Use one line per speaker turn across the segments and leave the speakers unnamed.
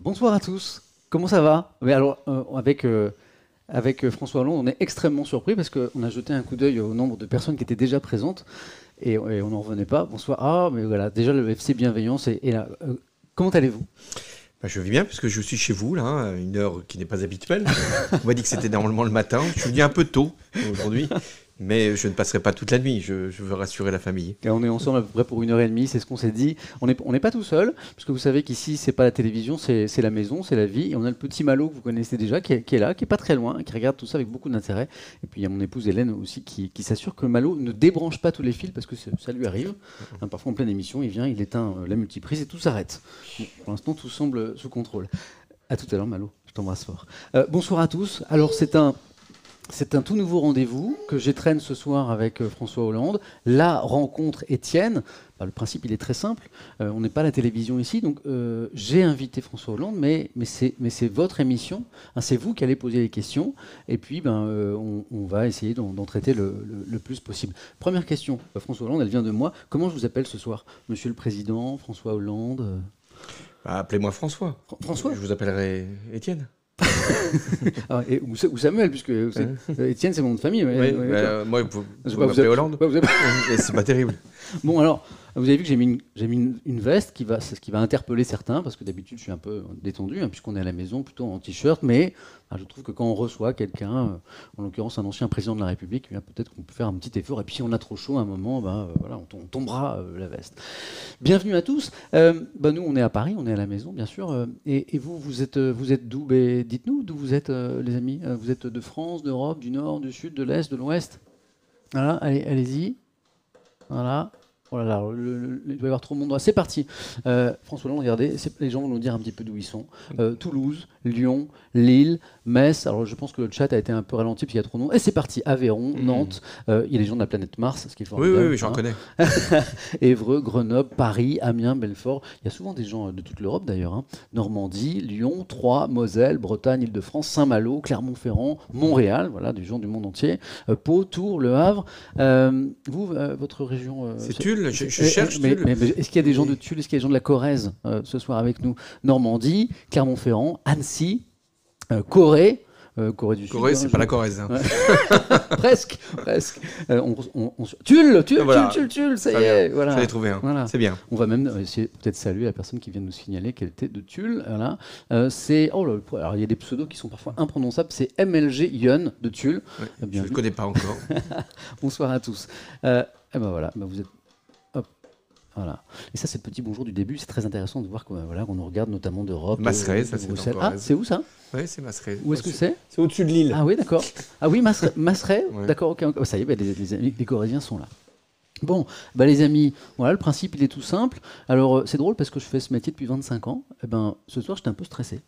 Bonsoir à tous. Comment ça va? Euh, avec, euh, euh, François Hollande, on est extrêmement surpris parce qu'on a jeté un coup d'œil au nombre de personnes qui étaient déjà présentes et, on n'en revenait pas. Bonsoir. Ah, mais voilà, déjà le FC Bienveillance comment allez-vous?
Bah, je vais bien puisque je suis chez vous là, à une heure qui n'est pas habituelle. On m'a dit que c'était normalement le matin. Je suis venu un peu tôt aujourd'hui, mais je ne passerai pas toute la nuit. Je, veux rassurer la famille.
Et on est ensemble à peu près pour une heure et demie, c'est ce qu'on s'est dit. On n'est pas tout seul, parce que vous savez qu'ici, c'est pas la télévision, c'est la maison, c'est la vie. Et on a le petit Malo que vous connaissez déjà, qui est, là, qui est pas très loin, qui regarde tout ça avec beaucoup d'intérêt. Et puis il y a mon épouse Hélène aussi qui, s'assure que Malo ne débranche pas tous les fils, parce que ça lui arrive. Hein, parfois en pleine émission, il vient, il éteint euh, la multiprise et tout s'arrête. Pour l'instant, tout semble sous contrôle. À tout à l'heure, Malo. Je t'embrasse fort. Euh, bonsoir à tous. Alors, c'est un. C'est un tout nouveau rendez-vous que j'étraîne ce soir avec euh, François Hollande. La rencontre Étienne. Bah, le principe, il est très simple. Euh, on n'est pas à la télévision ici, donc euh, j'ai invité François Hollande, mais, mais c'est votre émission. Hein, c'est vous qui allez poser les questions, et puis ben, on, on va essayer d'en traiter le, le- le plus possible. Première question, François Hollande, elle vient de moi. Comment je vous appelle ce soir? Monsieur le Président, François Hollande?
Bah, Appelez-moi François.
Fr- François?
Je vous appellerai Étienne.
Ah, et, ou, ou Samuel, puisque vous euh, Étienne, c'est mon nom de famille. ouais,
Oui,
ouais,
bah, moi, vous, vous
pas,
m'appelez
avez-
Hollande.
vous avez-
c'est pas terrible.
Bon, alors, vous avez vu que j'ai mis, une, veste qui va, interpeller certains, parce que d'habitude, je suis un peu détendu, hein, puisqu'on est à la maison, plutôt en t-shirt, mais je trouve que quand on reçoit quelqu'un, euh, en l'occurrence un ancien président de la République, eh peut-être qu'on peut faire un petit effort, et puis si on a trop chaud à un moment, ben, euh, voilà, on, tom- on tombera euh, la veste. Bienvenue à tous. Ben, nous, on est à Paris, on est à la maison, bien sûr, et, vous, vous êtes, d'où? Ben, Dites-nous d'où vous êtes, les amis. Vous êtes de France, d'Europe, du Nord, du Sud, de l'Est, de l'Ouest? Voilà, allez, allez-y. Voilà. Oh il doit y avoir trop de monde. C'est parti. Euh, François Hollande, regardez, les gens vont nous dire un petit peu d'où ils sont. Euh, Toulouse, Lyon, Lille, Metz. Alors je pense que le chat a été un peu ralenti parce qu'il y a trop de noms. Et c'est parti. Aveyron,
Mhm.
Nantes. Euh, il y a les gens de la planète Mars, ce qui est
Oui, oui, oui, j'en
hein.
connais.
Évreux, Grenoble, Paris, Amiens, Belfort. Il y a souvent des gens euh, de toute l'Europe d'ailleurs. hein. Normandie, Lyon, Troyes, Moselle, Bretagne, Île-de-France, Saint-Malo, Clermont-Ferrand, Montréal. Voilà, des gens du monde entier. Euh, Pau, Tours, Le Havre. Euh, vous, votre région.
C'est Tulle. Je, je
eh,
cherche
eh, mais,
Tulle.
mais- mais est-ce qu'il y a des gens de Tulle, est-ce qu'il y a des gens de la Corrèze ce soir avec nous? Normandie, Clermont-Ferrand, Annecy, Corée. euh, Corée du Sud.
Corée,
hein,
c'est pas la Corrèze. hein.
presque, presque. Euh, on, on- on- Tulle, Tulle,
Voilà.
Tulle, Tulle, ça y est. Voilà.
Ai trouvé un.
Voilà.
C'est bien.
On va même euh, essayer peut-être saluer la personne qui vient de nous signaler qu'elle était de Tulle. Voilà. Euh, c'est oh là, alors il y a des pseudos qui sont parfois imprononçables. C'est MLG Yun de Tulle.
Ouais,
Eh
Je ne connais pas encore.
Bonsoir à tous. Euh, eh ben voilà, ben vous êtes. Voilà. Et ça, c'est le petit bonjour du début. C'est très intéressant de voir qu'on voilà, nous regarde notamment d'Europe. de-
Masseray,
de
ça, c'est
Bruxelles.
en
Ah, c'est où ça?
Oui, c'est Masseray.
Où est-ce que c'est?
C'est au-dessus de l'île.
Ah oui, d'accord. Ah oui, Masseray. Masseray?
Ouais.
D'accord, ok. Oh, ça y est, ben, les, les amis- les Corésiens sont là. Bon, bah les amis, voilà, le principe il est tout simple. Alors euh, c'est drôle parce que je fais ce métier depuis 25 ans. Et ben ce soir j'étais un peu stressé.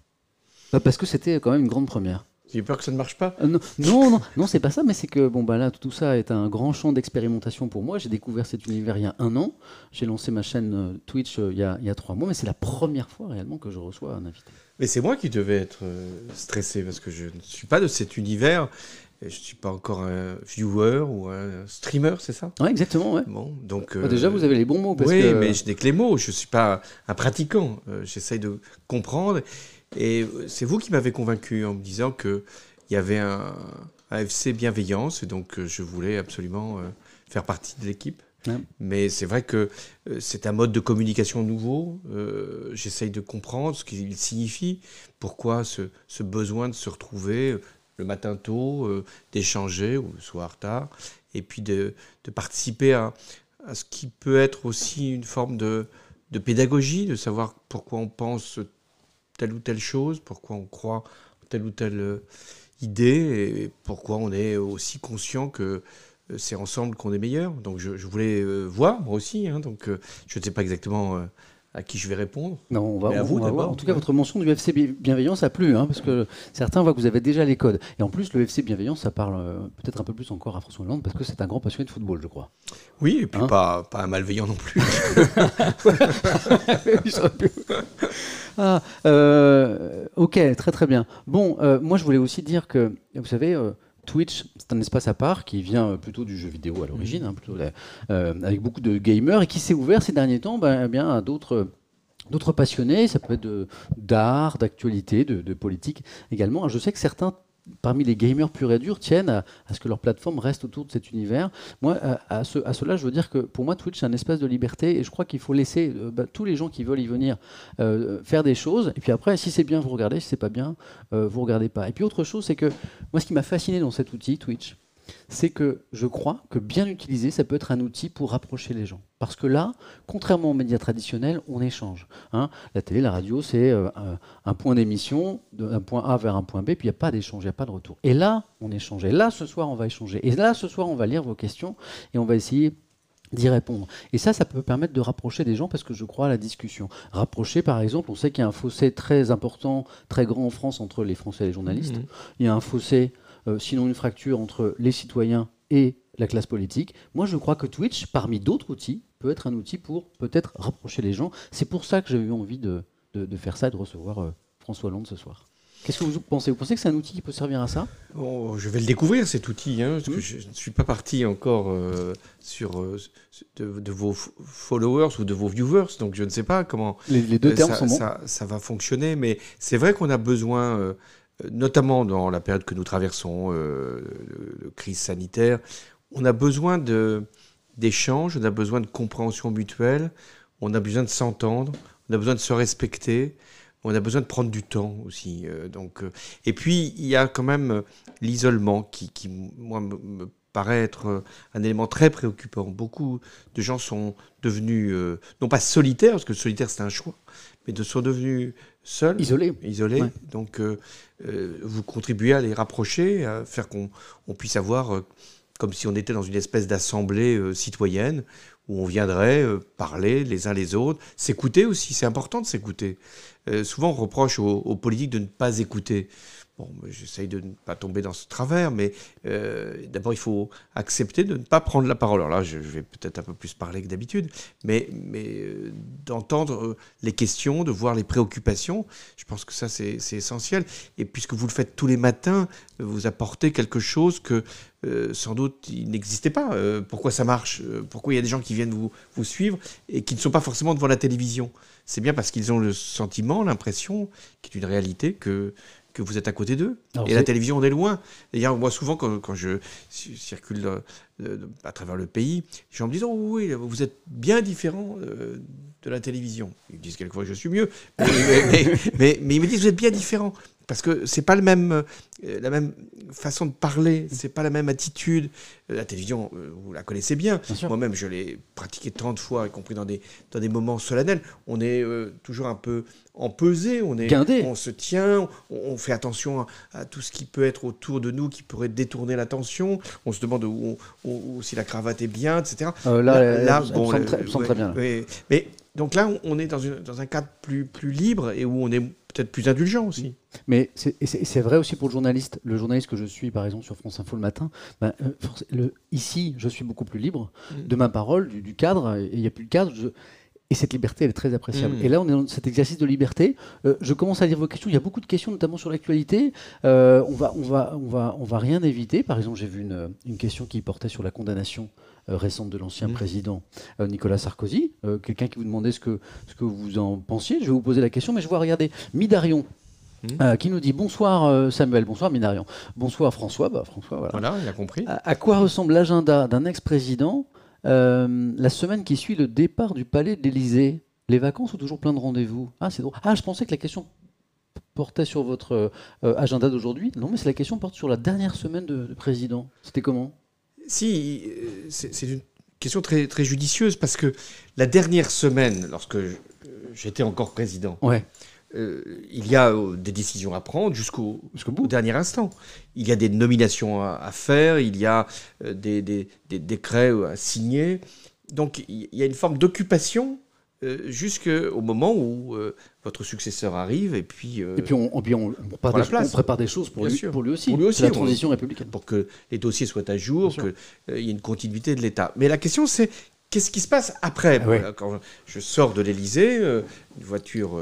Bah, parce que c'était quand même une grande première.
J'ai peur que ça ne marche pas.
Euh, non, non, non, non, c'est pas ça, mais c'est que bon bah là tout ça est un grand champ d'expérimentation pour moi. J'ai découvert cet univers il y a un an. J'ai lancé ma chaîne euh, Twitch euh, il y, a, il y a trois mois, mais c'est la première fois réellement que je reçois un invité.
Mais c'est moi qui devais être stressé parce que je ne suis pas de cet univers. Je ne suis pas encore un viewer ou un streamer, c'est ça?
Ouais, exactement. Ouais.
Bon, donc.
Bah, déjà vous avez les bons mots
oui,
que
mais je n'ai que les mots. Je ne suis pas un pratiquant. J'essaye de comprendre. Et c'est vous qui m'avez convaincu en me disant qu'il y avait un, un FC bienveillance. Et donc, euh, je voulais absolument euh, faire partie de l'équipe.
Ouais.
Mais c'est vrai que euh, c'est un mode de communication nouveau. Euh, J'essaye de comprendre ce qu'il signifie. Pourquoi ce, ce besoin de se retrouver le matin tôt, euh, d'échanger ou le soir tard. Et puis de, de participer à, à ce qui peut être aussi une forme de, de pédagogie, de savoir pourquoi on pense telle ou telle chose, pourquoi on croit en telle ou telle euh, idée, et pourquoi on est aussi conscient que euh, c'est ensemble qu'on est meilleur. Donc je, voulais euh, voir, moi aussi, hein, donc je ne sais pas exactement à qui je vais répondre.
Non, on va,
Mais à
on
vous d'abord.
En tout cas,
ouais.
votre mention du FC Bi- Bienveillance a plu, hein, parce que certains voient que vous avez déjà les codes. Et en plus, le FC Bienveillance, ça parle euh, peut-être un peu plus encore à François Hollande, parce que c'est un grand passionné de football, je crois.
Oui, et puis
Hein
pas, pas un malveillant non plus.
Ah, euh, ok, très très bien. Bon, euh, moi je voulais aussi dire que, vous savez, Twitch, c'est un espace à part qui vient euh, plutôt du jeu vidéo à l'origine, hein, plutôt, euh, avec beaucoup de gamers, et qui s'est ouvert ces derniers temps ben, eh bien, à d'autres d'autres passionnés, ça peut être d'art, d'actualité, de, de, politique également. Je sais que certains parmi les gamers purs et durs tiennent à, ce que leur plateforme reste autour de cet univers. Moi, à, ce, à, cela, je veux dire que pour moi, Twitch, c'est un espace de liberté et je crois qu'il faut laisser euh, bah, tous les gens qui veulent y venir euh, faire des choses. Et puis après, si c'est bien, vous regardez. Si c'est pas bien, euh, vous regardez pas. Et puis autre chose, c'est que moi, ce qui m'a fasciné dans cet outil, Twitch, c'est que je crois que bien utilisé, ça peut être un outil pour rapprocher les gens. Parce que là, contrairement aux médias traditionnels, on échange. Hein. La télé, la radio, c'est euh, un, point d'émission, d'un point A vers un point B, puis il n'y a pas d'échange, il n'y a pas de retour. Et là, on échange. Et là, ce soir, on va échanger. Et là, ce soir, on va lire vos questions et on va essayer d'y répondre. Et ça, ça peut permettre de rapprocher des gens parce que je crois à la discussion. Rapprocher, par exemple, on sait qu'il y a un fossé très important, très grand en France entre les Français et les journalistes. Mmh. Il y a un fossé euh, sinon une fracture entre les citoyens et la classe politique. Moi, je crois que Twitch, parmi d'autres outils, peut être un outil pour peut-être rapprocher les gens. C'est pour ça que j'ai eu envie de, faire ça et de recevoir euh, François Hollande ce soir. Qu'est-ce que vous pensez? Vous pensez que c'est un outil qui peut servir à ça?
Oh, Je vais le découvrir cet outil. Hein, parce que je ne suis pas parti encore euh, sur de, vos followers ou de vos viewers, donc je ne sais pas comment
les, deux termes sont bons.
Ça, ça, va fonctionner. Mais c'est vrai qu'on a besoin notamment dans la période que nous traversons, euh, de crise sanitaire, on a besoin d'échanges, on a besoin de compréhension mutuelle, on a besoin de s'entendre, on a besoin de se respecter, on a besoin de prendre du temps aussi. Euh, donc, euh, et puis, il y a quand même l'isolement qui, qui, moi, me, paraît être un élément très préoccupant. Beaucoup de gens sont devenus, non pas solitaires, parce que solitaire c'est un choix, mais de sont devenus seuls,
isolés.
isolés. Donc, euh, vous contribuez à les rapprocher, à faire qu'on puisse avoir, euh, comme si on était dans une espèce d'assemblée euh, citoyenne, où on viendrait parler les uns les autres, s'écouter aussi, c'est important de s'écouter. souvent on reproche aux, politiques de ne pas écouter. Bon, j'essaye de ne pas tomber dans ce travers, mais euh, d'abord, il faut accepter de ne pas prendre la parole. Alors là, je, vais peut-être un peu plus parler que d'habitude, mais, euh, d'entendre euh, les questions, de voir les préoccupations, je pense que ça, c'est essentiel. Et puisque vous le faites tous les matins, vous apportez quelque chose que sans doute il n'existait pas. pourquoi ça marche? Pourquoi il y a des gens qui viennent vous, vous suivre et qui ne sont pas forcément devant la télévision? C'est bien parce qu'ils ont le sentiment, l'impression, qui est une réalité, que que vous êtes à côté d'eux. Et la télévision, on est loin. D'ailleurs, moi, souvent, quand, je circule à travers le pays, les gens me disent Oh oui, vous êtes bien différent euh, de la télévision. Ils me disent quelquefois que je suis mieux. mais, mais, ils me disent Vous êtes bien différent parce que c'est pas le même, euh, la même façon de parler, c'est pas la même attitude. La télévision, euh, vous la connaissez bien. Moi-même, je l'ai pratiqué 30 fois, y compris dans des, dans des moments solennels. On est euh, toujours un peu empesé, on, est, on se tient, on, fait attention à, tout ce qui peut être autour de nous, qui pourrait détourner l'attention. On se demande où, si la cravate est bien, etc.
là, là, bon, très, très bien.
Mais donc là, on est dans, une, dans un cadre plus, plus libre et où on est peut-être plus indulgent aussi.
Mais c'est vrai aussi pour le journaliste. Le journaliste que je suis, par exemple, sur France Info le matin, ben, euh, le, ici, je suis beaucoup plus libre mm. de ma parole, du, cadre, et il n'y a plus de cadre. et cette liberté, elle est très appréciable. Mm. Et là, on est dans cet exercice de liberté. Euh, je commence à lire vos questions. Il y a beaucoup de questions, notamment sur l'actualité. Euh, on va, on va, on va, on va rien éviter. Par exemple, j'ai vu une, une, question qui portait sur la condamnation récente de l'ancien mm. président Nicolas Sarkozy. Quelqu'un qui vous demandait ce que, ce que vous en pensiez. Je vais vous poser la question, mais je vois, regardez, Midarion. Euh, qui nous dit bonsoir euh, Samuel, bonsoir Minarion, bonsoir François. Bah, François voilà.
voilà. il a compris.
À, quoi ressemble l'agenda d'un ex-président euh, la semaine qui suit le départ du palais de l'Élysée? Les vacances ou toujours plein de rendez-vous? Ah, c'est drôle. Ah, je pensais que la question portait sur votre agenda d'aujourd'hui. Non, mais c'est la question porte sur la dernière semaine de, président. C'était comment?
Si, c'est une question très, très judicieuse parce que la dernière semaine, lorsque j'étais encore président,
ouais.
Euh, il y a euh, des décisions à prendre jusqu'au dernier instant. Il y a des nominations à, faire, il y a euh, des, décrets à signer. Donc il y a une forme d'occupation jusqu'au moment où votre successeur arrive et puis
et puis on, prépare, des, choses pour, lui, pour lui, aussi.
Pour lui aussi
la transition républicaine.
pour que les dossiers soient à jour qu'il y ait une continuité de l'État. Mais la question c'est qu'est-ce qui se passe après? Ah quand je sors de l'Élysée une voiture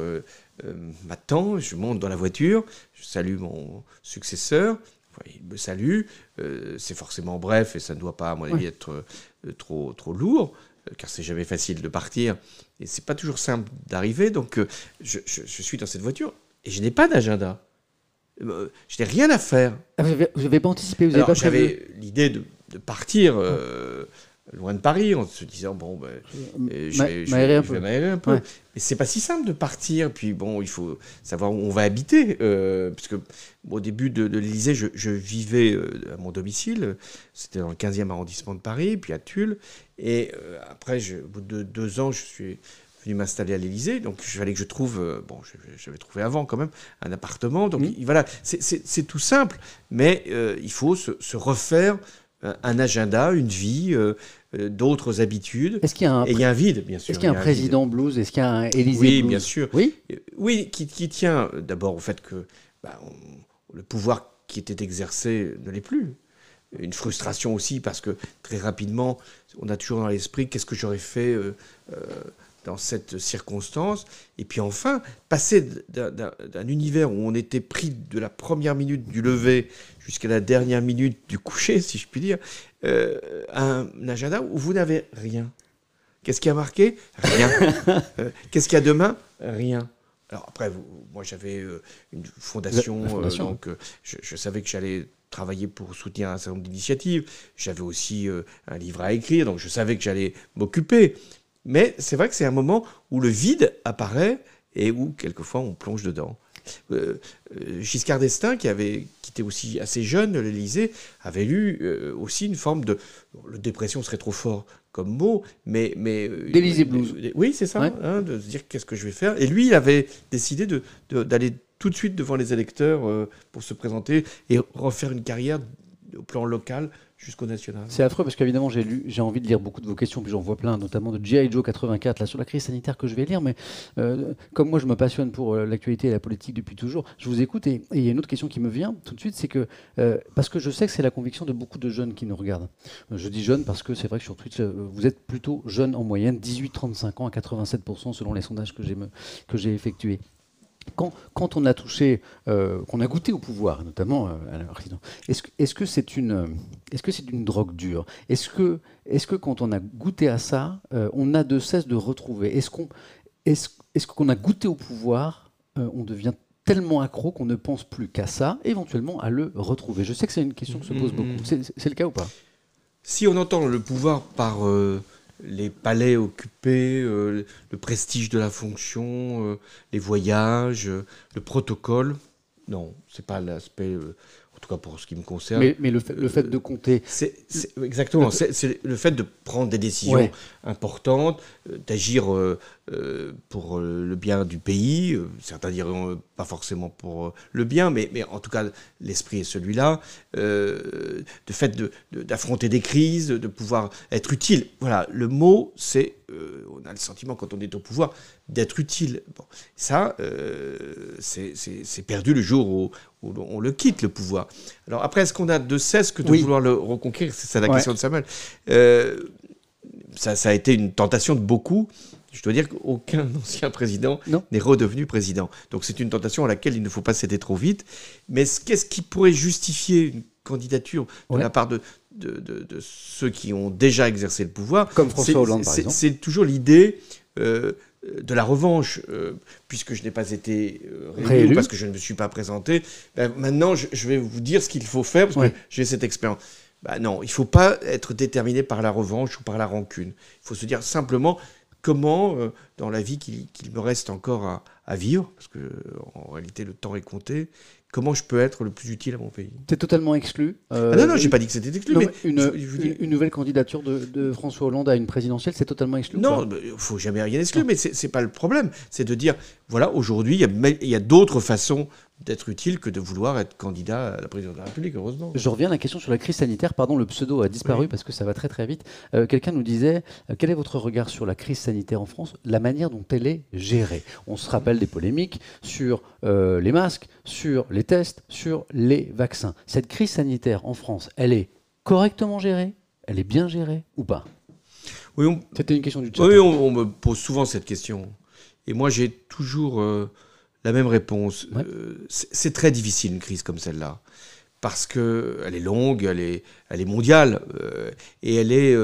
euh, m'attend, je monte dans la voiture, je salue mon successeur, il me salue, euh, c'est forcément bref et ça ne doit pas, à mon avis, être euh, trop, trop lourd. Car c'est jamais facile de partir et c'est pas toujours simple d'arriver. Donc je, je, suis dans cette voiture et je n'ai pas d'agenda. je n'ai rien à faire.
Ah, vous n'avez pas anticipé, vous avez pas
J'avais l'idée de, de, partir loin de Paris, en se disant bon, ben, euh, je, vais, m'aérer un peu. Mais c'est pas si simple de partir. Puis bon, il faut savoir où on va habiter, euh, parce que au début de, l'Élysée, je, vivais euh, à mon domicile. C'était dans le 15e arrondissement de Paris, puis à Tulle. Et après, au bout de deux ans, je suis venu m'installer à l'Élysée. Donc, il fallait que je trouve, bon, j'avais trouvé avant quand même, un appartement. Donc, voilà, c'est tout simple, mais il faut se refaire un agenda, une vie, euh, euh, d'autres habitudes.
Est-ce qu'il y a un
et il y a un vide, bien sûr.
Est-ce qu'il y a un, président blues? Est-ce qu'il y a un Élysée
Oui,
blues?
bien sûr.
Oui,
euh, oui qui, tient d'abord au fait que bah, le pouvoir qui était exercé ne l'est plus. Une frustration aussi parce que très rapidement, on a toujours dans l'esprit qu'est-ce que j'aurais fait dans cette circonstance? Et puis enfin, passer d'un univers où on était pris de la première minute du lever jusqu'à la dernière minute du coucher, si je puis dire, euh, un agenda où vous n'avez rien. Qu'est-ce qui a marqué? Rien. Euh, qu'est-ce qu'il y a demain? Rien. Alors après, moi j'avais euh, une fondation, donc je, savais que j'allais travailler pour soutenir un certain nombre d'initiatives. J'avais aussi un livre à écrire, donc je savais que j'allais m'occuper. Mais c'est vrai que c'est un moment où le vide apparaît et où quelquefois on plonge dedans. Euh, euh, Giscard d'Estaing, qui, avait, qui était aussi assez jeune l'Élysée, avait lu euh, aussi une forme de. Le dépression serait trop fort comme mot, mais. mais
D'Élysée blues.
oui, c'est ça, hein, de se dire qu'est-ce que je vais faire. Et lui, il avait décidé d'aller de, d'aller tout de suite devant les électeurs pour se présenter et refaire une carrière au plan local
C'est affreux parce qu'évidemment j'ai lu, j'ai envie de lire beaucoup de vos questions, puis j'en vois plein, notamment de G.I. Joe 84 là sur la crise sanitaire que je vais lire, mais euh, comme moi je me passionne pour euh, l'actualité et la politique depuis toujours, je vous écoute et il y a une autre question qui me vient tout de suite, c'est que euh, parce que je sais que c'est la conviction de beaucoup de jeunes qui nous regardent. Je dis jeunes parce que c'est vrai que sur Twitter vous êtes plutôt jeunes en moyenne, 18-35 ans à 87% selon les sondages que j'ai effectués. Quand, on a touché, euh, qu'on a goûté au pouvoir, notamment euh, à la présidence, est-ce que c'est une, est-ce que c'est une drogue dure? Est-ce que, est-ce que quand on a goûté à ça, euh, on a de cesse de retrouver? Est-ce qu'on, est-ce, est-ce qu'on a goûté au pouvoir, on devient tellement accro qu'on ne pense plus qu'à ça, éventuellement à le retrouver? Je sais que c'est une question que se pose beaucoup. C'est, c'est le cas ou pas?
Si on entend le pouvoir par les palais occupés, euh, le prestige de la fonction, euh, les voyages, euh, le protocole. Non, c'est pas l'aspect en tout cas pour ce qui me concerne.
Mais, le, fait, de compter.
C'est, exactement, c'est, le fait de prendre des décisions importantes, d'agir pour le bien du pays. Certains diront pas forcément pour le bien, mais, mais en tout cas, l'esprit est celui-là. de fait d'affronter des crises, de pouvoir être utile. Voilà, le mot, c'est euh, on a le sentiment, quand on est au pouvoir, d'être utile. Bon, ça, euh, c'est perdu le jour où, on le quitte, le pouvoir. Alors après, est-ce qu'on a de cesse que de vouloir le reconquérir? C'est la question de Samuel. Euh, ça, ça, a été une tentation de beaucoup. Je dois dire qu'aucun ancien président n'est redevenu président. Donc c'est une tentation à laquelle il ne faut pas céder trop vite. Mais qu'est-ce qui pourrait justifier une candidature de la part de, de, ceux qui ont déjà exercé le pouvoir?
Comme François Hollande, par exemple.
C'est toujours l'idée euh, de la revanche, euh, puisque je n'ai pas été euh, réélu, parce que je ne me suis pas présenté. Ben, maintenant, je, vais vous dire ce qu'il faut faire, parce que j'ai cette expérience. Ben, non, il ne faut pas être déterminé par la revanche ou par la rancune. Il faut se dire simplement comment, dans la vie qu'il me reste encore à, à vivre, parce que en réalité le temps est compté, comment je peux être le plus utile à mon pays.
C'est totalement exclu.
Euh, ah non, non, j'ai pas dit que c'était exclu. mais
une, une, nouvelle candidature de, François Hollande à une présidentielle, c'est totalement exclu.
Non, il faut jamais rien exclure, mais c'est pas le problème. C'est de dire, voilà, aujourd'hui, il y a, a d'autres façons d'être utile que de vouloir être candidat à la présidence de la République, heureusement.
Je reviens à la question sur la crise sanitaire. Pardon, le pseudo a disparu parce que ça va très très vite. Euh, quelqu'un nous disait, euh, quel est votre regard sur la crise sanitaire en France, la manière dont elle est gérée On se rappelle des polémiques sur euh, les masques, sur les tests, sur les vaccins. Cette crise sanitaire en France, elle est correctement gérée? Elle est bien gérée ou pas?
Oui,
C'était une question du chat.
Oui, on, me pose souvent cette question. Et moi, j'ai toujours la même réponse. Euh, c'est très difficile une crise comme celle-là. parce qu'elle est longue, elle est, elle est mondiale, et elle est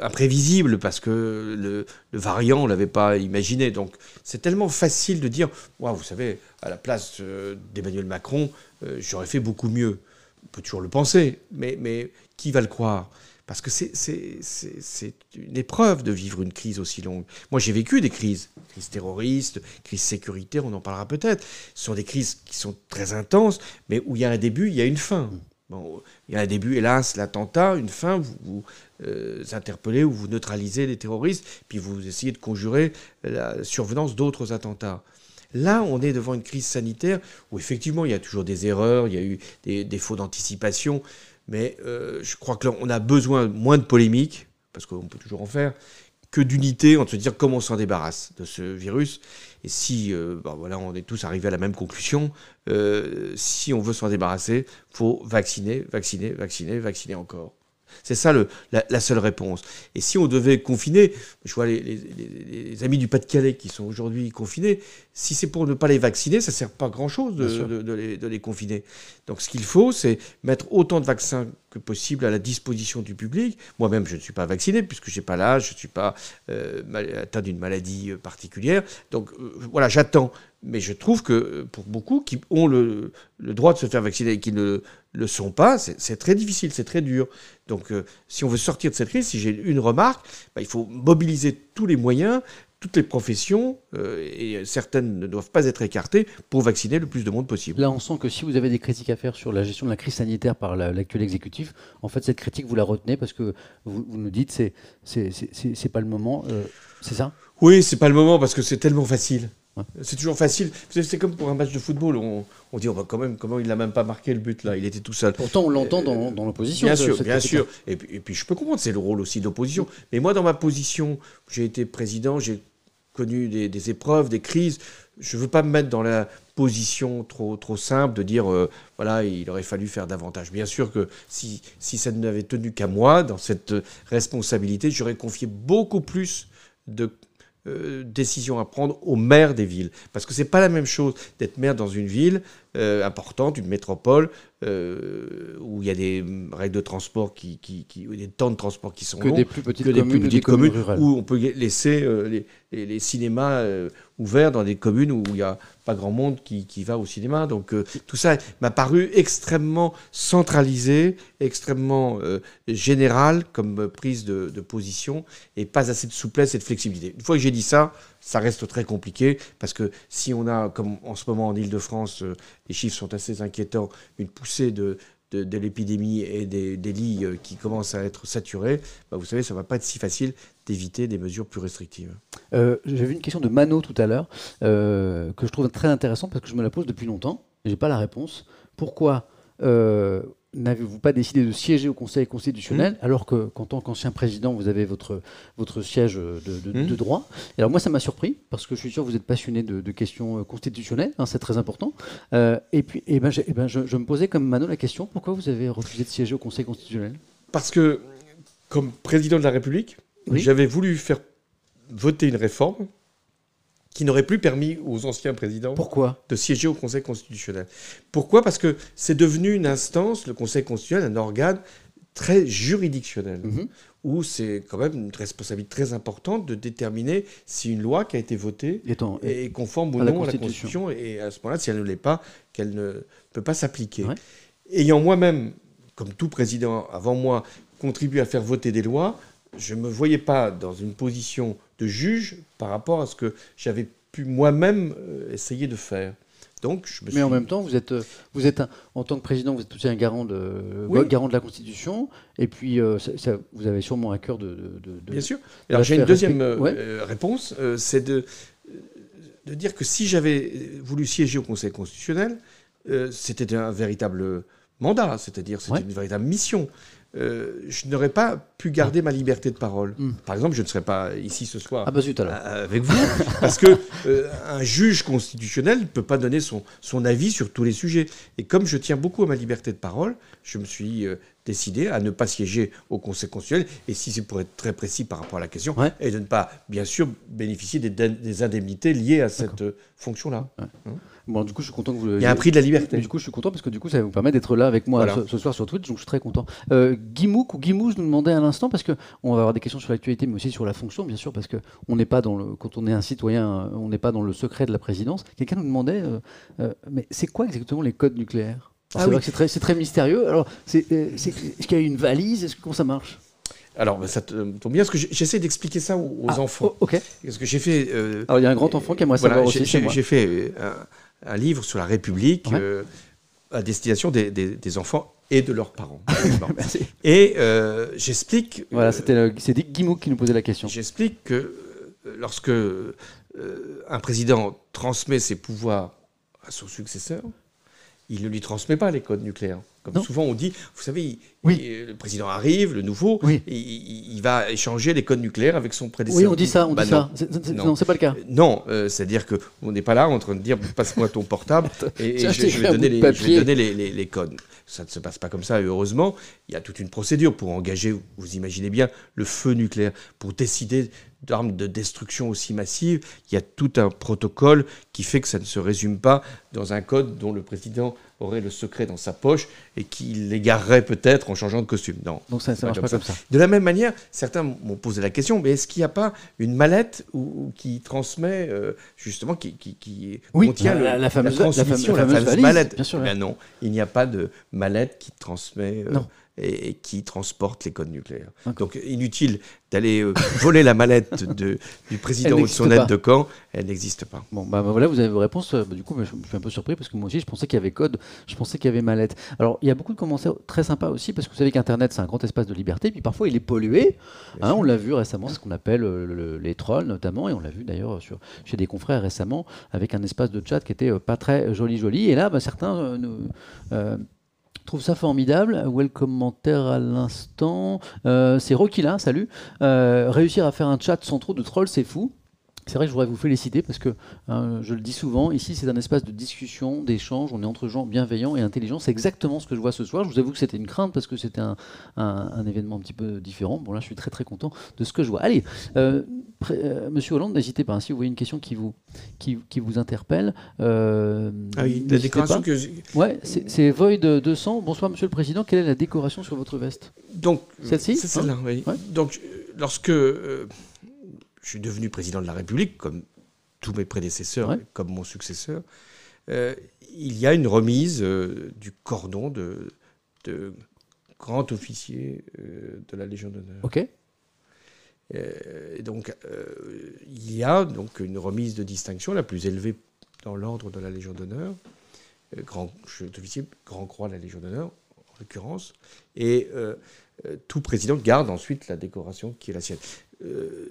imprévisible, parce que le, variant, on ne l'avait pas imaginé. Donc c'est tellement facile de dire, moi, vous savez, à la place d'Emmanuel Macron, j'aurais fait beaucoup mieux. On peut toujours le penser, mais, mais qui va le croire? Parce que c'est une épreuve de vivre une crise aussi longue. Moi, j'ai vécu des crises, crise terroriste, crise sécuritaire, on en parlera peut-être. Ce sont des crises qui sont très intenses, mais où il y a un début, il y a une fin. Bon, il y a un début, hélas, l'attentat, une fin, vous, vous euh, interpellez ou vous neutralisez les terroristes, puis vous essayez de conjurer la survenance d'autres attentats. Là, on est devant une crise sanitaire où effectivement, il y a toujours des erreurs, il y a eu des défauts d'anticipation, mais euh, je crois qu'on a besoin moins de polémiques, parce qu'on peut toujours en faire, que d'unité, entre se dire comment on s'en débarrasse de ce virus. Et si euh, bah voilà, on est tous arrivés à la même conclusion, euh, si on veut s'en débarrasser, faut vacciner, vacciner, vacciner, vacciner encore. C'est ça le, la, seule réponse. Et si on devait confiner, je vois les, amis du Pas-de-Calais qui sont aujourd'hui confinés, si c'est pour ne pas les vacciner, ça ne sert pas à grand-chose de, de, les, confiner. Donc ce qu'il faut, c'est mettre autant de vaccins que possible à la disposition du public. Moi-même, je ne suis pas vacciné puisque je n'ai pas l'âge, je ne suis pas euh, atteint d'une maladie euh, particulière. Donc euh, voilà, j'attends. Mais je trouve que pour beaucoup qui ont le, le droit de se faire vacciner et qui ne le sont pas, c'est très difficile, c'est très dur. Donc si on veut sortir de cette crise, si j'ai une remarque, bah, il faut mobiliser tous les moyens toutes les professions, euh, et certaines ne doivent pas être écartées, pour vacciner le plus de monde possible.
Là, on sent que si vous avez des critiques à faire sur la gestion de la crise sanitaire par l'actuel exécutif, en fait, cette critique, vous la retenez parce que vous, nous dites c'est c'est pas le moment. Euh, c'est ça?
Oui, c'est pas le moment parce que c'est tellement facile. C'est toujours facile. C'est comme pour un match de football. On, on dit, on va quand même, comment il n'a même pas marqué le but là Il était tout seul.
Pourtant, on l'entend dans, dans l'opposition.
Bien sûr, bien sûr. Et puis, et puis, je peux comprendre, c'est le rôle aussi de l'opposition. Mais moi, dans ma position, j'ai été président, j'ai connu des, épreuves, des crises. Je ne veux pas me mettre dans la position trop, trop simple de dire, euh, voilà, il aurait fallu faire davantage. Bien sûr que si, si ça n'avait tenu qu'à moi, dans cette responsabilité, j'aurais confié beaucoup plus de euh, décisions à prendre aux maires des villes. Parce que c'est pas la même chose d'être maire dans une ville euh, importante, une métropole, euh, où il y a des règles de transport, qui, qui, qui des temps de transport qui sont
que des plus petites communes,
où on peut laisser les, les, cinémas ouverts dans des communes où il n'y a pas grand monde qui, qui va au cinéma. Donc tout ça m'a paru extrêmement centralisé, extrêmement général comme prise de, de, position et pas assez de souplesse et de flexibilité. Une fois que j'ai dit ça, ça reste très compliqué parce que si on a, comme en ce moment en Ile-de-France, euh, les chiffres sont assez inquiétants, une poussée de, de, l'épidémie et des, lits euh, qui commencent à être saturés, bah, vous savez, ça ne va pas être si facile d'éviter des mesures plus restrictives.
Euh, J'ai vu une question de Mano tout à l'heure que je trouve très intéressante parce que je me la pose depuis longtemps et je n'ai pas la réponse. Pourquoi n'avez-vous pas décidé de siéger au Conseil constitutionnel, mmh. alors que, qu'en tant qu'ancien président, vous avez votre, votre siège de, de, mmh. droit? Alors moi, ça m'a surpris, parce que je suis sûr que vous êtes passionné de, questions euh, constitutionnelles, hein, c'est très important. Euh, et puis, eh ben, eh ben, je, me posais comme Manon la question, pourquoi vous avez refusé de siéger au Conseil constitutionnel?
Parce que, comme président de la République, j'avais voulu faire voter une réforme qui n'aurait plus permis aux anciens présidents
Pourquoi
de siéger au Conseil constitutionnel. Pourquoi? Parce que c'est devenu une instance, le Conseil constitutionnel, un organe très juridictionnel, mhm. où c'est quand même une responsabilité très importante de déterminer si une loi qui a été votée est conforme ou non à la Constitution, et à ce moment-là, si elle ne l'est pas, qu'elle ne peut pas s'appliquer. Ayant moi-même, comme tout président avant moi, contribué à faire voter des lois, je ne me voyais pas dans une position de juge par rapport à ce que j'avais pu moi-même euh, essayer de faire. Donc, je
me Mais en même temps, vous êtes, euh, vous êtes en tant que président, vous êtes aussi un garant de, garant de la Constitution, et puis euh, ça, vous avez sûrement un cœur de, de,
Bien sûr. Alors j'ai une deuxième réponse, c'est de, de dire que si j'avais voulu siéger au Conseil constitutionnel, c'était un véritable mandat, c'est-à-dire c'était une véritable mission. Euh, je n'aurais pas pu garder ma liberté de parole. Hmm. Par exemple, je ne serais pas ici ce soir
ah bah
avec vous, parce que euh, un juge constitutionnel ne peut pas donner son, son avis sur tous les sujets. Et comme je tiens beaucoup à ma liberté de parole, je me suis euh, décidé à ne pas siéger au Conseil constitutionnel, et si c'est pour être très précis par rapport à la question, et de ne pas, bien sûr, bénéficier des, des indemnités liées à cette fonction-là.
Hein Bon, du coup, je suis content que vous.
Il y a un prix de la liberté.
Du coup, je suis content parce que du coup, ça vous permet d'être là avec moi
Voilà.
ce, ce soir sur Twitch, donc je suis très content. Euh, Guimouk ou Guimouche nous demandait à l'instant parce que on va avoir des questions sur l'actualité, mais aussi sur la fonction, bien sûr, parce que on n'est pas dans le, quand on est un citoyen, euh, on n'est pas dans le secret de la présidence. Quelqu'un nous demandait, euh, euh, mais c'est quoi exactement les codes nucléaires?
Ah
C'est
oui.
vrai que c'est très, mystérieux. Alors, euh, est-ce qu'il y a une valise? Est-ce que comment ça marche?
Alors, bah, ça tombe bien, parce que j'essaie d'expliquer ça aux,
Ah,
enfants.
oh, ok.
Parce que j'ai fait. euh,
Alors, il y a un grand enfant qui aimerait
voilà,
savoir
j'ai-
aussi. c'est
j'ai
moi.
j'ai fait un, un livre sur la République
Ouais.
euh, à destination des, des- des enfants et de leurs parents. Et euh, j'explique.
Voilà,
euh,
c'était c'est Dick Guimouk qui nous posait la question.
J'explique que lorsque un président transmet ses pouvoirs à son successeur, il ne lui transmet pas les codes nucléaires. Comme
Non.
souvent on dit, vous savez, il-
Oui.
il- le président arrive, le nouveau,
Oui.
il, il va échanger les codes nucléaires avec son prédécesseur.
Oui, on dit ça, on
Bah
dit
non.
ça. C'est- c'est-
Non.
C'est pas le cas.
Euh, Non, euh, c'est-à-dire que on n'est pas là en train de dire passe-moi ton portable et, je,
je
vais donner, les, je vais donner les, les- les codes. Ça ne se passe pas comme ça, et heureusement. Il y a toute une procédure pour engager, vous imaginez bien, le feu nucléaire, pour décider d'armes de destruction aussi massives. Il y a tout un protocole qui fait que ça ne se résume pas dans un code dont le président aurait le secret dans sa poche et qu'il l'égarerait peut-être en changeant de costume. Non.
Donc ça, ça
Pas
marche
comme
pas
ça.
comme ça.
De la même manière, certains m'ont posé la question, mais est-ce qu'il n'y a pas une mallette où- où- qui transmet, euh, justement, qui, qui, qui
Oui,
contient
la-
le-
la fameuse- la
transmission,
fameuse- la fameuse valise,
mallette?
bien sûr,
Eh non, il n'y a pas de mallette qui transmet euh,
Non.
Et, et qui transporte les codes nucléaires. Donc inutile d'aller euh, voler la mallette de, du président ou de son aide de camp, elle n'existe pas.
Bon, bah, bah, voilà, vous avez vos réponses. Euh, bah, du coup, je je suis un peu surpris parce que moi aussi, je pensais qu'il y avait code, je pensais qu'il y avait mallette. Alors, il y a beaucoup de commentaires très sympas aussi parce que vous savez qu'Internet, c'est un grand espace de liberté, puis parfois, il est pollué. Hein, on l'a vu récemment, ce qu'on appelle euh, le- les trolls notamment, et on l'a vu d'ailleurs sur, chez des confrères récemment, avec un espace de chat qui était euh, pas très joli, joli. Et là, bah, certains euh, trouvent ça formidable. Well commentaire à l'instant. Euh, c'est là, salut. Euh, réussir à faire un chat sans trop de trolls, c'est fou. C'est vrai que je voudrais vous féliciter parce que, hein, je le dis souvent, ici c'est un espace de discussion, d'échange, on est entre gens bienveillants et intelligents. C'est exactement ce que je vois ce soir. Je vous avoue que c'était une crainte parce que c'était un, un- un événement un petit peu différent. Bon là je suis très très content de ce que je vois. Allez, euh, euh, Monsieur Hollande, n'hésitez pas, hein, si vous voyez une question qui vous, qui, qui vous interpelle. euh,
Ah oui, la décoration
pas.
que
Ouais, c'est Void 200. Bonsoir Monsieur le Président, quelle est la décoration sur votre veste?
Donc,
Celle-ci
C'est celle-là, oui.
Ouais.
Donc, euh, lorsque euh, je suis devenu président de la République, comme tous mes prédécesseurs,
Ouais.
comme mon successeur, euh, il y a une remise euh, du cordon de, de grand officier euh, de la Légion d'honneur.
Ok.
Et donc, il y a donc une remise de distinction la plus élevée dans l'ordre de la Légion d'honneur, grand chef d'officier, grand croix de la Légion d'honneur, en l'occurrence, et tout président garde ensuite la décoration qui est la sienne. Euh,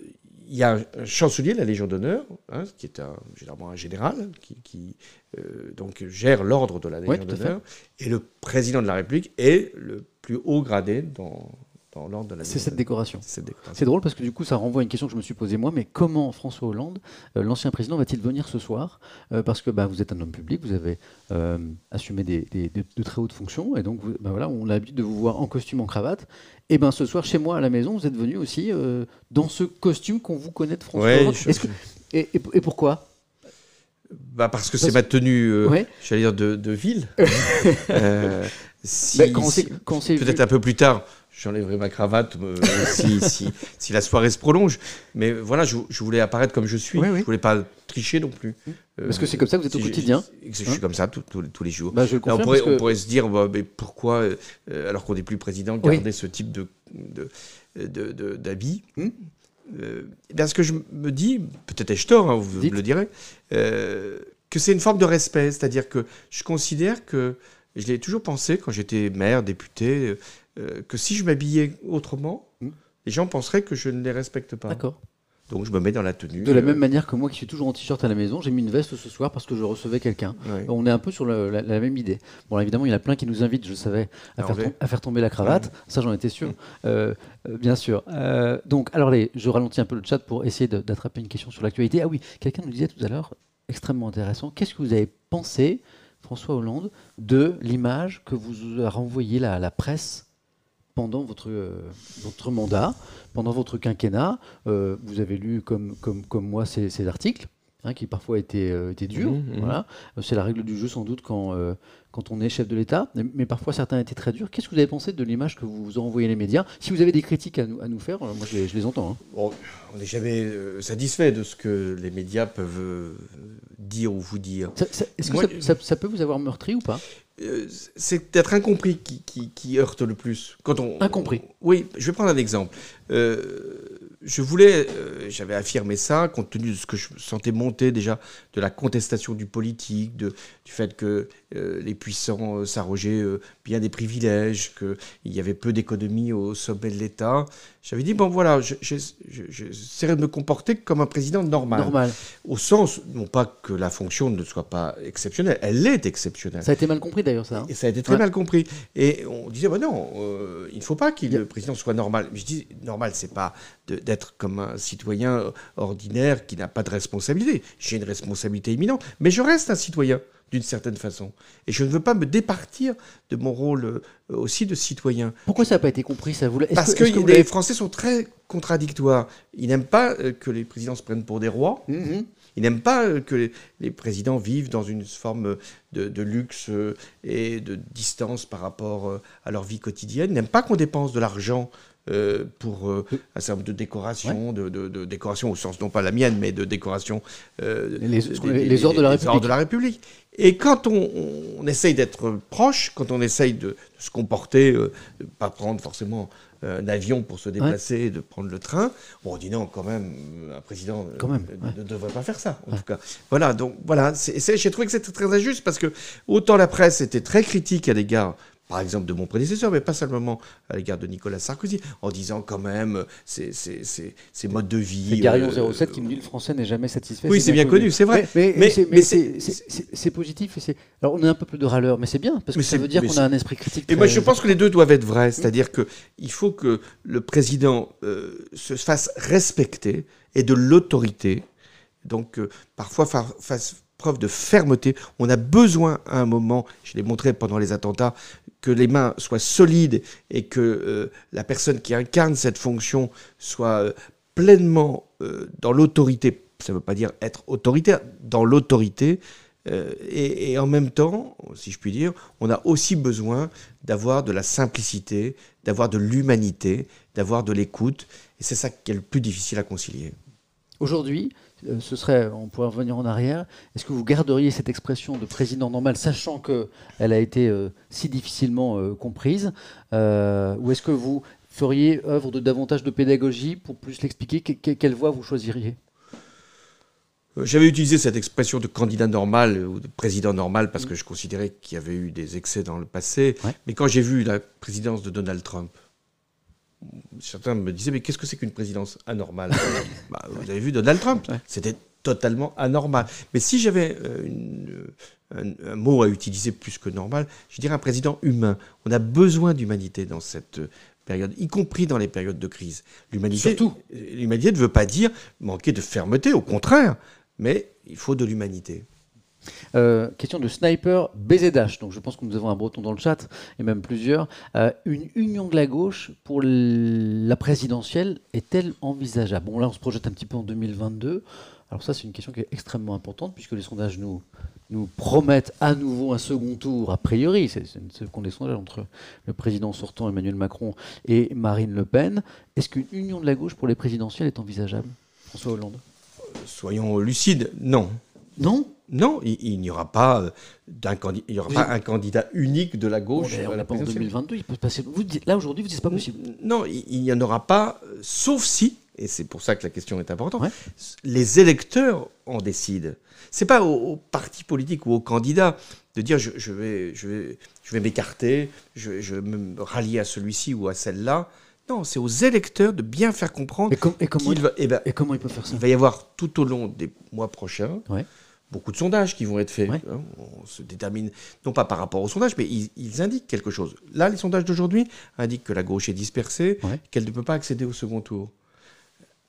il y a un, chancelier de la Légion d'honneur, hein, qui est un, généralement un général, qui, qui, euh, donc gère l'ordre de la Légion d'honneur, et le président de la République est le plus haut gradé dans, dans l'ordre de la Légion
C'est cette décoration.
C'est
drôle parce que du coup, ça renvoie à une question que je me suis posée moi, mais comment François Hollande, euh, l'ancien président, va-t-il venir ce soir? Euh, Parce que bah, vous êtes un homme public, vous avez euh, assumé des, des- de, de très hautes fonctions, et donc vous- bah, voilà, on a l'habitude de vous voir en costume, en cravate. Et ben ce soir, chez moi à la maison, vous êtes venu aussi dans ce costume qu'on vous connaît de François
Ouais,
Hollande.
je-
Est-ce que- et, et- et pourquoi?
Bah parce que c'est ma tenue, euh,
Ouais.
j'allais dire, de, de ville. Euh, si-
Bah,
si- Peut-être
vu-
un peu plus tard, j'enlèverai ma cravate euh, si, si, si la soirée se prolonge. Mais voilà, je, je voulais apparaître comme je suis.
Oui, oui.
Je voulais pas tricher non plus.
Parce que c'est comme ça que vous êtes au
si
quotidien.
Je, je
Hein
suis comme ça tous- les jours.
Bah, je le
Là, on, pourrait,
parce que-
on pourrait se dire, bah, mais pourquoi, euh, alors qu'on n'est plus président,
Oui.
garder ce type de, de, de- de- d'habit
Hmm.
Euh, Parce que je me dis, peut-être ai-je tort, hein, vous
Dites.
me le direz, euh, que c'est une forme de respect. C'est-à-dire que je considère que, je l'ai toujours pensé quand j'étais maire, député, euh, que si je m'habillais autrement,
Hmm.
les gens penseraient que je ne les respecte pas.
D'accord.
Donc je me mets dans la tenue.
De la
euh,
même manière que moi qui suis toujours en t-shirt à la maison, j'ai mis une veste ce soir parce que je recevais quelqu'un. On est un peu sur le- la, la même idée. Bon, évidemment, il y en a plein qui nous invitent, je savais, à, faire,
enlever.
tom- à faire tomber la cravate. Ça, j'en étais sûr. Euh, euh, bien sûr. Euh, donc, alors, les, je ralentis un peu le chat pour essayer d'attraper une question sur l'actualité. Ah oui, quelqu'un nous disait tout à l'heure, extrêmement intéressant, qu'est-ce que vous avez pensé, François Hollande, de l'image que vous a renvoyée la, la presse pendant votre, euh, votre mandat, pendant votre quinquennat Euh, Vous avez lu, comme, comme, comme moi, ces, ces articles hein, qui parfois été, euh, été dur.
Mhm, mhm.
Voilà. C'est la règle du jeu sans doute quand, euh, quand on est chef de l'État, mais, mais parfois certains étaient très durs. Qu'est-ce que vous avez pensé de l'image que vous ont envoyé les médias? Si vous avez des critiques à nous, à nous faire, moi je les, je les entends. hein.
Bon, on n'est jamais satisfait de ce que les médias peuvent dire ou vous dire.
Ça- ça- Est-ce que
Moi,
ça, ça- ça peut vous avoir meurtri ou pas?
C'est d'être incompris qui, qui- qui heurte le plus. Quand on,
Incompris.
oui, je vais prendre un exemple. Euh, je voulais, euh, j'avais affirmé ça, compte tenu de ce que je sentais monter déjà, de la contestation du politique, de, du fait que euh, les puissants euh, s'arrogeaient bien des privilèges, qu'il y avait peu d'économie au sommet de l'État. J'avais dit, bon voilà, je- je- je- j'essaierai de me comporter comme un président normal.
Normal.
Au sens, non pas que la fonction ne soit pas exceptionnelle, elle est exceptionnelle.
Ça a été mal compris d'ailleurs, ça. hein.
Et ça a été très
Ouais.
mal compris. Et on disait, bah non, il ne faut pas que
a-
le président soit normal. Mais je dis, normal, c'est pas de- comme un citoyen ordinaire qui n'a pas de responsabilité. J'ai une responsabilité éminente, mais je reste un citoyen d'une certaine façon. Et je ne veux pas me départir de mon rôle euh, aussi de citoyen.
Pourquoi ça n'a pas été compris ça vous
Parce
que,
que,
est-ce que vous
les Français sont très contradictoires. Ils n'aiment pas euh, que les présidents se prennent pour des rois.
Mhm.
Ils n'aiment pas euh, que les, présidents vivent dans une forme de, de luxe et de distance par rapport à leur vie quotidienne. Ils n'aiment pas qu'on dépense de l'argent euh, pour euh, un certain nombre de décorations, de, de- de décorations au sens non pas la mienne, mais de décorations euh,
Les-
des-
ordres de la
ordres de la République. Et quand on, on essaye d'être proche, quand on essaye de, se comporter, de ne pas prendre forcément un avion pour se déplacer, de prendre le train, on dit non, quand même, un président
Quand même,
ne-
ouais.
ne devrait pas faire ça, en tout cas. Voilà, donc voilà, j'ai trouvé que c'était très injuste parce que autant la presse était très critique à l'égard, par exemple, de mon prédécesseur, mais pas seulement à l'égard de Nicolas Sarkozy, en disant quand même ces, ces- ces- ces modes de vie.
C'est Garion
euh,
07 qui me dit le français n'est jamais satisfait.
Oui, c'est bien connu, c'est vrai.
Mais, mais-
Mais-
c'est- positif. et Alors on a un peu plus de râleur, mais c'est bien parce que
Mais
ça veut dire qu'on a un esprit critique.
Et moi, je pense que les deux doivent être vrais. C'est-à-dire qu'il faut que le président euh, se fasse respecter et de l'autorité. Donc, euh, parfois, fa- fasse preuve de fermeté. On a besoin, à un moment, je l'ai montré pendant les attentats, que les mains soient solides et que euh, la personne qui incarne cette fonction soit euh, pleinement euh, dans l'autorité. Ça ne veut pas dire être autoritaire, dans l'autorité. Et, en même temps, si je puis dire, on a aussi besoin d'avoir de la simplicité, d'avoir de l'humanité, d'avoir de l'écoute. Et c'est ça qui est le plus difficile à concilier.
Aujourd'hui, ce serait, on pourrait revenir en arrière. Est-ce que vous garderiez cette expression de président normal, sachant que elle a été euh, si difficilement euh, comprise, euh, ou est-ce que vous feriez œuvre de davantage de pédagogie pour plus l'expliquer? Que- que- Quelle voie vous choisiriez?
Euh, J'avais utilisé cette expression de candidat normal euh, ou de président normal parce que je considérais qu'il y avait eu des excès dans le passé.
Ouais.
Mais quand j'ai vu la présidence de Donald Trump, certains me disaient Mais qu'est-ce que c'est qu'une présidence anormale Bah, Vous avez vu Donald Trump. C'était totalement anormal. Mais si j'avais euh, une- un, un mot à utiliser plus que normal, je dirais un président humain. On a besoin d'humanité dans cette euh, période, y compris dans les périodes de crise. L'humanité. L'humanité ne veut pas dire manquer de fermeté, au contraire, mais il faut de l'humanité.
Euh, question de Sniper BZH. Donc je pense que nous avons un breton dans le chat, et même plusieurs. Euh, une union de la gauche pour la présidentielle est-elle envisageable? Bon, là, on se projette un petit peu en 2022. Alors ça, c'est une question qui est extrêmement importante, puisque les sondages nous, nous promettent à nouveau un second tour, a priori. C'est ce qu'ont les sondages entre le président sortant Emmanuel Macron et Marine Le Pen. Est-ce qu'une union de la gauche pour les présidentielles est envisageable? François Hollande?
Soyons lucides, non.
Non?
Non, il, il n'y aura pas euh, d'un candi- il y aura
Oui.
pas un candidat unique de la
On
gauche
est- on
à la
en
présidentielle.
2022, il peut se passer. Vous là aujourd'hui, vous dites c'est pas possible.
Non, il il n'y en aura pas, euh, sauf si, et c'est pour ça que la question est importante,
Ouais.
les électeurs en décident. C'est pas aux, aux partis politiques ou aux candidats de dire je, je vais, je vais, je vais m'écarter, je, je vais me rallier à celui-ci ou à celle-là. Non, c'est aux électeurs de bien faire comprendre
Et, com- et comment,
qu'il va, eh ben,
et comment il peut faire ça?
il va y avoir tout au long des mois prochains
Ouais.
Beaucoup de sondages qui vont être faits.
Ouais.
hein. On se détermine, non pas par rapport aux sondages, mais ils, ils indiquent quelque chose. Là, les sondages d'aujourd'hui indiquent que la gauche est dispersée,
Ouais.
qu'elle ne peut pas accéder au second tour.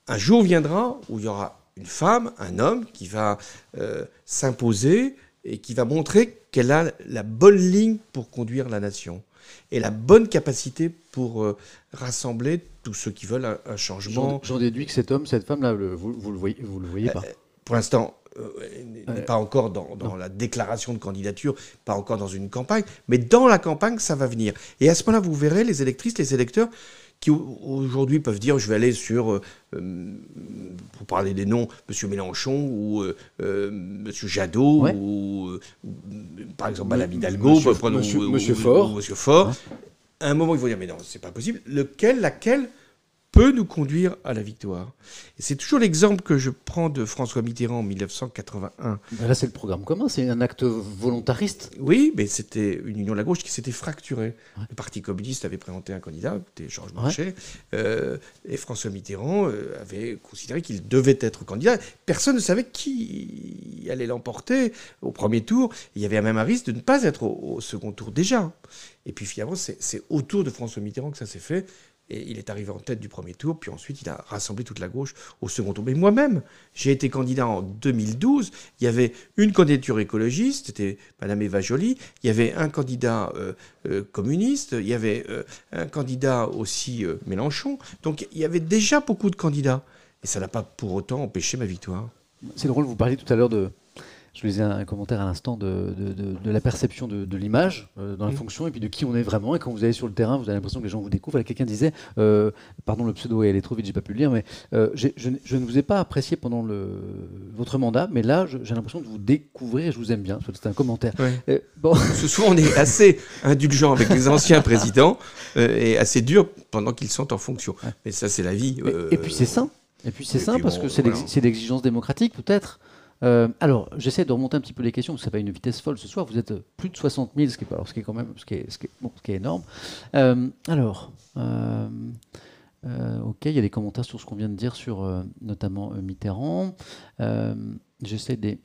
Un jour viendra où il y aura une femme, un homme qui va euh, s'imposer et qui va montrer qu'elle a la bonne ligne pour conduire la nation et la bonne capacité pour euh, rassembler tous ceux qui veulent un, un changement
J'en déduis que cet homme, cette femme-là, vous, vous le voyez, vous le voyez pas.
pour l'instant, n'est pas encore dans, dans la déclaration de candidature, pas encore dans une campagne, mais dans la campagne, ça va venir. Et à ce moment-là, vous verrez les électrices, les électeurs qui aujourd'hui peuvent dire je vais aller sur, euh, euh, pour parler des noms, M. Mélenchon ou euh, M. Jadot ou, par exemple Madame Hidalgo,
Monsieur, Monsieur, Monsieur Fort.
Monsieur Fort. À un moment, ils vont dire mais non, c'est pas possible. Lequel, laquelle peut nous conduire à la victoire. Et c'est toujours l'exemple que je prends de François Mitterrand en 1981.
Là, c'est le programme commun, c'est un acte volontariste.
Oui, mais c'était une union de la gauche qui s'était fracturée. Le Parti communiste avait présenté un candidat, c'était Georges Marchais, euh, et François Mitterrand euh, avait considéré qu'il devait être candidat. Personne ne savait qui allait l'emporter au premier tour. Il y avait même un risque de ne pas être au, au second tour déjà. Et puis finalement, c'est autour de François Mitterrand que ça s'est fait. Et il est arrivé en tête du premier tour, puis ensuite il a rassemblé toute la gauche au second tour. Mais moi-même, j'ai été candidat en 2012. Il y avait une candidature écologiste, c'était Madame Eva Joly. Il y avait un candidat euh, euh, communiste. Il y avait euh, un candidat aussi Mélenchon. Donc il y avait déjà beaucoup de candidats. Et ça n'a pas pour autant empêché ma victoire.
C'est drôle, vous parliez tout à l'heure de, je lisais un commentaire à l'instant de, la perception de, l'image euh, dans la mmh. fonction et puis de qui on est vraiment. Et quand vous allez sur le terrain, vous avez l'impression que les gens vous découvrent. Quelqu'un disait, euh, pardon, le pseudo est allé trop vite, j'ai pas pu le lire, mais euh, je, ne vous ai pas apprécié pendant le, votre mandat, mais là, j'ai l'impression de vous découvrir et je vous aime bien. C'était un commentaire.
bon. Souvent, on est assez indulgent avec les anciens présidents et assez dur pendant qu'ils sont en fonction. Mais ça, c'est la vie.
et puis c'est sain. Et puis c'est sain parce que c'est l'exigence démocratique, peut-être. Euh, alors, j'essaie de remonter un petit peu les questions, ça va une vitesse folle ce soir. Vous êtes plus de 60 000, ce qui est, alors, ce qui est quand même ce qui est, ce qui est, énorme. Euh, alors, euh, ok, il y a des commentaires sur ce qu'on vient de dire sur notamment Mitterrand. j'essaie de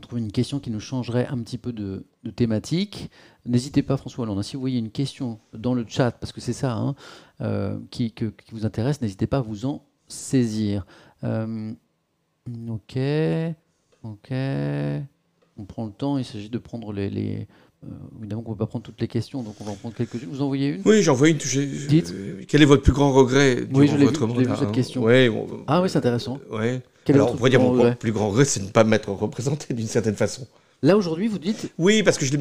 trouver une question qui nous changerait un petit peu de, thématique. N'hésitez pas, François Hollande, hein, si vous voyez une question dans le chat, parce que c'est ça hein, qui, vous intéresse, n'hésitez pas à vous en saisir. ok. Ok. On prend le temps, il s'agit de prendre les. Euh, évidemment qu'on ne peut pas prendre toutes les questions, donc on va en prendre quelques-unes. Vous envoyez une?
Oui, j'en vois une. Dites. Euh, quel est votre plus grand regret
Oui, je l'ai vu, vu, cette question. ah oui, c'est intéressant.
Ouais. Alors, on pourrait dire mon plus grand regret, c'est de ne pas m'être représenté d'une certaine façon.
Là, aujourd'hui, vous dites
Oui, parce que je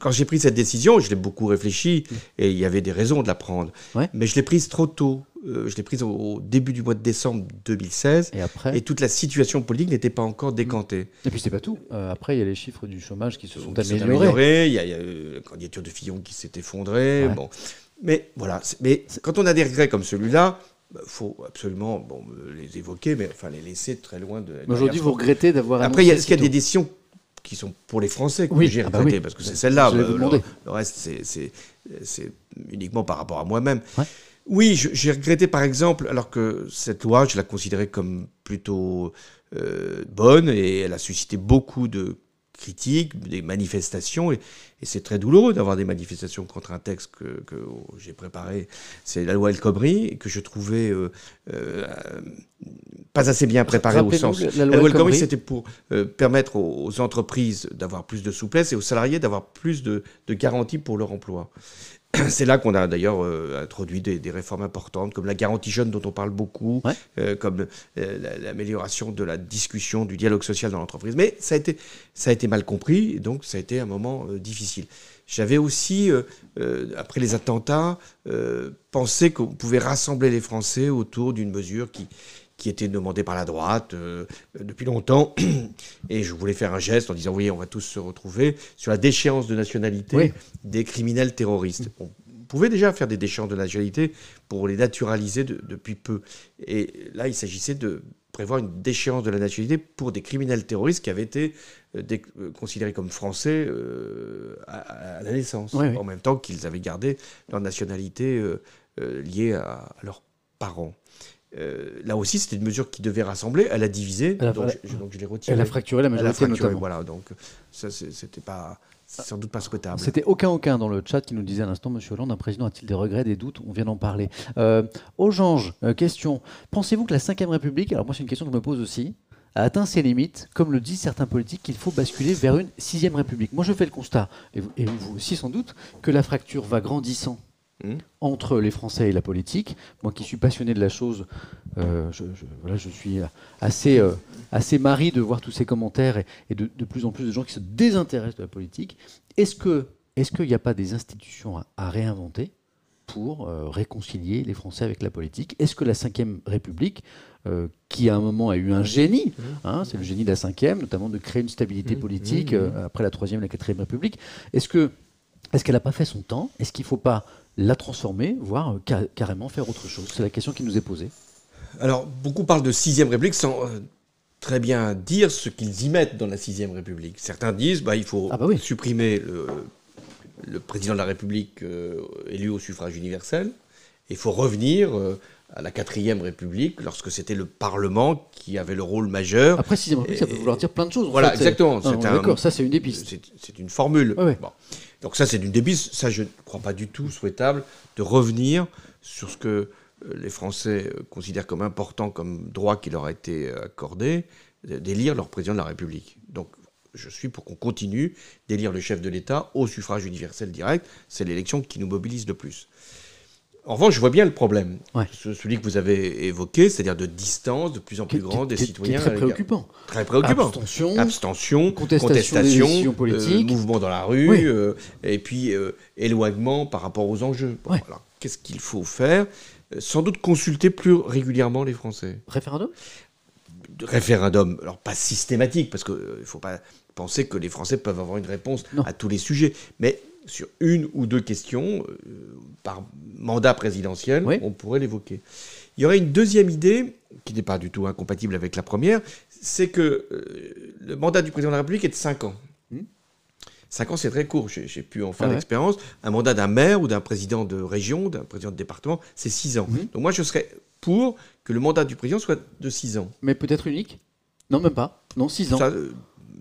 quand j'ai pris cette décision, je l'ai beaucoup réfléchi et il y avait des raisons de la prendre. Mais je l'ai prise trop tôt. Euh, je l'ai prise au, début du mois de décembre 2016.
Et après
Et toute la situation politique n'était pas encore décantée.
Et puis, c'est pas tout. Euh, après, il y a les chiffres du chômage qui se sont améliorés.
Il y a, euh, la candidature de Fillon qui s'est effondrée. Bon. Mais voilà. Mais quand on a des regrets comme celui-là, il bah, faut absolument bon, les évoquer, mais enfin les laisser très loin de.
Aujourd'hui, vous regrettez d'avoir.
Après, il y a, qu'il y a des décisions qui sont pour les Français que j'ai ah bah parce que c'est celle-là. Le, reste, c'est uniquement par rapport à moi-même. Oui, j'ai regretté par exemple, alors que cette loi, je la considérais comme plutôt euh, bonne et elle a suscité beaucoup de critiques, des manifestations, et, c'est très douloureux d'avoir des manifestations contre un texte que, j'ai préparé. C'est la loi El Khomri, que je trouvais euh, euh, pas assez bien préparé au sens. La loi, El Khomri, c'était pour euh, permettre aux, entreprises d'avoir plus de souplesse et aux salariés d'avoir plus de, de garanties pour leur emploi. C'est là qu'on a d'ailleurs euh, introduit des, réformes importantes, comme la garantie jeune dont on parle beaucoup, euh, comme euh, l'amélioration de la discussion, du dialogue social dans l'entreprise. Mais ça a, été, ça a été mal compris, donc ça a été un moment difficile. J'avais aussi, après les attentats, pensé qu'on pouvait rassembler les Français autour d'une mesure qui, qui était demandé par la droite euh, depuis longtemps. Et je voulais faire un geste en disant, oui, on va tous se retrouver sur la déchéance de nationalité des criminels terroristes. On pouvait déjà faire des déchéances de nationalité pour les naturaliser depuis peu. Et là, il s'agissait de prévoir une déchéance de la nationalité pour des criminels terroristes qui avaient été euh, euh, considérés comme français à, la naissance, en même temps qu'ils avaient gardé leur nationalité liée à leurs parents. Euh, là aussi, c'était une mesure qui devait rassembler. Elle a divisé, donc, je, l'ai retirée.
Elle a fracturé la majorité,
elle a fracturé, Voilà, donc ça, c'était pas sans doute pas souhaitable.
C'était aucun aucun dans le chat qui nous disait à l'instant, Monsieur Hollande, un président a-t-il des regrets, des doutes? On vient d'en parler. Euh, euh, question. Pensez-vous que la Ve République, alors moi c'est une question que je me pose aussi, a atteint ses limites, comme le disent certains politiques, qu'il faut basculer vers une Sixième République? Moi je fais le constat, et vous aussi sans doute, que la fracture va grandissant. Entre les Français et la politique. Moi qui suis passionné de la chose, euh, je, voilà, je, suis assez, euh, assez mari de voir tous ces commentaires et, de, plus en plus de gens qui se désintéressent de la politique. Est-ce qu'il est n'y a pas des institutions à, réinventer pour euh, réconcilier les Français avec la politique? Est-ce que la Ve République, qui à un moment a eu un génie, mmh. hein, c'est le génie de la Ve, notamment de créer une stabilité mmh. politique après la Troisième et la Quatrième République, est-ce que est-ce qu'elle n'a pas fait son temps? Est-ce qu'il ne faut pas la transformer, voire euh, carrément faire autre chose C'est la question qui nous est posée.
Alors, beaucoup parlent de sixième République sans euh, très bien dire ce qu'ils y mettent dans la sixième République. Certains disent bah, il faut ah bah supprimer le, président de la République euh, élu au suffrage universel. Il faut revenir à la quatrième République, lorsque c'était le Parlement qui avait le rôle majeur.
Après, sixième République, ça peut vouloir dire plein de choses.
Voilà, exactement.
D'accord, ça c'est une pistes.
C'est une formule. Donc ça, c'est une des pistes. Ça, je ne crois pas du tout souhaitable de revenir sur ce que euh, les Français euh, considèrent comme important, comme droit qui leur a été euh, accordé, d'élire leur président de la République. Donc je suis pour qu'on continue d'élire le chef de l'État au suffrage universel direct. C'est l'élection qui nous mobilise le plus. En revanche, je vois bien le problème, celui que vous avez évoqué, c'est-à-dire de distance de plus en plus grande des citoyens.
Très préoccupant.
Très préoccupant.
Abstention,
Abstention contestation, euh, mouvement dans la rue, euh, et puis euh, éloignement par rapport aux enjeux. Qu'est-ce qu'il faut faire? Sans doute consulter plus régulièrement les Français.
Référendum?
Référendum, alors pas systématique, parce qu'il ne faut pas penser que les Français peuvent avoir une réponse à tous les sujets, mais sur une ou deux questions euh, par mandat présidentiel, on pourrait l'évoquer. Il y aurait une deuxième idée, qui n'est pas du tout incompatible avec la première, c'est que euh, le mandat du président de la République est de 5 ans. Hmm. Cinq ans, c'est très court. J'ai pu en faire ah l'expérience. Un mandat d'un maire ou d'un président de région, d'un président de département, c'est 6 ans. Hmm. Donc moi, je serais pour que le mandat du président soit de 6 ans.
Mais peut-être unique? Non, même pas. Non, 6 ans. Euh,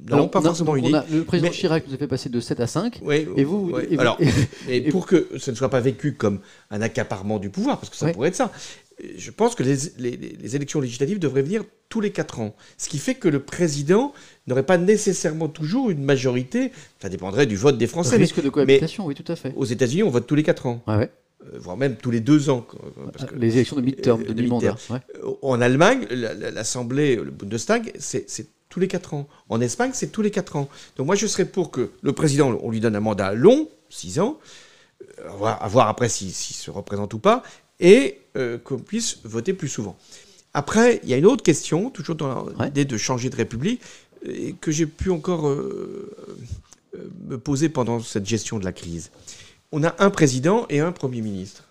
non, pas forcément unique.
le président Chirac nous a fait passer de 7 à 5.
Oui, et vous, et Alors, et, pour que ce ne soit pas vécu comme un accaparement du pouvoir, parce que ça pourrait être ça, je pense que les, les, élections législatives devraient venir tous les 4 ans. Ce qui fait que le président n'aurait pas nécessairement toujours une majorité. Ça dépendrait du vote des Français. Le
risque de cohabitation, oui, tout à fait.
Aux États-Unis, on vote tous les 4 ans.
Ah ouais.
Euh, voire même tous les deux ans.
Parce que, les élections de mid-term, de, mi-mandat.
En Allemagne, l'Assemblée, le Bundestag, c'est tous les 4 ans. En Espagne, c'est tous les 4 ans. Donc moi, je serais pour que le président, on lui donne un mandat long, 6 ans, euh, à voir, après s'il se représente ou pas, et euh, qu'on puisse voter plus souvent. Après, il y a une autre question, toujours dans l'idée de changer de république, et que j'ai pu encore euh, me poser pendant cette gestion de la crise. On a un président et un Premier ministre.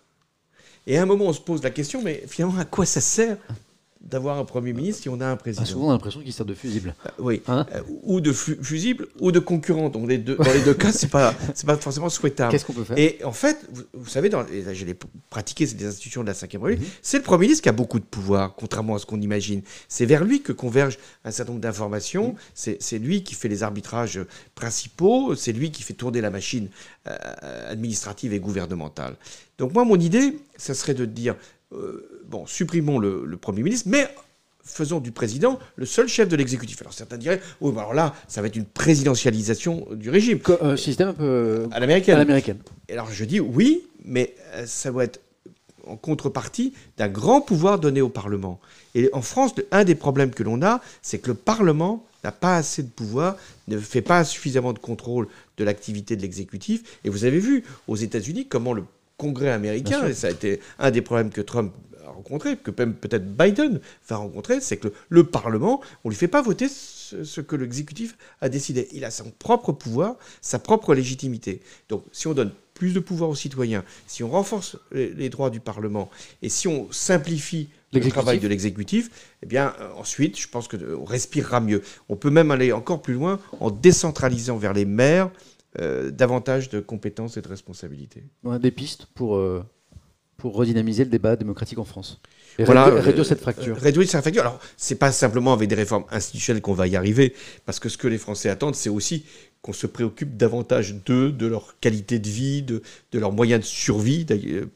Et à un moment, on se pose la question, mais finalement, à quoi ça sert d'avoir un Premier ministre si on a un président.
a souvent l'impression qu'il sert de fusible.
Euh, oui, hein euh, ou de fusible ou de concurrent. Donc les deux, dans les deux cas, c'est pas c'est pas forcément souhaitable.
Qu'est-ce qu'on peut faire?
Et en fait, vous, savez, dans, je l'ai pratiqué, c'est des institutions de la Ve République, mhm. c'est le Premier ministre qui a beaucoup de pouvoir, contrairement à ce qu'on imagine. C'est vers lui que convergent un certain nombre d'informations. Mhm. C'est lui qui fait les arbitrages principaux. C'est lui qui fait tourner la machine euh, administrative et gouvernementale. Donc moi, mon idée, ça serait de dire euh, bon, supprimons le, Premier ministre, mais faisons du président le seul chef de l'exécutif. Alors certains diraient, oui, alors là, ça va être une présidentialisation du régime.
Un euh, système un peu
euh, à l'américaine.
l'américaine.
Alors je dis oui, mais ça doit être en contrepartie d'un grand pouvoir donné au Parlement. Et en France, un des problèmes que l'on a, c'est que le Parlement n'a pas assez de pouvoir, ne fait pas suffisamment de contrôle de l'activité de l'exécutif. Et vous avez vu aux États-Unis comment le Congrès américain, et ça a été un des problèmes que Trump a rencontré, que peut-être Biden va rencontrer, c'est que le, Parlement, on ne lui fait pas voter ce, que l'exécutif a décidé. Il a son propre pouvoir, sa propre légitimité. Donc si on donne plus de pouvoir aux citoyens, si on renforce les, droits du Parlement et si on simplifie le travail de l'exécutif, eh bien euh, ensuite, je pense qu'on respirera mieux. On peut même aller encore plus loin en décentralisant vers les maires euh, davantage de compétences et de responsabilités.
On a des pistes pour, euh, pour redynamiser le débat démocratique en France.
Et voilà,
réduire, cette fracture.
Réduire cette fracture. Alors, c'est pas simplement avec des réformes institutionnelles qu'on va y arriver, parce que ce que les Français attendent, c'est aussi qu'on se préoccupe davantage d'eux, de leur qualité de vie, de, de leurs moyens de survie,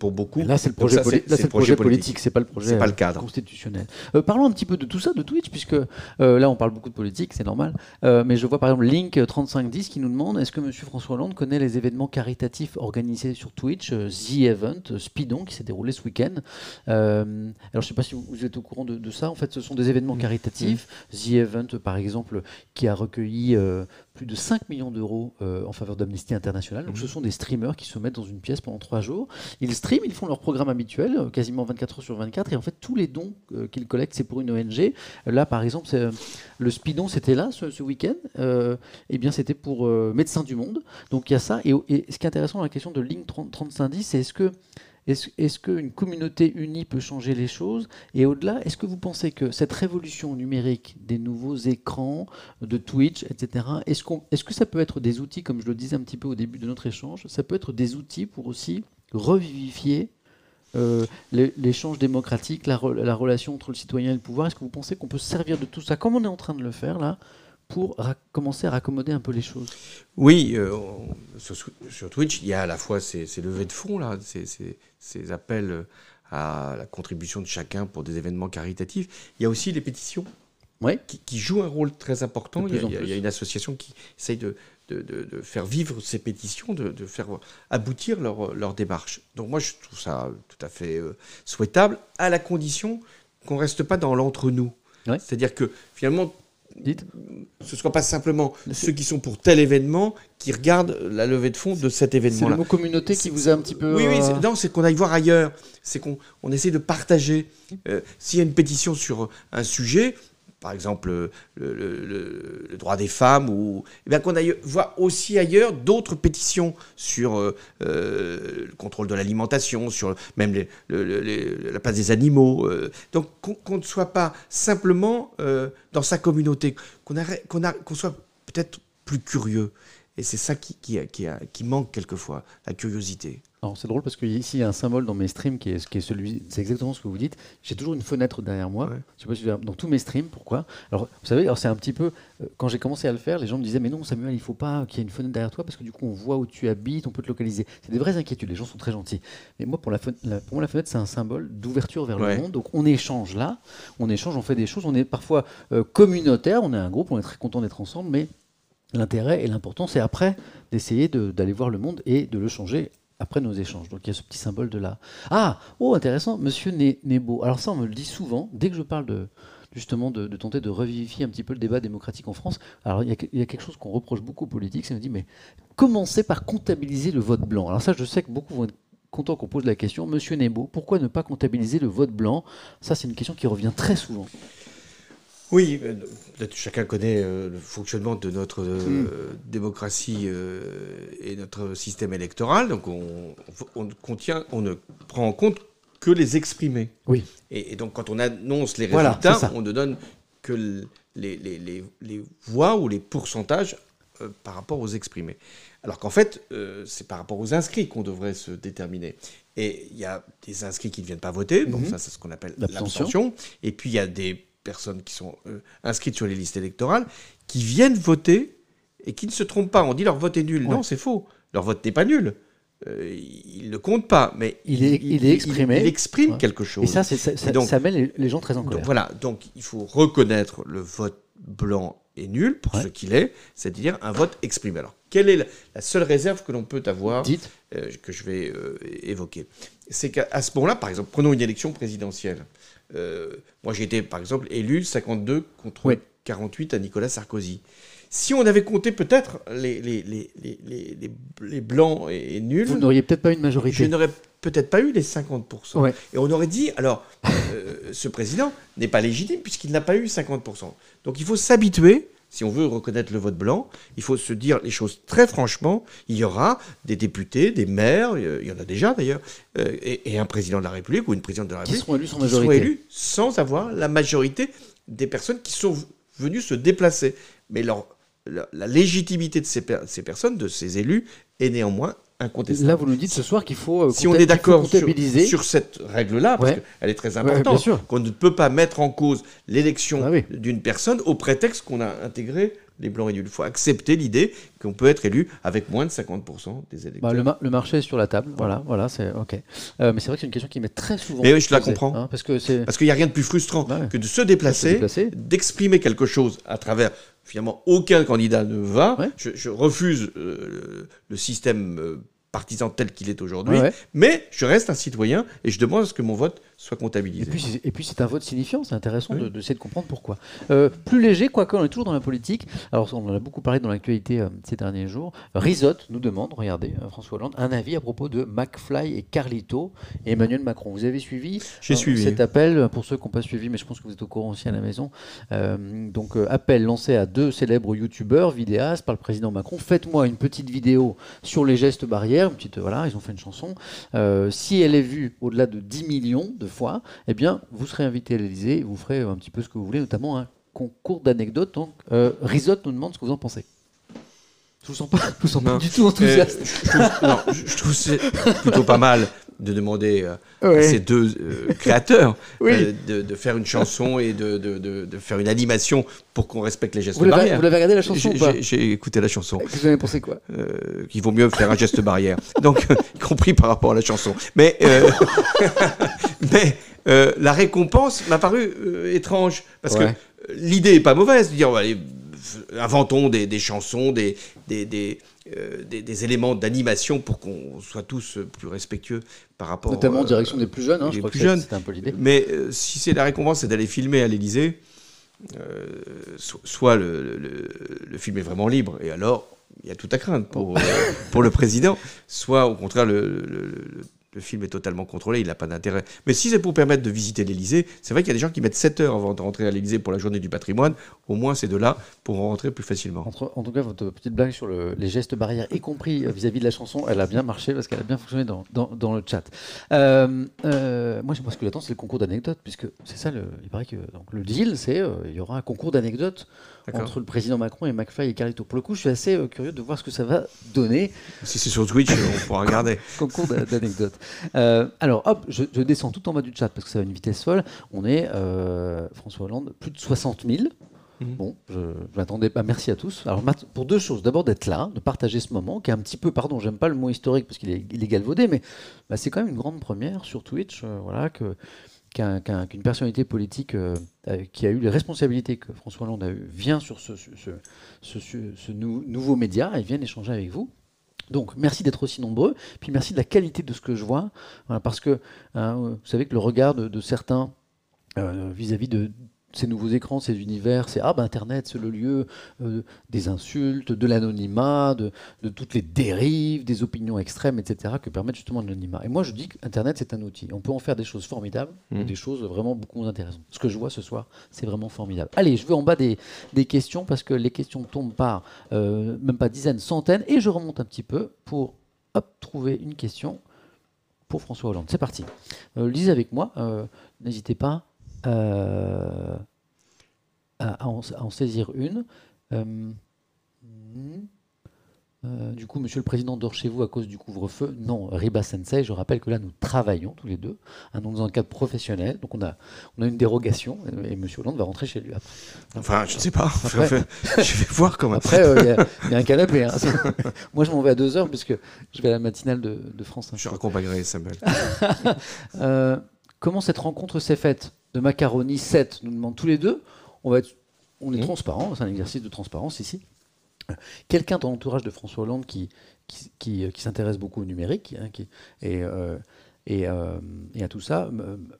pour beaucoup.
là, c'est le projet, projet, politique, c'est pas le projet
pas le cadre.
constitutionnel. Euh, parlons un petit peu de tout ça, de Twitch, puisque euh, là, on parle beaucoup de politique, c'est normal. Euh, mais je vois par exemple Link 3510 qui nous demande est-ce que M. François Hollande connaît les événements caritatifs organisés sur Twitch, The Event, Speedon, qui s'est déroulé ce week-end Alors, je ne sais pas si vous, êtes au courant de, de, ça. En fait, ce sont des événements caritatifs. Mmh. The Event, par exemple, qui a recueilli plus de 5 millions d'euros euh, en faveur d'Amnesty International. Donc, ce mhm. sont des streamers qui se mettent dans une pièce pendant 3 jours. Ils streament, ils font leur programme habituel, euh, quasiment 24 heures sur 24. Et en fait, tous les dons euh, qu'ils collectent, c'est pour une ONG. Là, par exemple, le Spidon, c'était là ce, week-end. et eh bien, c'était pour Médecins du Monde. Donc, il y a ça. Et, ce qui est intéressant dans la question de Link 3510, c'est est-ce que est-ce qu'une communauté unie peut changer les choses? Et au-delà, est-ce que vous pensez que cette révolution numérique des nouveaux écrans, de Twitch, etc., est-ce est que ça peut être des outils, comme je le disais un petit peu au début de notre échange, ça peut être des outils pour aussi revivifier euh, l'échange démocratique, la, relation entre le citoyen et le pouvoir? Est-ce que vous pensez qu'on peut se servir de tout ça, comme on est en train de le faire là, pour commencer à raccommoder un peu les choses
Oui, euh, sur, Twitch, il y a à la fois ces, levées de fonds, là, ces, appels à la contribution de chacun pour des événements caritatifs. Il y a aussi les pétitions qui, jouent un rôle très important. Il y, a, une association qui essaye de, faire vivre ces pétitions, de, faire aboutir leur, leur, démarche. Donc moi, je trouve ça tout à fait euh, souhaitable, à la condition qu'on ne reste pas dans l'entre-nous. C'est-à-dire que finalement, Dites. Ce ne soit pas simplement ceux qui sont pour tel événement qui regardent la levée de fonds de cet événement-là.
C'est le mot communauté qui vous a un petit peu.
Oui, oui, euh, non, c'est qu'on aille voir ailleurs. C'est qu'on on essaie de partager. Euh, s'il y a une pétition sur un sujet, par exemple le, droit des femmes, ou eh bien qu'on voit aussi ailleurs d'autres pétitions sur euh, euh, le contrôle de l'alimentation, sur même la place des animaux. Euh. donc qu'on ne soit pas simplement dans sa communauté, qu'on soit peut-être plus curieux. Et c'est ça qui manque quelquefois, la curiosité.
C'est drôle parce qu'ici, il y a un symbole dans mes streams qui est, qui est celui. C'est exactement ce que vous dites. J'ai toujours une fenêtre derrière moi. Je sais pas si dans tous mes streams. Pourquoi Alors, vous savez, c'est un petit peu. Euh, quand j'ai commencé à le faire, les gens me disaient Mais non, Samuel, il faut pas qu'il y ait une fenêtre derrière toi parce que du coup, on voit où tu habites, on peut te localiser. C'est des vraies inquiétudes. Les gens sont très gentils. Mais moi, pour, la, pour moi, la fenêtre, c'est un symbole d'ouverture vers le monde. Donc, on échange là. On échange, on fait des choses. On est parfois euh, communautaire. On est un groupe. On est très content d'être ensemble. Mais l'intérêt et l'important, c'est après d'essayer d'aller voir le monde et de le changer après nos échanges. Donc il y a ce petit symbole de là. Ah, oh intéressant, Monsieur Nebo. Alors ça, on me le dit souvent, dès que je parle de justement de, tenter de revivifier un petit peu le débat démocratique en France. Alors il y a, quelque chose qu'on reproche beaucoup aux politiques, c'est de dire mais commencez par comptabiliser le vote blanc. Alors ça, je sais que beaucoup vont être contents qu'on pose la question, Monsieur Nebo, pourquoi ne pas comptabiliser le vote blanc? Ça, c'est une question qui revient très souvent.
Oui, euh, chacun connaît euh, le fonctionnement de notre euh, hmm. démocratie et notre système électoral. Donc on, contient, on ne prend en compte que les exprimés.
Oui.
Et, donc quand on annonce les résultats, on ne donne que les, les, voix ou les pourcentages par rapport aux exprimés. Alors qu'en fait, c'est par rapport aux inscrits qu'on devrait se déterminer. Et il y a des inscrits qui ne viennent pas voter, donc mhm. ça c'est ce qu'on appelle l'abstention. Et puis il y a des personnes qui sont euh, inscrites sur les listes électorales, qui viennent voter et qui ne se trompent pas. On dit leur vote est nul. Non, c'est faux. Leur vote n'est pas nul. Euh, il ne compte pas, mais
il est, il, est exprimé.
Il, exprime quelque chose. Et
ça, ça, donc, ça met les, gens très en colère.
voilà, donc il faut reconnaître le vote blanc et nul pour ce qu'il est, c'est-à-dire un vote exprimé. Alors, quelle est la, seule réserve que l'on peut avoir, euh, que je vais évoquer? C'est qu'à ce moment-là, par exemple, prenons une élection présidentielle. Euh, moi, j'ai été, par exemple, élu 52 contre 48 à Nicolas Sarkozy. Si on avait compté peut-être les, les, les, les, les blancs et, nuls.
Vous n'auriez peut-être pas eu une majorité.
Je n'aurais peut-être pas eu les 50%. Et on aurait dit, alors, euh, ce président n'est pas légitime puisqu'il n'a pas eu 50%. Donc il faut s'habituer si on veut reconnaître le vote blanc, il faut se dire les choses très franchement. Il y aura des députés, des maires, il y en a déjà d'ailleurs, euh, et, un président de la République ou une présidente de la République
qui seront élus sans majorité.
élus sans avoir la majorité des personnes qui sont venues se déplacer. Mais leur, la, légitimité de ces, ces personnes, de ces élus, est néanmoins incontestable.
Là, vous nous dites ce soir qu'il faut euh,
si on est d'accord sur, sur, cette règle-là, parce qu'elle est très importante, qu'on ne peut pas mettre en cause l'élection ah d'une personne au prétexte qu'on a intégré les blancs et nuls. Il faut accepter l'idée qu'on peut être élu avec moins de 50% des électeurs.
Bah, le, marché est sur la table, voilà, voilà, c'est ok. Euh, mais c'est vrai que c'est une question qui m'est très souvent.
Mais oui, je la comprends.
Hein, parce que c'est.
Parce qu'il n'y a rien de plus frustrant que de se déplacer, d'exprimer quelque chose à travers finalement aucun candidat ne va. Je, refuse euh, le système euh, partisan tel qu'il est aujourd'hui, mais je reste un citoyen et je demande à ce que mon vote soit comptabilisé.
Et puis, c'est un vote signifiant, c'est intéressant de d'essayer de, comprendre pourquoi. Euh, plus léger, quoique on est toujours dans la politique, alors on en a beaucoup parlé dans l'actualité euh, ces derniers jours, Risotte nous demande, regardez, euh, François Hollande, un avis à propos de McFly et Carlito et Emmanuel Macron. Vous avez suivi,
J'ai suivi
cet appel, pour ceux qui n'ont pas suivi, mais je pense que vous êtes au courant aussi à la maison. donc appel lancé à deux célèbres youtubeurs, vidéastes, par le président Macron, faites-moi une petite vidéo sur les gestes barrières, une petite, voilà, ils ont fait une chanson. si elle est vue au-delà de 10 millions de fois, eh bien, vous serez invité à l'Elysée, vous ferez un petit peu ce que vous voulez, notamment un concours d'anecdotes. Donc, euh, Risotte nous demande ce que vous en pensez. Je vous sens pas, vous sens pas du tout enthousiaste.
Euh, je, trouve, non, je trouve c'est plutôt pas mal de demander euh, à ces deux créateurs de, faire une chanson et de, de, faire une animation pour qu'on respecte les gestes barrières.
Vous l'avez regardé la chanson
J'ai écouté la chanson.
Vous avez pensé quoi
Qu'il vaut mieux faire un geste barrière. Donc, y compris par rapport à la chanson. Mais, mais euh, la récompense m'a paru euh, étrange. Parce que l'idée n'est pas mauvaise. De dire, allez, inventons des, chansons, des, des, euh, des, éléments d'animation pour qu'on soit tous plus respectueux par rapport.
Notamment en direction des plus jeunes, hein, je crois plus jeunes. un peu l'idée.
Mais si c'est la récompense, c'est d'aller filmer à l'Élysée, soit le, le, film est vraiment libre, et alors il y a tout à craindre pour, pour le président, soit au contraire le, le film est totalement contrôlé, il n'a pas d'intérêt. Mais si c'est pour permettre de visiter l'Elysée, c'est vrai qu'il y a des gens qui mettent 7 heures avant de rentrer à l'Elysée pour la journée du patrimoine. Au moins, ces deux-là pourront rentrer plus facicilement.
en tout cas, votre petite blague sur les gestes barrières, y compris euh, vis-à-vis de la chanson, elle a bien marché parce qu'elle a bien fonctionné dans, dans, le chat. Euh, euh, moi, ce que j'attends, c'est le concours d'anecdotes, puisque c'est ça, le, il paraît que donc, le deal, c'est il y aura un concours d'anecdotes entre le président Macron et McFly et Carlito. Pour le coup, je suis assez curieux de voir ce que ça va donner.
Si c'est sur Twitch, on pourra regarder.
concours d'anecdotes. Euh, alors, hop, je, descends tout en bas du chat parce que ça va à une vitesse folle. On est, euh, François Hollande, plus de 60 000. Mhm. Bon, je, m'attendais pas. Merci à tous. Alors, pour deux choses. D'abord, d'être là, de partager ce moment, qui est un petit peu, pardon, j'aime pas le mot historique parce qu'il est, il est galvaudé, mais bah, c'est quand même une grande première sur Twitch. Euh, voilà, que qu'une personnalité politique qui a eu les responsabilités que François Hollande a eu vient sur ce, ce, nouveau média et vient échanger avec vous. Donc merci d'être aussi nombreux, puis merci de la qualité de ce que je vois, parce que hein, vous savez que le regard de, certains euh, vis-à-vis de, ces nouveaux écrans, ces univers, c'est ah ben Internet, c'est le lieu euh, des insultes, de l'anonymat, de, toutes les dérives, des opinions extrêmes, etc., que permettent justement l'anonymat. Et moi, je dis qu'Internet, c'est un outil. On peut en faire des choses formidables, mmh. des choses vraiment beaucoup intéressantes. Ce que je vois ce soir, c'est vraiment formidable. Allez, je vais en bas des, questions, parce que les questions tombent par euh, même pas dizaines, centaines, et je remonte un petit peu pour trouver une question pour François Hollande. C'est parti. Euh, lisez avec moi, n'hésitez pas euh, à, en, saisir une. Euh, euh, du coup, Monsieur le Président dort chez vous à cause du couvre-feu. Non, Riba Sensei, je rappelle que là, nous travaillons tous les deux, hein, dans un cadre professionnel. Donc, on a, on a une dérogation et Monsieur Hollande va rentrer chez lui après.
Enfin, je ne sais pas. je vais voir comment.
Après, il y, a un canapé. Hein. Moi, je m'en vais à 2 heures puisque je vais à la matinale de, de France.
Je raccompagnerai Samuel.
comment cette rencontre s'est faite? De macaroni 7 nous demande tous les deux. On, va être, on est mmh. transparent, c'est un exercice de transparence ici. Quelqu'un dans l'entourage de François Hollande qui, qui, qui, s'intéresse beaucoup au numérique hein, qui, et, euh, et, euh, et, à tout ça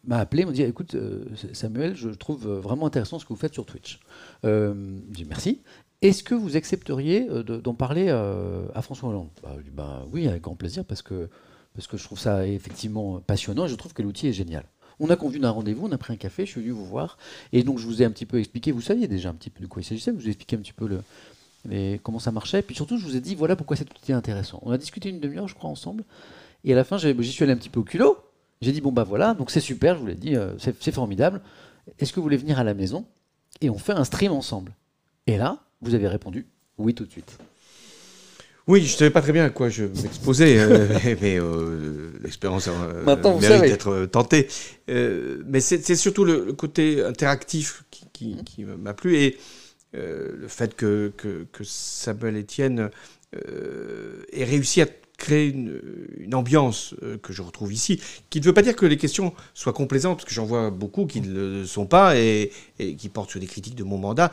m'a appelé, m'a dit écoute euh, Samuel, je trouve vraiment intéressant ce que vous faites sur Twitch. Euh, dit merci. Est-ce que vous accepteriez d'en parler à François Hollande? Bah, bah, Oui, avec grand plaisir parce que, parce que je trouve ça effectivement passionnant et je trouve que l'outil est génial. On a convenu d'un rendez-vous, on a pris un café, je suis venu vous voir. Et donc, je vous ai un petit peu expliqué, vous saviez déjà un petit peu de quoi il s'agissait, je vous ai expliqué un petit peu le, comment ça marchait. Puis surtout, je vous ai dit, voilà pourquoi cet outil intéressant. On a discuté une demi-heure, je crois, ensemble. Et à la fin, j'y suis allé un petit peu au culot. J'ai dit, bon, bah voilà, donc c'est super, je vous l'ai dit, euh, c'est formidable. Est-ce que vous voulez venir à la maison? Et on fait un stream ensemble. Et là, vous avez répondu, oui, tout de suite.
Oui, je ne savais pas très bien à quoi je m'exposais, euh, mais, euh, l'expérience euh, mérite d'être tentée. mais c'est surtout le, côté interactif qui, m'a plu. Et le fait que, que, que Samuel Etienne ait réussi à créer une, ambiance que je retrouve ici, qui ne veut pas dire que les questions soient complaisantes, parce que j'en vois beaucoup qui ne le sont pas et, et, qui portent sur des critiques de mon mandat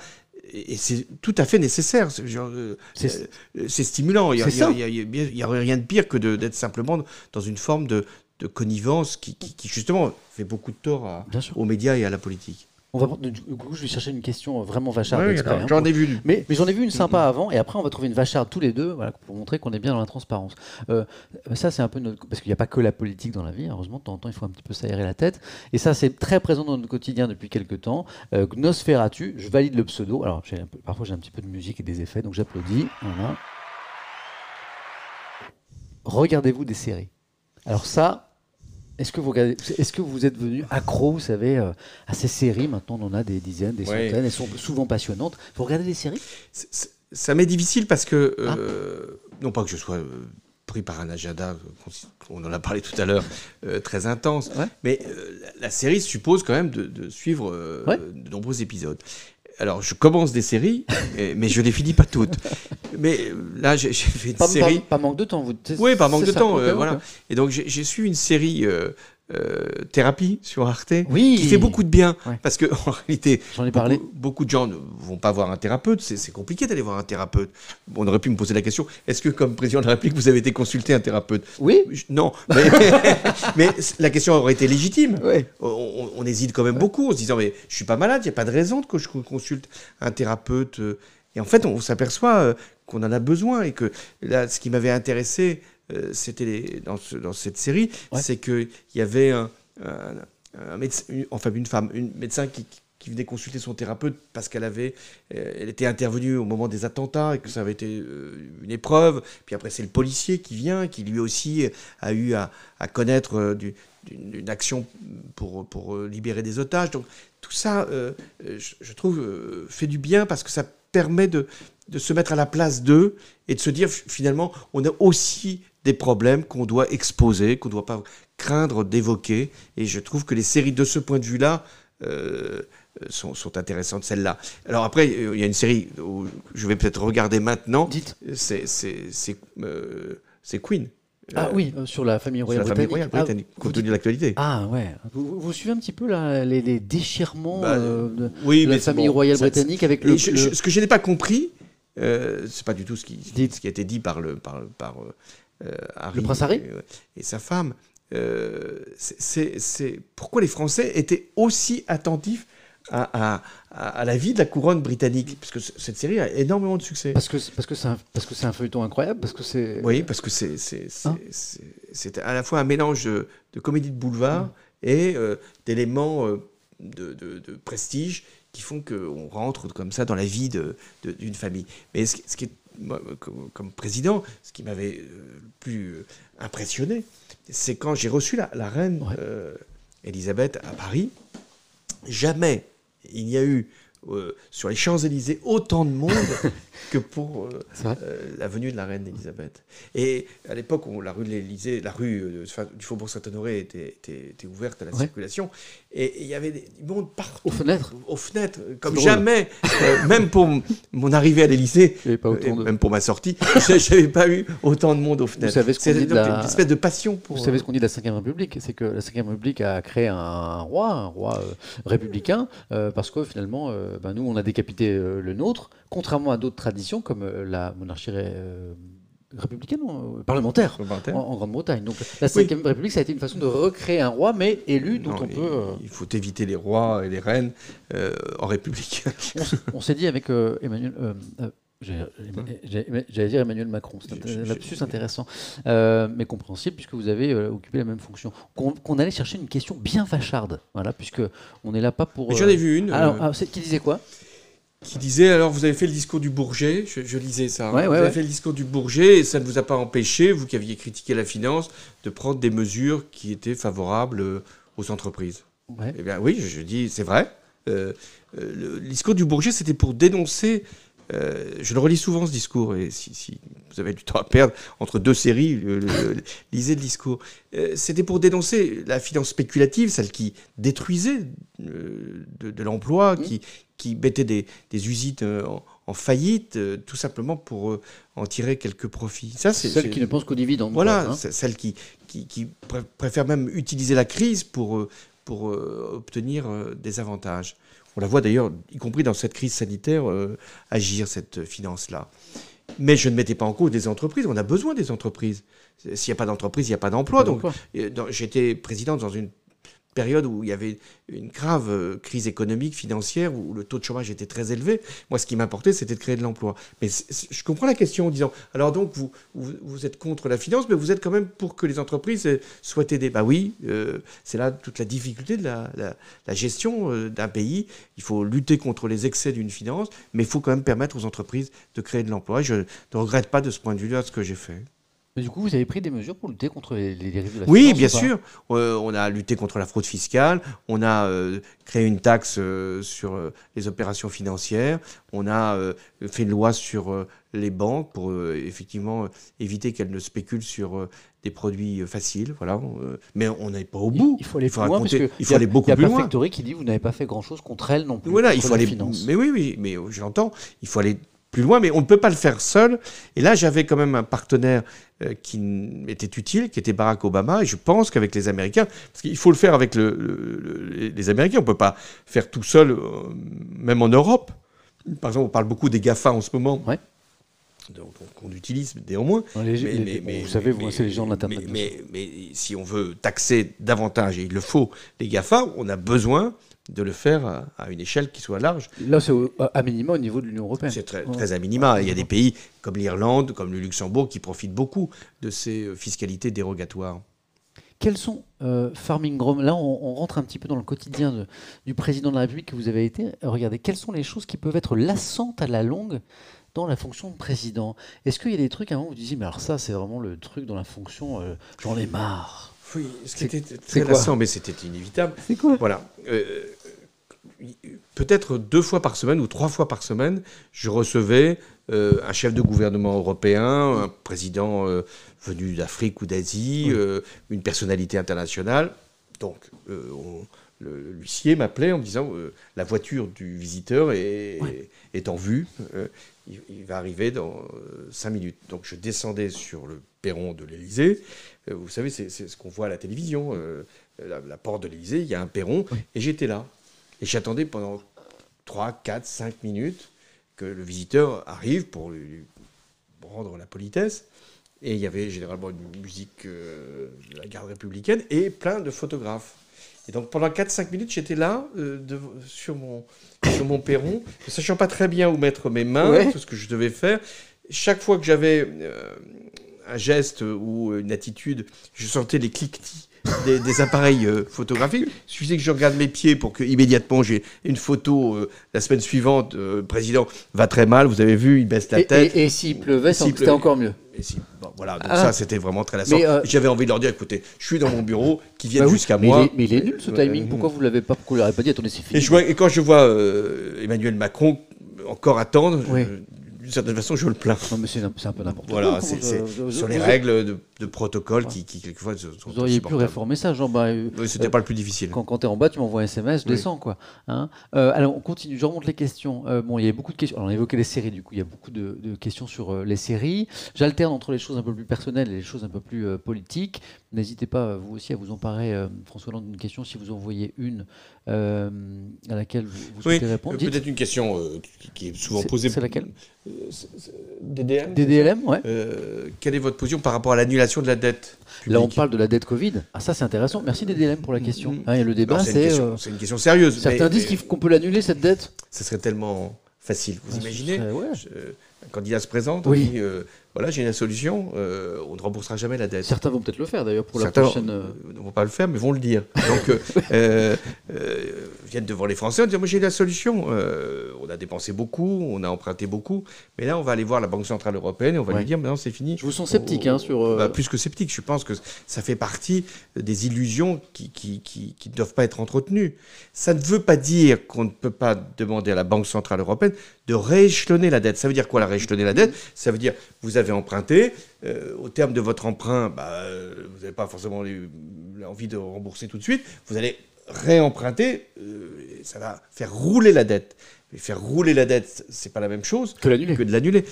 et c'est tout à fait nécessaire. C'est stimulant. Il n'y a, rien de pire que d'être simplement dans une forme de, connivence qui, justement, fait beaucoup de tort aux médias et à la politique.
On va, du coup, je vais chercher une question vraiment vacharde.
J'en ai vu.
Mais, mais j'en ai vu une sympa avant, et après, on va trouver une vacharde tous les deux, voilà, pour montrer qu'on est bien dans la transparence. Euh, ça, c'est un peu notre... Parce qu'il n'y a pas que la politique dans la vie, heureusement, de temps en temps, il faut un petit peu s'aérer la tête. Et ça, c'est très présent dans notre quotidien depuis quelques temps. Euh, Nosferatu, je valide le pseudo. Alors, parfois, j'ai un petit peu de musique et des effets, donc j'applaudis. Voilà. Regardez-vous des séries. Alors ça, est-ce que, vous est-ce que vous êtes venu accro, vous savez, euh, à ces séries Maintenant, on en a des dizaines, des centaines. Elles sont souvent passionnantes. Vous regardez des séries?
Ça m'est difficile parce que, euh, ah. non pas que je sois euh, pris par un agenda, on en a parlé tout à l'heure, très intense, mais la série suppose quand même de, suivre de nombreux épisodes alors je commence des séries, mais je les finis pas toutes. Mais euh, là, j'ai fait une
pas,
série.
Pas, manque de temps, vous.
Oui, pas manque de temps, euh, voilà. Et donc j'ai suivi une série euh, euh, thérapie sur Arte, qui fait beaucoup de bien. Parce que en réalité,
ai parlé.
Beaucoup, de gens ne vont pas voir un thérapeute. C'est compliqué d'aller voir un thérapeute. on aurait pu me poser la question est-ce que, comme président de la République, vous avez été consulté un thérapeute?
Oui.
non. Mais, la question aurait été légitime. On, hésite quand même beaucoup en se disant mais je suis pas malade, il n'y a pas de raison que je consulte un thérapeute. Et en fait, on s'aperçoit euh, qu'on en a besoin et que là, ce qui m'avait intéressé euh, c'était dans, dans, cette série, c'est qu'il y avait un, médecin, enfin une femme, une médecin qui, qui venait consulter son thérapeute parce qu'elle avait, euh, elle était intervenue au moment des attentats et que ça avait été euh, une épreuve. Puis après, c'est le policier qui vient, qui lui aussi a eu à, à connaître d'une action pour, pour libérer des otages. Donc tout ça, je, je, trouve, fait du bien parce que ça permet de, de se mettre à la place d'eux et de se dire finalement, on a aussi des problèmes qu'on doit exposer, qu'on ne doit pas craindre d'évoquer. Et je trouve que les séries de ce point de vue-là euh, sont, intéressantes, celles-là. Alors après, il y a une série où je vais peut-être regarder maintenant.
Dites.
C'est euh, Queen.
Ah oui, euh, sur la famille royale
britannique. Royale britannique, compte tenu de l'actualité.
Ah ouais. Vous, suivez un petit peu les, déchirements bah, de, la famille royale britannique avec le,
Ce que je n'ai pas compris, euh, c'est pas du tout ce qui, ce qui, a été dit par le, par, par
euh, le prince Harry
et, sa femme. Euh, c'est pourquoi les Français étaient aussi attentifs à, à, la vie de la couronne britannique, parce que cette série a énormément de succès.
Parce que parce que c'est un, parce que c'est un feuilleton incroyable, parce que c'est.
Oui, parce que c'est hein c'est à la fois un mélange de, comédie de boulevard mmh. et euh, d'éléments de, de, de, prestige qui font qu'on rentre comme ça dans la vie d'une famille. Mais ce, ce qui est comme, président, ce qui m'avait le euh, plus euh, impressionné, c'est quand j'ai reçu la, reine euh, Elisabeth à Paris. Jamais il n'y a eu sur les Champs-Élysées autant de monde que pour euh, euh, la venue de la reine Elisabeth. Et à l'époque la rue de l'Élysée, la rue euh, du Faubourg Saint-Honoré était, était, ouverte à la circulation, et il y avait des monde partout.
Aux fenêtres
Aux fenêtres, comme jamais. même pour mon arrivée à l'Élysée, même pour ma sortie, je n'avais pas eu autant de monde aux fenêtres.
Vous savez ce qu'on dit de la...
une espèce de passion pour...
Vous savez ce qu'on dit de la Ve République C'est que la Ve République a créé un roi, un roi républicain, parce que finalement, ben, nous, on a décapité le nôtre, contrairement à d'autres traditions comme euh, la monarchie euh, républicaine ou euh, parlementaire, En, Grande-Bretagne. Donc la Cinquième République, ça a été une façon de recréer un roi, mais élu, dont on peut.
Il faut éviter les rois et les reines en République.
on, s'est dit avec Emmanuel. J'allais dire Emmanuel Macron, c'est un lapsus intéressant, mais compréhensible puisque vous avez occupé la même fonction. Qu'on allait chercher une question bien facharde, voilà, puisque on n'est là pas pour.
J'en ai vu une.
Alors, ah, qui disait quoi?
Qui disait alors vous avez fait le discours du Bourget, je, lisais ça, hein. vous avez fait le discours du Bourget et ça ne vous a pas empêché, vous qui aviez critiqué la finance, de prendre des mesures qui étaient favorables euh, aux entreprises. Eh bien oui, je, dis c'est vrai. Euh, euh, le discours du Bourget c'était pour dénoncer Euh, je le relis souvent ce discours, et si, vous avez du temps à perdre entre deux séries, lisez le discours. Euh, c'était pour dénoncer la finance spéculative, celle qui détruisait de, l'emploi, mmh. qui, qui mettait des, usines en, faillite, tout simplement pour en tirer quelques profits.
Ça, c'est celle qui ne pense qu'aux dividendes.
Voilà, hein. celle qui, qui, qui, préfère même utiliser la crise pour, pour obtenir des avantages. On la voit d'ailleurs, y compris dans cette crise sanitaire, euh, agir, cette finance-là. Mais je ne mettais pas en cause des entreprises. On a besoin des entreprises. S'il n'y a pas d'entreprise, il n'y a pas d'emploi. Donc, euh, j'étais président dans une période où il y avait une grave euh, crise économique, financière, où le taux de chômage était très élevé. Moi, ce qui m'importait, c'était de créer de l'emploi. Mais je comprends la question en disant, alors donc, vous, vous, êtes contre la finance, mais vous êtes quand même pour que les entreprises euh, soient aidées. Bah oui, euh, c'est là toute la difficulté de la, la, gestion d'un pays. Il faut lutter contre les excès d'une finance, mais il faut quand même permettre aux entreprises de créer de l'emploi. Je ne regrette pas de ce point de vue-là ce que j'ai fait.
Mais du coup, vous avez pris des mesures pour lutter contre les, dérives de la
Oui, bien sûr. Euh, on a lutté contre la fraude fiscale. On a euh, créé une taxe euh, sur les opérations financières. On a fait une loi sur les banques pour effectivement éviter qu'elles ne spéculent sur des produits faciles. Voilà. mais on n'est pas au bout.
Il, faut aller plus loin parce il faut aller beaucoup plus loin. Il y a qui dit vous n'avez pas fait grand chose contre elle non plus.
Voilà, il faut aller. Mais oui, oui, mais j'entends. Il faut aller plus loin, mais on ne peut pas le faire seul. Et là, j'avais quand même un partenaire euh, qui était utile, qui était Barack Obama. Et je pense qu'avec les Américains, parce qu'il faut le faire avec les Américains, on ne peut pas faire tout seul, euh, même en Europe. Par exemple, on parle beaucoup des GAFA en ce moment. Ouais. qu'on utilise néanmoins.
mais, vous savez, c'est les gens de l'Internet.
Mais, mais, si on veut taxer davantage, et il le faut, les GAFA, on a besoin de le faire à, une échelle qui soit large.
Là, c'est à minima au niveau de l'Union européenne.
C'est très, très, à minima. Il y a des pays comme l'Irlande, comme le Luxembourg, qui profitent beaucoup de ces euh, fiscalités dérogatoires.
Quels sont, euh, Farming Rome, là on, rentre un petit peu dans le quotidien du président de la République que vous avez été. Regardez, quelles sont les choses qui peuvent être lassantes à la longue dans la fonction de président? Est-ce qu'il y a des trucs, à un moment, vous disiez, mais alors ça, c'est vraiment le truc dans la fonction, euh, j'en ai marre
Oui, ce qui était très lassant, mais c'était inévitable. C'est quoi? Voilà peut-être deux fois par semaine ou trois fois par semaine, je recevais euh, un chef de gouvernement européen, un président euh, venu d'Afrique ou d'Asie, euh, une personnalité internationale. Donc, l'huissier m'appelait en me disant la voiture du visiteur est, est en vue. Il, il, va arriver dans cinq minutes. Donc, je descendais sur le perron de l'Élysée. Vous savez, c'est ce qu'on voit à la télévision. La, la, porte de l'Élysée, il y a un perron, et j'étais là. Et j'attendais pendant 3, 4, 5 minutes que le visiteur arrive pour lui rendre la politesse. Et il y avait généralement une musique euh, de la garde républicaine et plein de photographes. Et donc pendant 4-5 minutes, j'étais là, euh, sur, mon, sur mon perron, ne sachant pas très bien où mettre mes mains, tout ce que je devais faire. Chaque fois que j'avais euh, un geste ou une attitude, je sentais les cliquetis des, appareils euh, photographiques. Il suffisait que je regarde mes pieds pour que immédiatement j'ai une photo euh, la semaine suivante. Euh, le président va très mal, vous avez vu, il baisse la tête.
Et, s'il pleuvait, c'était encore mieux.
voilà, donc ah. ça c'était vraiment très lassant. J'avais envie de leur dire écoutez, je suis dans mon bureau, qui viennent bah jusqu'à moi.
mais il est nul ce timing, pourquoi vous ne l'avez pas, pourquoi vous l'avez pas dit Attendez, c'est fini.
Et, je vois, et, quand je vois Emmanuel Macron encore attendre, d'une certaine façon, je le plains.
Non, mais c'est un, peu n'importe
quoi. Voilà, c'est sur les règles de, protocole qui, quelquefois, sont
Vous auriez pu réformer ça, Jean. Bah,
euh, oui, c'était pas le plus difficile.
Quand, quand tu es en bas, tu m'envoies un SMS, je descends, quoi. Hein euh, alors, on continue, je remonte les questions. Euh, bon, il y a beaucoup de questions. Alors, on a évoqué les séries, du coup, il y a beaucoup de, questions sur les séries. J'alterne entre les choses un peu plus personnelles et les choses un peu plus politiques. N'hésitez pas, vous aussi, à vous emparer, François Hollande, d'une question, si vous en voyez une à laquelle vous, souhaitez répondre.
Peut-être une question qui, est souvent posée.
C'est laquelle?
DDM
DDLM, ouais.
Euh, quelle est votre position par rapport à l'annulation de la dette
Là, on parle de la dette Covid. Ah, ça, c'est intéressant. Merci DDLM pour la question. Mm-hmm. Hein, le débat, c'est.
Euh, c'est une, question sérieuse.
Certains disent qu'on peut l'annuler, cette dette.
Ce serait tellement facile. Vous imaginez Un candidat se présente, oui. dit euh, voilà, j'ai une solution, on ne remboursera jamais la dette.
Certains vont peut-être le faire d'ailleurs pour la prochaine.
ne vont pas le faire, mais vont le dire. Donc, euh, viennent devant les Français en disant Moi, j'ai la solution. Euh, on a dépensé beaucoup, on a emprunté beaucoup, mais là, on va aller voir la Banque Centrale Européenne et on va
Ouais.
lui dire Maintenant, c'est fini.
Je vous sens sceptique hein, sur. euh,
Bah, plus que sceptique, je pense que ça fait partie des illusions qui, qui, qui- qui ne doivent pas être entretenues. Ça ne veut pas dire qu'on ne peut pas demander à la Banque Centrale Européenne de rééchelonner la dette. Ça veut dire quoi la rééchelonner la dette? Ça veut dire vous avez emprunté, euh, au terme de votre emprunt, bah, euh, vous n'avez pas forcément eu envie de rembourser tout de suite, vous allez réemprunter, euh, ça va faire rouler la dette. Mais faire rouler la dette, c'est pas la même chose
Que
que de l'annuler.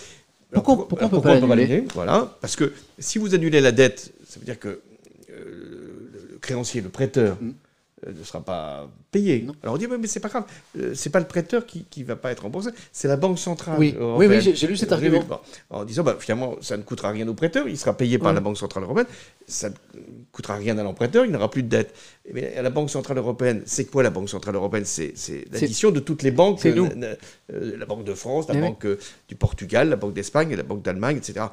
Pourquoi- pourquoi on peut pas l'annuler
Voilà, parce que si vous annulez la dette, ça veut dire que euh, le créancier, le prêteur,
Mm.
Euh, ne sera pas payé.
Non.
Alors on dit, mais, mais c'est pas grave, euh, c'est pas le prêteur qui ne va pas être remboursé, c'est la Banque Centrale.
Oui,
européenne.
oui, oui, j'ai- lu cet
avez
argument.
Bon, en disant, bah, finalement, ça ne coûtera rien au prêteur, il sera payé par la Banque Centrale Européenne, ça ne coûtera rien à l'emprunteur, il n'aura plus de dette. Mais à la Banque Centrale Européenne, c'est quoi la Banque Centrale Européenne? C'est l'addition de toutes les banques,
c'est nous.
euh, euh, la Banque de France, la
Eh.
Banque euh, du Portugal, la Banque d'Espagne, la Banque d'Allemagne, etc.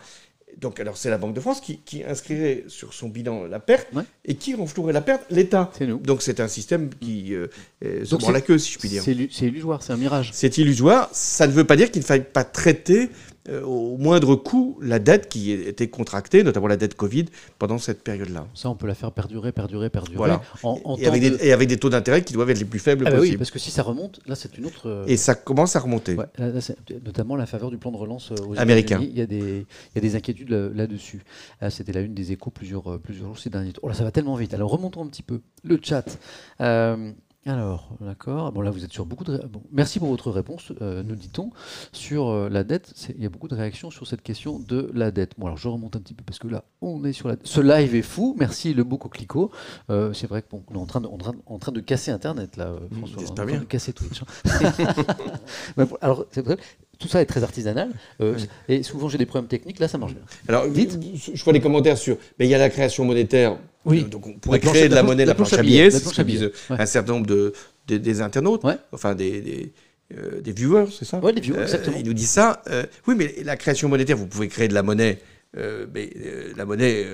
Donc, alors, c'est la Banque de France qui, qui inscrirait sur son bilan la perte
Ouais.
et qui renflouerait la perte L'État.
C'est nous.
Donc, c'est un système qui euh, se
c'est-
la queue, si je puis dire.
C'est illusoire, c'est un mirage.
C'est illusoire. Ça ne veut pas dire qu'il ne faille pas traiter euh, au moindre coût la dette qui était contractée, notamment la dette Covid, pendant cette période-là.
Ça, on peut la faire perdurer, perdurer, perdurer.
Voilà.
En, en
Et avec,
de-
des, et avec des taux d'intérêt qui doivent être les plus faibles
Ah bah oui,
possibles.
parce que si ça remonte, là, c'est une autre. euh,
Et ça commence à remonter.
Ouais, là, notamment la faveur du plan de relance euh, aux
Américain.
Il y a des, il y a des inquiétudes là- là-dessus. Ah, C'était la une des échos plusieurs, plusieurs jours ces derniers temps. Oh là, ça va tellement vite. Alors remontons un petit peu. Le chat. Euh, alors, d'accord. Bon, là, vous êtes sur beaucoup de. ré- Bon, merci pour votre réponse, euh, nous dit-on. Sur euh, la dette, c'est- il y a beaucoup de réactions sur cette question de la dette. Bon, alors je remonte un petit peu parce que là, on est sur la. Ce live est fou. Merci, le beau coquelicot. Euh, c'est vrai que bon, on est en train de, en train, en train de casser Internet, là, euh,
Mmh,
François.
j'espère
On est en train
bien.
de casser Twitch. hein. Bon, alors, c'est vrai, tout ça est très artisanal. euh, Et souvent, j'ai des problèmes techniques. Là, ça marche bien.
Alors,
Dites.
je vois des commentaires sur. Mais il y a la création monétaire.
Oui.
Euh, Donc, on pourrait créer de la, monnaie,
la
la
planche à billets,
c'est ce que disent un certain nombre de, de- des internautes,
Ouais.
enfin des, des, euh, des viewers, c'est ça?
Ouais, des viewers,
Euh,
exactement.
Ils nous disent ça. Euh, oui, mais la création monétaire, vous pouvez créer de la monnaie. mais la monnaie,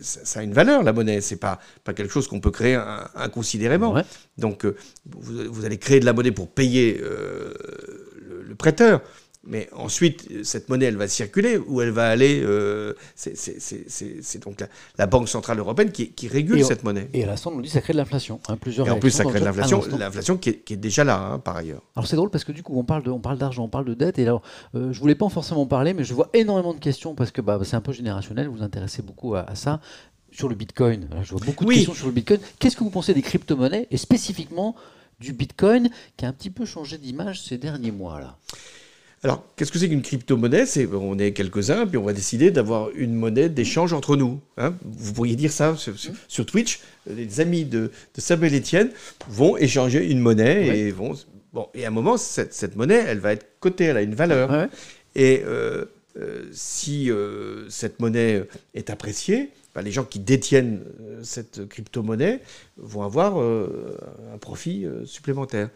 ça, ça a une valeur, la monnaie. C'est pas, pas quelque chose qu'on peut créer inconsidérément.
Ouais.
Donc, vous, vous allez créer de la monnaie pour payer le, le prêteur. Mais ensuite, cette monnaie, elle va circuler ou elle va aller. euh, c'est- donc la, la Banque Centrale Européenne qui, qui régule
Et
cette monnaie.
Et à l'instant, on nous dit que ça crée de l'inflation. hein, plusieurs
Et en plus, ça crée de l'inflation, l'inflation qui, est- qui est déjà là, hein, par ailleurs.
Alors c'est drôle parce que du coup on parle de, on d'argent, on parle de dette et alors euh, je voulais pas forcément en parler mais je vois énormément de questions parce que bah, c'est un peu générationnel, vous vous intéressez beaucoup à, à ça sur le Bitcoin. Voilà, je vois beaucoup de
Oui.
questions sur le Bitcoin. Qu'est-ce que vous pensez des crypto-monnaies et spécifiquement du Bitcoin qui a un petit peu changé d'image ces derniers mois là?
Alors, qu'est-ce que c'est qu'une crypto-monnaie? C'est on est quelques-uns, puis on va décider d'avoir une monnaie d'échange entre nous. hein. Vous pourriez dire ça sur, sur- sur Twitch. Les amis de, de Samuel Etienne vont échanger une monnaie et vont. Bon, et à un moment, cette, cette monnaie, elle va être cotée, elle a une valeur.
Ouais.
Et euh, euh, si euh, cette monnaie est appréciée, ben, les gens qui détiennent euh, cette crypto-monnaie vont avoir euh, un profit euh, supplémentaire.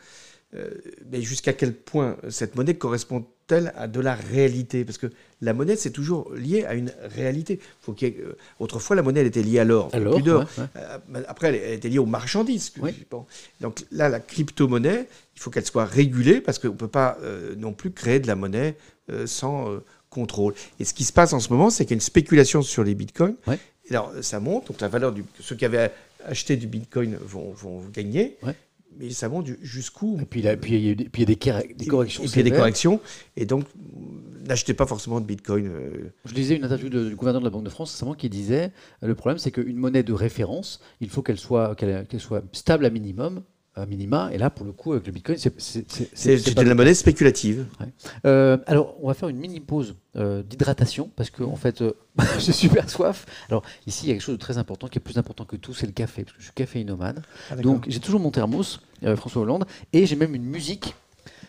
Euh, mais jusqu'à quel point cette monnaie correspond-elle à de la réalité? Parce que la monnaie, c'est toujours lié à une réalité. Faut ait, euh, autrefois, la monnaie, elle était liée à l'or.
Ouais, ouais.
Euh, après, elle, était liée aux marchandises.
Oui.
Donc là, la crypto-monnaie, il faut qu'elle soit régulée parce qu'on ne peut pas euh, non plus créer de la monnaie euh, sans euh, contrôle. Et ce qui se passe en ce moment, c'est qu'il y a une spéculation sur les bitcoins.
Ouais.
Alors, ça monte, donc la valeur du. Ceux qui avaient acheté du bitcoin vont, vont gagner. Mais ça monte jusqu'où
Et puis là, puis il y a des, puis il y a des, corre- des corrections.
Et puis il y a des corrections. Et donc, n'achetez pas forcément de bitcoin. euh,
Je lisais une interview de- du gouverneur de la Banque de France récemment qui disait euh, le problème c'est qu'une monnaie de référence, il faut qu'elle soit, qu'elle, qu'elle soit stable à minimum, à minima. Et là, pour le coup, avec le Bitcoin, c'est,
de la monnaie spéculative.
Euh, alors, on va faire une mini pause euh, d'hydratation parce que en fait, euh, j'ai super soif. Alors ici, il y a quelque chose de très important qui est plus important que tout, c'est le café parce que je suis caféinomane. Donc j'ai toujours mon thermos, euh, François Hollande, et j'ai même une musique,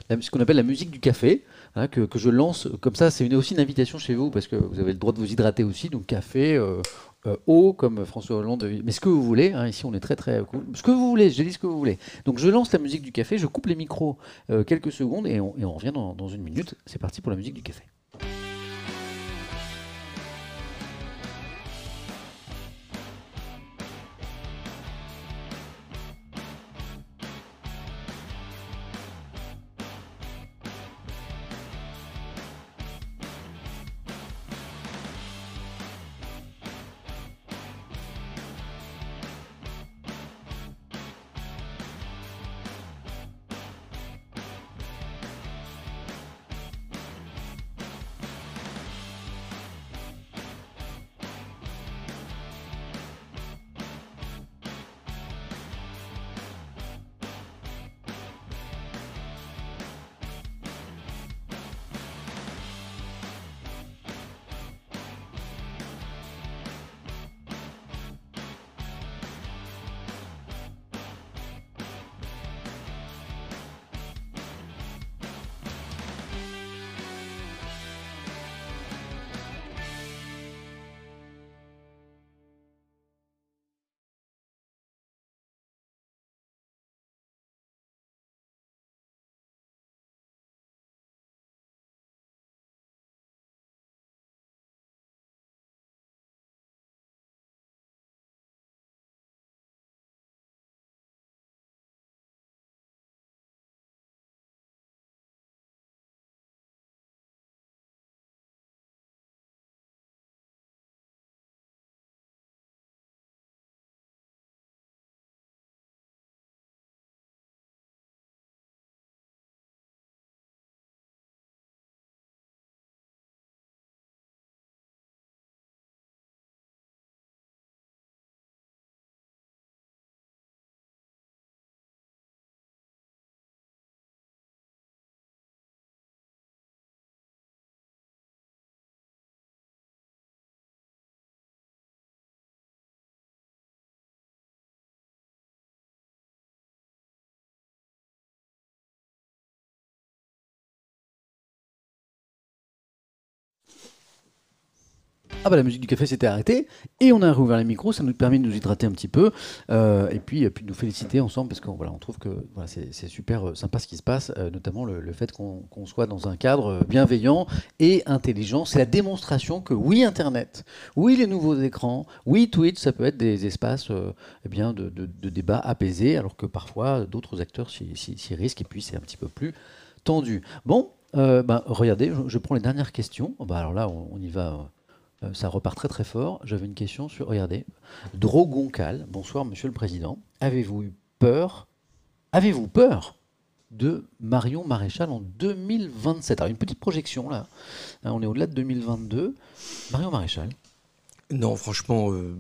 la- ce qu'on appelle la musique du café, hein, que, que je lance comme ça. C'est une- aussi une invitation chez vous parce que vous avez le droit de vous hydrater aussi, donc café. Euh, eau comme François Hollande, mais ce que vous voulez, hein, ici on est très très cool, ce que vous voulez, j'ai dit ce que vous voulez. Donc je lance la musique du café, je coupe les micros euh, quelques secondes et on, revient dans une minute. C'est parti pour la musique du café. Ah bah la musique du café s'était arrêtée et on a rouvert les micros, ça nous permet de nous hydrater un petit peu euh, et puis, puis de nous féliciter ensemble parce qu'on voilà, on trouve que voilà, c'est super euh, sympa ce qui se passe, euh, notamment le, fait qu'on soit dans un cadre bienveillant et intelligent. C'est la démonstration que oui Internet, oui les nouveaux écrans, oui Twitch, ça peut être des espaces eh bien, de, de, débat apaisés alors que parfois d'autres acteurs s'y risquent et puis c'est un petit peu plus tendu. Bon, bah, regardez, je, prends les dernières questions. Bah, alors là, on y va euh, ça repart très très fort. J'avais une question sur, regardez, Drogoncal. Bonsoir Monsieur le Président. Avez-vous eu peur Avez-vous peur de Marion Maréchal en 2027 Alors une petite projection là. Hein, on est au-delà de 2022. Marion Maréchal.
Non, franchement, euh,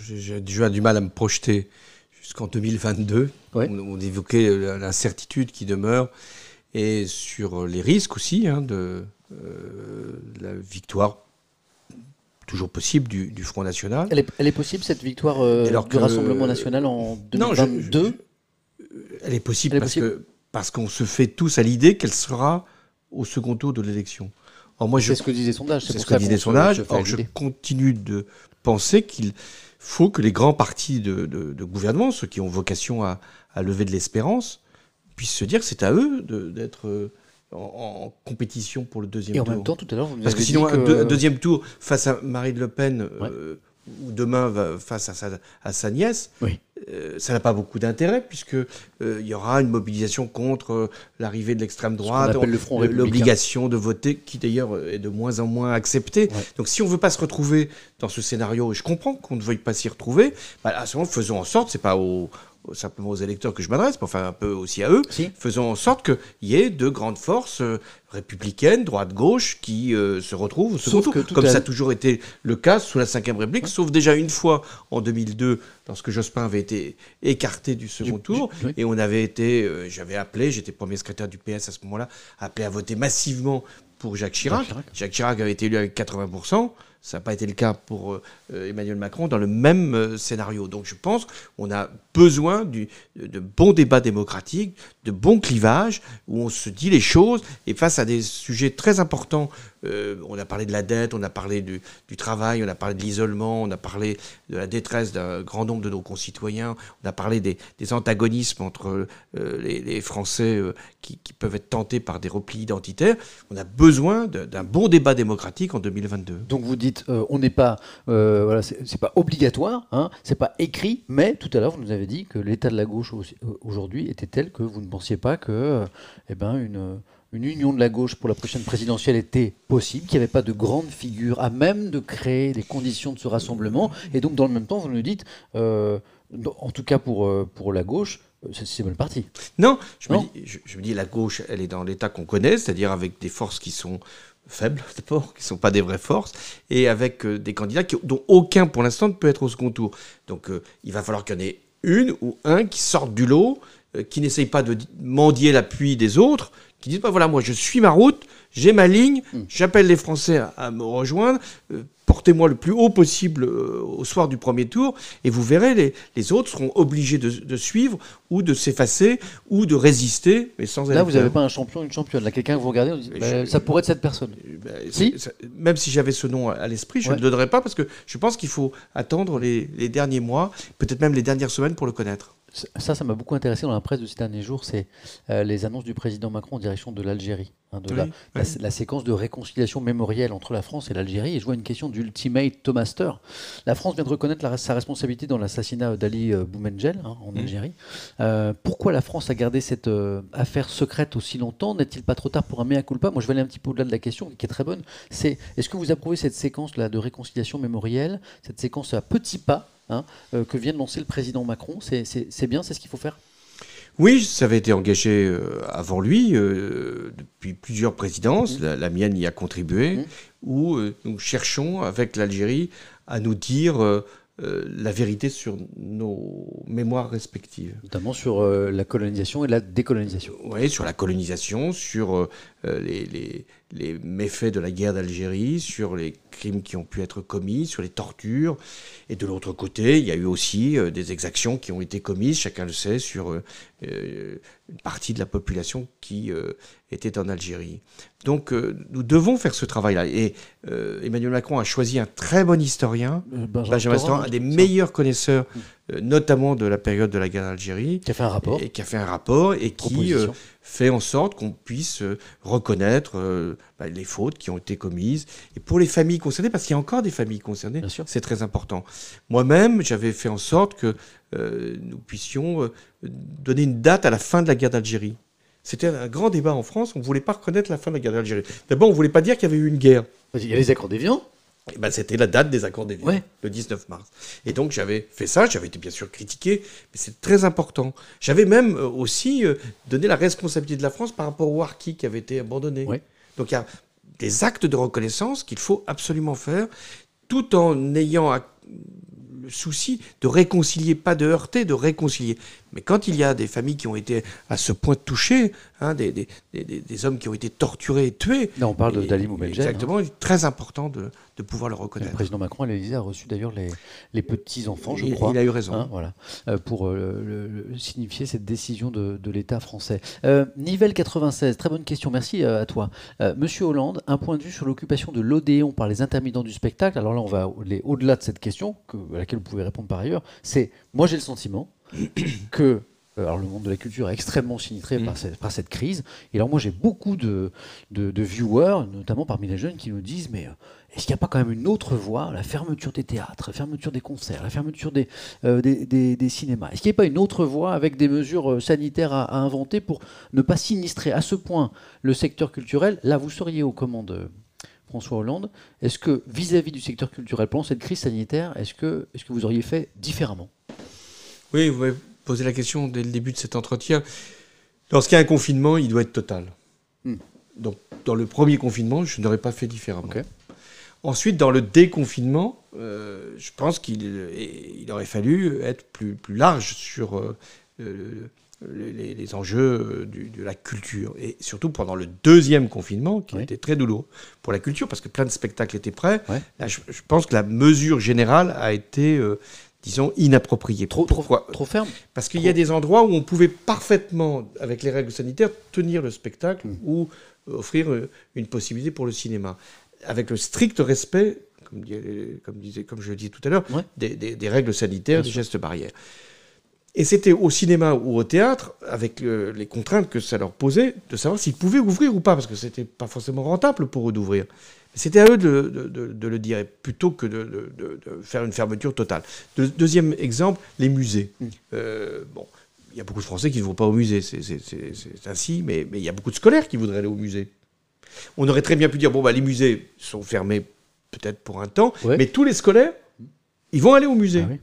j'ai déjà du mal à me projeter jusqu'en 2022. On, évoquait l'incertitude qui demeure et sur les risques aussi hein, de euh, la victoire toujours possible du, Front National.
Elle est, possible cette victoire euh, du Rassemblement National en 2022 non,
Elle est possible parce que parce qu'on se fait tous à l'idée qu'elle sera au second tour de l'élection.
C'est ce que disait les sondages.
C'est ce que disent les sondages. Or, je continue de penser qu'il faut que les grands partis de, gouvernement, ceux qui ont vocation à, à lever de l'espérance, puissent se dire que c'est à eux d'être en, compétition pour le deuxième tour.
Et en même temps, tout à l'heure, vous
Parce que sinon, un, deuxième tour face à Marine Le Pen, euh, ou demain face à sa, à sa nièce, euh, ça n'a pas beaucoup d'intérêt, puisque euh, y aura une mobilisation contre l'arrivée de l'extrême droite, l'obligation de voter, qui d'ailleurs est de moins en moins acceptée. Donc si on ne veut pas se retrouver dans ce scénario, et je comprends qu'on ne veuille pas s'y retrouver, bah, à ce moment, faisons en sorte, c'est pas au, simplement aux électeurs que je m'adresse, mais enfin un peu aussi à eux, faisons en sorte qu'il y ait de grandes forces euh, républicaines, droite-gauche, qui euh, se retrouvent comme ça a toujours été le cas sous la Ve République, sauf déjà une fois en 2002, lorsque Jospin avait été écarté du second tour, et on avait été, euh, j'avais appelé, j'étais premier secrétaire du PS à ce moment-là, appelé à voter massivement pour Jacques Chirac. Jacques Chirac avait été élu avec 80%. Ça n'a pas été le cas pour euh, Emmanuel Macron dans le même euh, scénario. Donc je pense qu'on a besoin de bons débats démocratiques, de bons clivages, où on se dit les choses, et face à des sujets très importants, euh, on a parlé de la dette, on a parlé du, travail, on a parlé de l'isolement, on a parlé de la détresse d'un grand nombre de nos concitoyens, on a parlé des, antagonismes entre les, Français qui, qui, peuvent être tentés par des replis identitaires. On a besoin d'un bon débat démocratique en 2022.
Donc vous dites euh, on n'est pas, euh, voilà, c'est pas obligatoire, hein, c'est pas écrit, mais tout à l'heure vous nous avez dit que l'état de la gauche euh, aujourd'hui était tel que vous ne pensiez pas que, eh ben, une, une union de la gauche pour la prochaine présidentielle était possible, qu'il n'y avait pas de grande figure à même de créer les conditions de ce rassemblement, et donc dans le même temps vous nous dites, en tout cas pour, pour la gauche, c'est mal parti.
Non, je, Me dis, je, me dis, la gauche, elle est dans l'état qu'on connaît, c'est-à-dire avec des forces qui sont faibles d'abord, qui ne sont pas des vraies forces, et avec euh, des candidats dont aucun pour l'instant ne peut être au second tour. Donc euh, il va falloir qu'il y en ait une ou un qui sorte du lot, euh, qui n'essaye pas de mendier l'appui des autres, qui disent, bah voilà, moi je suis ma route, j'ai ma ligne, hmm. j'appelle les Français à, me rejoindre, portez-moi le plus haut possible euh, au soir du premier tour, et vous verrez, les, autres seront obligés de, suivre, ou de s'effacer, ou de résister, mais sans
Là, vous n'avez pas un champion, une championne. Là, quelqu'un que vous regardez, bah, ça pourrait être cette personne.
Bah, même si j'avais ce nom à, l'esprit, je ne le donnerais pas, parce que je pense qu'il faut attendre les derniers mois, peut-être même les dernières semaines pour le connaître.
Ça, ça m'a beaucoup intéressé dans la presse de ces derniers jours, c'est euh, les annonces du président Macron en direction de l'Algérie, hein, de la, séquence de réconciliation mémorielle entre la France et l'Algérie. Et je vois une question d'ultimate Tomaster. La France vient de reconnaître sa responsabilité dans l'assassinat d'Ali euh, Boumengel hein, en mmh. Algérie. Euh, pourquoi la France a gardé cette affaire secrète aussi longtemps? N'est-il pas trop tard pour un mea culpa? Moi, je vais aller un petit peu au-delà de la question, qui est très bonne. C'est est-ce que vous approuvez cette séquence-là de réconciliation mémorielle, cette séquence à petits pas Hein, euh, que vient de lancer le président Macron. C'est bien, c'est ce qu'il faut faire?
Oui, ça avait été engagé euh, avant lui, euh, depuis plusieurs présidences. Mmh. La, mienne y a contribué, mmh. où nous cherchons, avec l'Algérie, à nous dire la vérité sur nos mémoires respectives.
Notamment sur la colonisation et la décolonisation.
Oui, sur la colonisation, sur les, les, méfaits de la guerre d'Algérie, sur les crimes qui ont pu être commis, sur les tortures. Et de l'autre côté, il y a eu aussi des exactions qui ont été commises, chacun le sait, sur une partie de la population qui était en Algérie. Donc nous devons faire ce travail-là. Et Emmanuel Macron a choisi un très bon historien, Benjamin Stora, un des meilleurs connaisseurs, mm. notamment de la période de la guerre d'Algérie.
Qui a fait un rapport.
Et qui a fait un rapport et qui fait en sorte qu'on puisse euh, reconnaître euh, bah, les fautes qui ont été commises. Et pour les familles concernées, parce qu'il y a encore des familles concernées, c'est très important. Moi-même, j'avais fait en sorte que euh, nous puissions donner une date à la fin de la guerre d'Algérie. C'était un grand débat en France. On ne voulait pas reconnaître la fin de la guerre d'Algérie. D'abord, on ne voulait pas dire qu'il y avait eu une guerre.
Il y a les accords d'Évian.
Eh ben, c'était la date des accords des le 19 mars. Et donc j'avais fait ça, j'avais été bien sûr critiqué, mais c'est très important. J'avais même euh, aussi euh, donné la responsabilité de la France par rapport au Harki qui avait été abandonné. Donc il y a des actes de reconnaissance qu'il faut absolument faire, tout en ayant le souci de réconcilier, pas de heurter, de réconcilier. Mais quand il y a des familles qui ont été à ce point touchées, hein, des, des, des, des, hommes qui ont été torturés et tués.
Là, on parle d'Ali ou
Exactement, il est très important de, de pouvoir le reconnaître.
le président Macron à l'Élysée a reçu d'ailleurs les, les petits-enfants, je crois.
Il a eu raison. Hein,
voilà, euh, pour euh, signifier cette décision de, de l'État français. Euh, Nivelle 96, très bonne question, merci à toi. Monsieur Hollande, un point de vue sur l'occupation de l'Odéon par les intermittents du spectacle. Alors là, on va aller au-delà de cette question, que, à laquelle vous pouvez répondre par ailleurs. C'est, moi j'ai le sentiment que euh, alors le monde de la culture est extrêmement sinistré par, mm. cette, par, cette, crise. Et alors moi j'ai beaucoup de, de, viewers, notamment parmi les jeunes, qui nous disent mais euh, est-ce qu'il n'y a pas quand même une autre voie La fermeture des théâtres, la fermeture des concerts, la fermeture des, euh, des, des, cinémas? Est-ce qu'il n'y a pas une autre voie avec des mesures sanitaires à, à, inventer pour ne pas sinistrer à ce point le secteur culturel? Là vous seriez aux commandes. François Hollande, est-ce que vis-à-vis du secteur culturel, pendant cette crise sanitaire, est-ce que, est -ce que vous auriez fait différemment?
Oui, vous posé la question dès le début de cet entretien. Lorsqu'il y a un confinement, il doit être total. Hmm. Donc, dans le premier confinement, je n'aurais pas fait différemment. Ensuite, dans le déconfinement, euh, je pense qu'il il aurait fallu être plus, plus large sur euh, les, enjeux de la culture. Et surtout pendant le deuxième confinement, qui était très douloureux pour la culture, parce que plein de spectacles étaient prêts. Là, je, pense que la mesure générale a été euh, disons, inapproprié.
Trop, Pourquoi trop, ferme
Parce qu'il y a des endroits où on pouvait parfaitement, avec les règles sanitaires, tenir le spectacle hmm. ou euh, offrir euh, une possibilité pour le cinéma. Avec le strict respect, comme, comme, disait, comme je le disais tout à l'heure, des, règles sanitaires, des gestes barrières. Et c'était au cinéma ou au théâtre, avec les contraintes que ça leur posait, de savoir s'ils pouvaient ouvrir ou pas, parce que c'était pas forcément rentable pour eux d'ouvrir. C'était à eux de, le dire, plutôt que de, faire une fermeture totale. deuxième exemple, les musées. Mm. Euh, bon, il y a beaucoup de Français qui ne vont pas au musée, c'est ainsi, mais, il y a beaucoup de scolaires qui voudraient aller au musée. On aurait très bien pu dire, bon, bah, les musées sont fermés peut-être pour un temps, mais tous les scolaires, ils vont aller au musée. Ah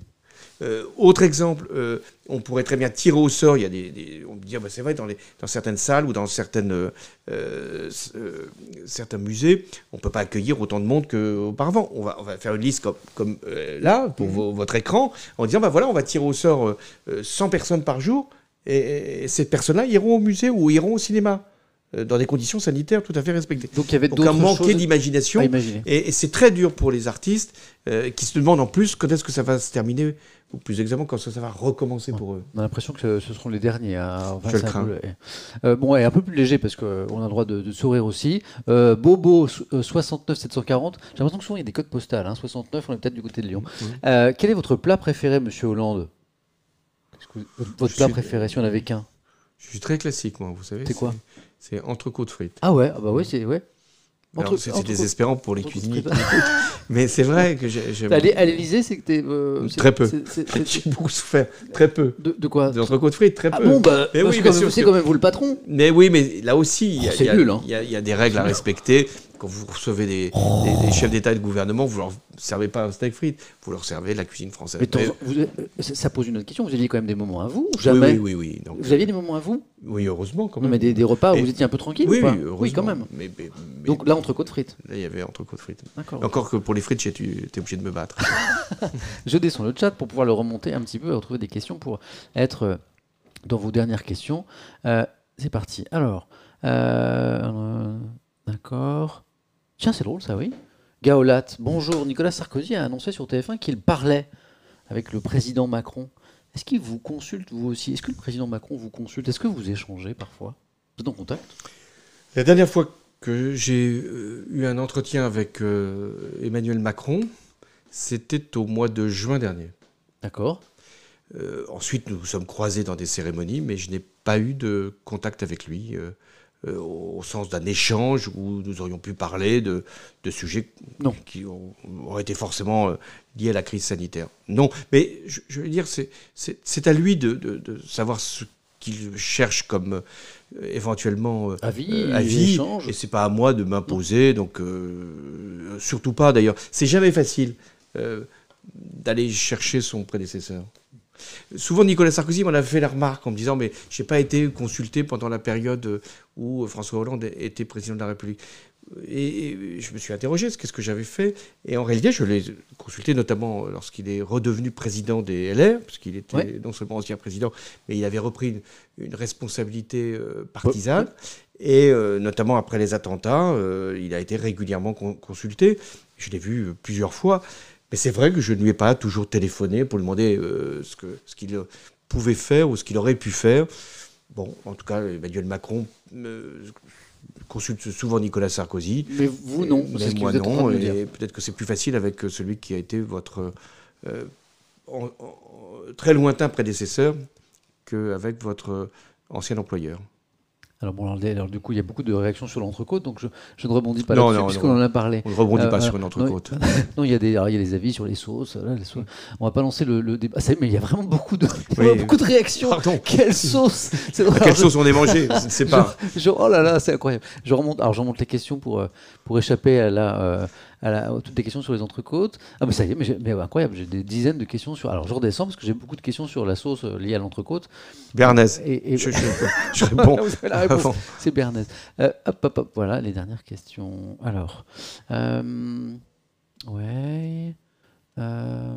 euh, autre exemple, euh, on pourrait très bien tirer au sort. Il y a des, on peut dire, bah, c'est vrai, dans, les, dans certaines salles ou dans certaines, euh, certains musées, on ne peut pas accueillir autant de monde qu'auparavant. On va, on va faire une liste comme, comme là, pour mhm. votre écran, en disant, bah, voilà, on va tirer au sort 100 personnes par jour, et, et ces personnes-là iront au musée ou iront au cinéma. Dans des conditions sanitaires tout à fait respectées.
Donc il y avait
Donc un manqué d'imagination. Et, c'est très dur pour les artistes euh, qui se demandent en plus quand est-ce que ça va se terminer, ou plus exactement quand ça, va recommencer pour eux.
On a l'impression que ce seront les derniers. À...
Je le crains.
Euh, bon, et un peu plus léger parce qu'on a le droit de, sourire aussi. Bobo 69 740. J'ai l'impression que souvent il y a des codes postales. Hein. 69, on est peut-être du côté de Lyon. quel est votre plat préféré, Monsieur Hollande? Votre plat préféré, si on avait qu'un
Je suis très classique, moi, vous savez.
C'est quoi?
c'est entrecôte de frites.
Ah ouais, ah bah ouais, c'est ouais.
C'est désespérant pour les cuisiniers mais c'est vrai que j'ai.
À l'Elysée, c'est que t'es.
Euh, très peu. J'ai beaucoup souffert. Très peu.
De, de quoi?
De frites, très
ah
peu.
bon, bah, mais oui, c'est quand même vous le patron.
Mais oui, mais là aussi, il y,
hein.
y, y, a des règles à respecter quand vous recevez des, chefs d'État et de gouvernement, vous leur servez pas un steak frites, vous leur servez la cuisine française.
Mais ça pose une autre question. Vous aviez quand même des moments à vous Jamais.
Oui, oui, oui.
vous aviez des moments à vous
Oui, heureusement quand même.
mais des, repas où vous étiez un peu tranquille
Oui,
ou pas
oui, heureusement.
oui, quand même.
Mais,
Donc là, entre côtes frites.
Là, il y avait entre côtes frites. Encore que pour les frites, j'étais obligé de me battre.
Je descends le chat pour pouvoir le remonter un petit peu et retrouver des questions pour être euh, dans vos dernières questions. Euh, c'est parti. Alors. Euh, D'accord. Tiens, c'est drôle ça, oui. Gaolat, bonjour. Nicolas Sarkozy a annoncé sur TF1 qu'il parlait avec le président Macron. Est-ce qu'il vous consulte vous aussi? Est-ce que le président Macron vous consulte? Est-ce que vous échangez parfois? Vous êtes en contact?
La dernière fois que j'ai euh, eu un entretien avec euh, Emmanuel Macron, c'était au mois de juin dernier.
D'accord.
Euh, ensuite, nous nous sommes croisés dans des cérémonies, mais je n'ai pas eu de contact avec lui, euh, euh, au sens d'un échange où nous aurions pu parler de, de sujets
Non.
qui ont- auraient été forcément euh, liés à la crise sanitaire. Non, mais je, je veux dire, c'est- à lui de, de- de savoir ce qu'il cherche comme euh, éventuellement euh,
Avis,
euh, avis, et c'est pas à moi de m'imposer, donc surtout pas d'ailleurs. C'est jamais facile d'aller chercher son prédécesseur. Souvent, Nicolas Sarkozy m'en a fait la remarque en me disant Mais j'ai pas été consulté pendant la période où François Hollande était président de la République. Et je me suis interrogé qu'est-ce que j'avais fait. Et en réalité, je l'ai consulté notamment lorsqu'il est redevenu président des LR, parce qu'il était
Ouais.
non seulement ancien président, mais il avait repris une, une responsabilité euh, partisane. Et euh, notamment après les attentats, euh, il a été régulièrement con- consulté. Je l'ai vu plusieurs fois. Mais c'est vrai que je ne lui ai pas toujours téléphoné pour lui demander euh, ce qu'il euh, pouvait faire ou ce qu'il aurait pu faire. Bon, en tout cas, Emmanuel Macron euh, consulte souvent Nicolas Sarkozy.
Mais vous, non.
Mais
ce que
moi
vous
non, et peut-être que c'est plus facile avec euh, celui qui a été votre euh, en- en- très lointain prédécesseur qu'avec votre euh, ancien employeur.
Alors, bon, alors, du coup, il y a beaucoup de réactions sur l'entrecôte, donc je, je ne rebondis pas là-dessus
non,
puisqu'on en a parlé.
On ne rebondit
Euh,
pas
voilà.
sur une entrecôte.
Non, il y a des, alors, il y a des avis sur les sauces. là, les sauces. On va pas lancer le, le débat. Mais il y a vraiment beaucoup de,
Oui.
beaucoup de réactions.
Pardon.
Quelle sauce.
Quelle sauce on est mangé Je ne sais pas.
je- je- oh là là, c'est incroyable. Je remonte, alors je remonte les questions pour, euh, pour échapper à, la, euh, à, la, à toutes les questions sur les entrecôtes. Ah mais ça y est, mais, incroyable, j'ai des dizaines de questions sur. Alors je redescends parce que j'ai beaucoup de questions sur la sauce euh, liée à l'entrecôte.
Béarnaise.
Et, et-
Je, je- je réponds.
C'est Bernays. Euh, hop, hop, hop, voilà les dernières questions. Alors, euh, ouais, euh,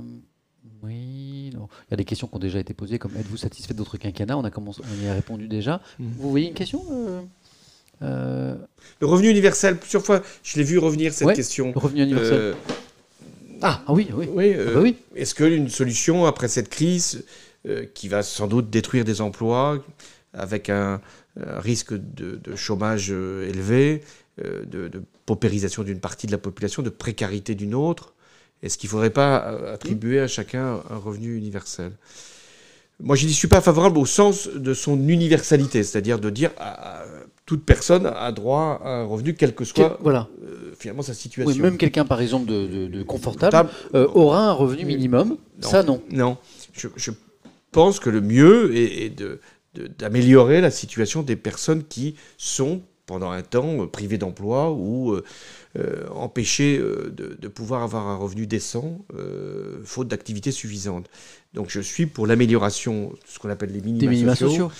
oui, non. Il y a des questions qui ont déjà été posées, comme êtes-vous satisfait d'autres quinquennats? On a commencé, on y a répondu déjà.
Mhm.
Vous voyez une question euh,
Le revenu universel, plusieurs fois, je l'ai vu revenir cette
Ouais,
question.
Le revenu universel.
Euh,
ah, ah oui, oui.
oui,
Ah
euh,
bah oui.
Est-ce qu'une solution après cette crise qui va sans doute détruire des emplois avec un, un risque de, de chômage élevé, de, de paupérisation d'une partie de la population, de précarité d'une autre, est-ce qu'il ne faudrait pas attribuer à chacun un revenu universel? Moi, je n'y suis pas favorable au sens de son universalité, c'est-à-dire de dire à, à toute personne a droit à un revenu, quel que soit
Quel- voilà.
euh, finalement sa situation.
Oui, même quelqu'un, par exemple, de, de- de confortable
Table-
euh, aura un revenu minimum.
Non.
Ça, non.
Non, je, je pense que le mieux est, est de- d'améliorer la situation des personnes qui sont pendant un temps euh, privées d'emploi ou euh, euh, empêchées euh, de, de pouvoir avoir un revenu décent euh, faute d'activité suffisante. Donc je suis pour l'amélioration de ce qu'on appelle les minima,
Des minima
sociaux.
sociaux.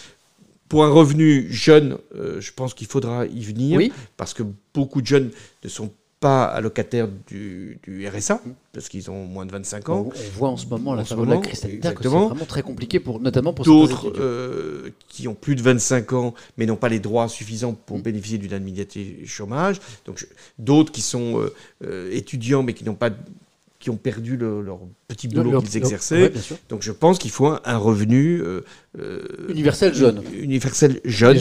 Pour un revenu jeune, euh, je pense qu'il faudra y venir
Oui.
parce que beaucoup de jeunes ne sont pas allocataires du, du RSA parce qu'ils ont moins de 25 ans.
On, voit en ce moment, la
ce
de la
moment,
crise sanitaire, que c'est vraiment très compliqué, pour, notamment pour
D'autres euh, qui ont plus de 25 ans mais n'ont pas les droits suffisants pour
Mm.
bénéficier d'une indemnité chômage. Donc d'autres qui sont euh, étudiants mais qui n'ont pas qui ont perdu le- leur petit boulot qu'ils exerçaient.
ouais.
Donc je pense qu'il faut un, un revenu euh, euh,
Universel jeune.
universel jeune,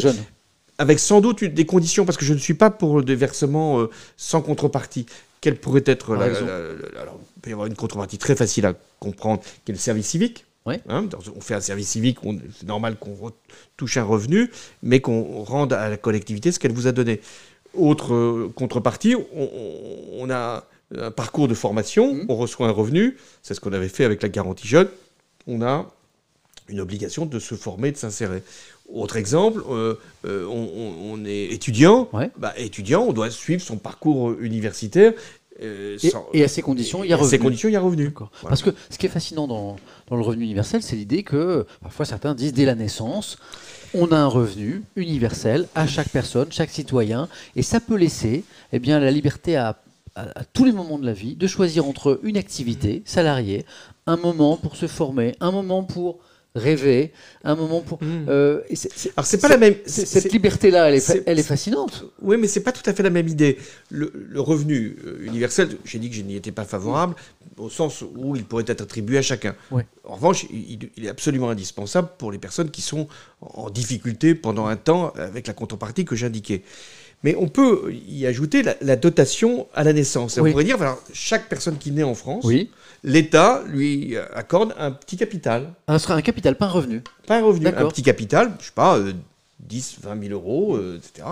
avec sans doute des conditions, parce que je ne suis pas pour des versements euh, sans contrepartie. Quelle pourrait être la, la- la- alors, il peut y avoir une contrepartie très facile à comprendre, qui est le service civique.
Ouais.
Hein, dans- on fait un service civique, c'est normal qu'on touche un revenu, mais qu'on rende à la collectivité ce qu'elle vous a donné. Autre euh, contrepartie, on, on- on a un parcours de formation,
Mhm.
on reçoit un revenu, c'est ce qu'on avait fait avec la garantie jeune, on a une obligation de se former, de s'insérer. Autre exemple, euh, euh, on, est étudiant,
Ouais.
bah, étudiant, on doit suivre son parcours universitaire. euh,
Et,
sans-
et à ces conditions, il y a
à ces
revenu.
conditions, il y a revenu. Voilà.
Parce que ce qui est fascinant dans, dans le revenu universel, c'est l'idée que parfois certains disent dès la naissance, on a un revenu universel à chaque personne, chaque citoyen, et ça peut laisser eh bien, la liberté à, à- à tous les moments de la vie de choisir entre une activité salariée, un moment pour se former, un moment pour rêver, un moment pour.
Mmh.
euh,
Alors c'est pas la même.
cette liberté-là, elle est, elle est fascinante.
Oui, mais c'est pas tout à fait la même idée. Le, le revenu euh, universel, j'ai dit que je n'y étais pas favorable, au sens où il pourrait être attribué à chacun. En revanche, il, il est absolument indispensable pour les personnes qui sont en difficulté pendant un temps avec la contrepartie que j'indiquais. Mais on peut y ajouter la, la dotation à la naissance.
Oui.
On pourrait dire, chaque personne qui naît en France,
Oui.
l'État lui accorde un petit capital.
Un, un capital, pas un revenu.
Pas un revenu, un petit capital, je sais pas, euh, 10, 20 000 euros, euh, etc.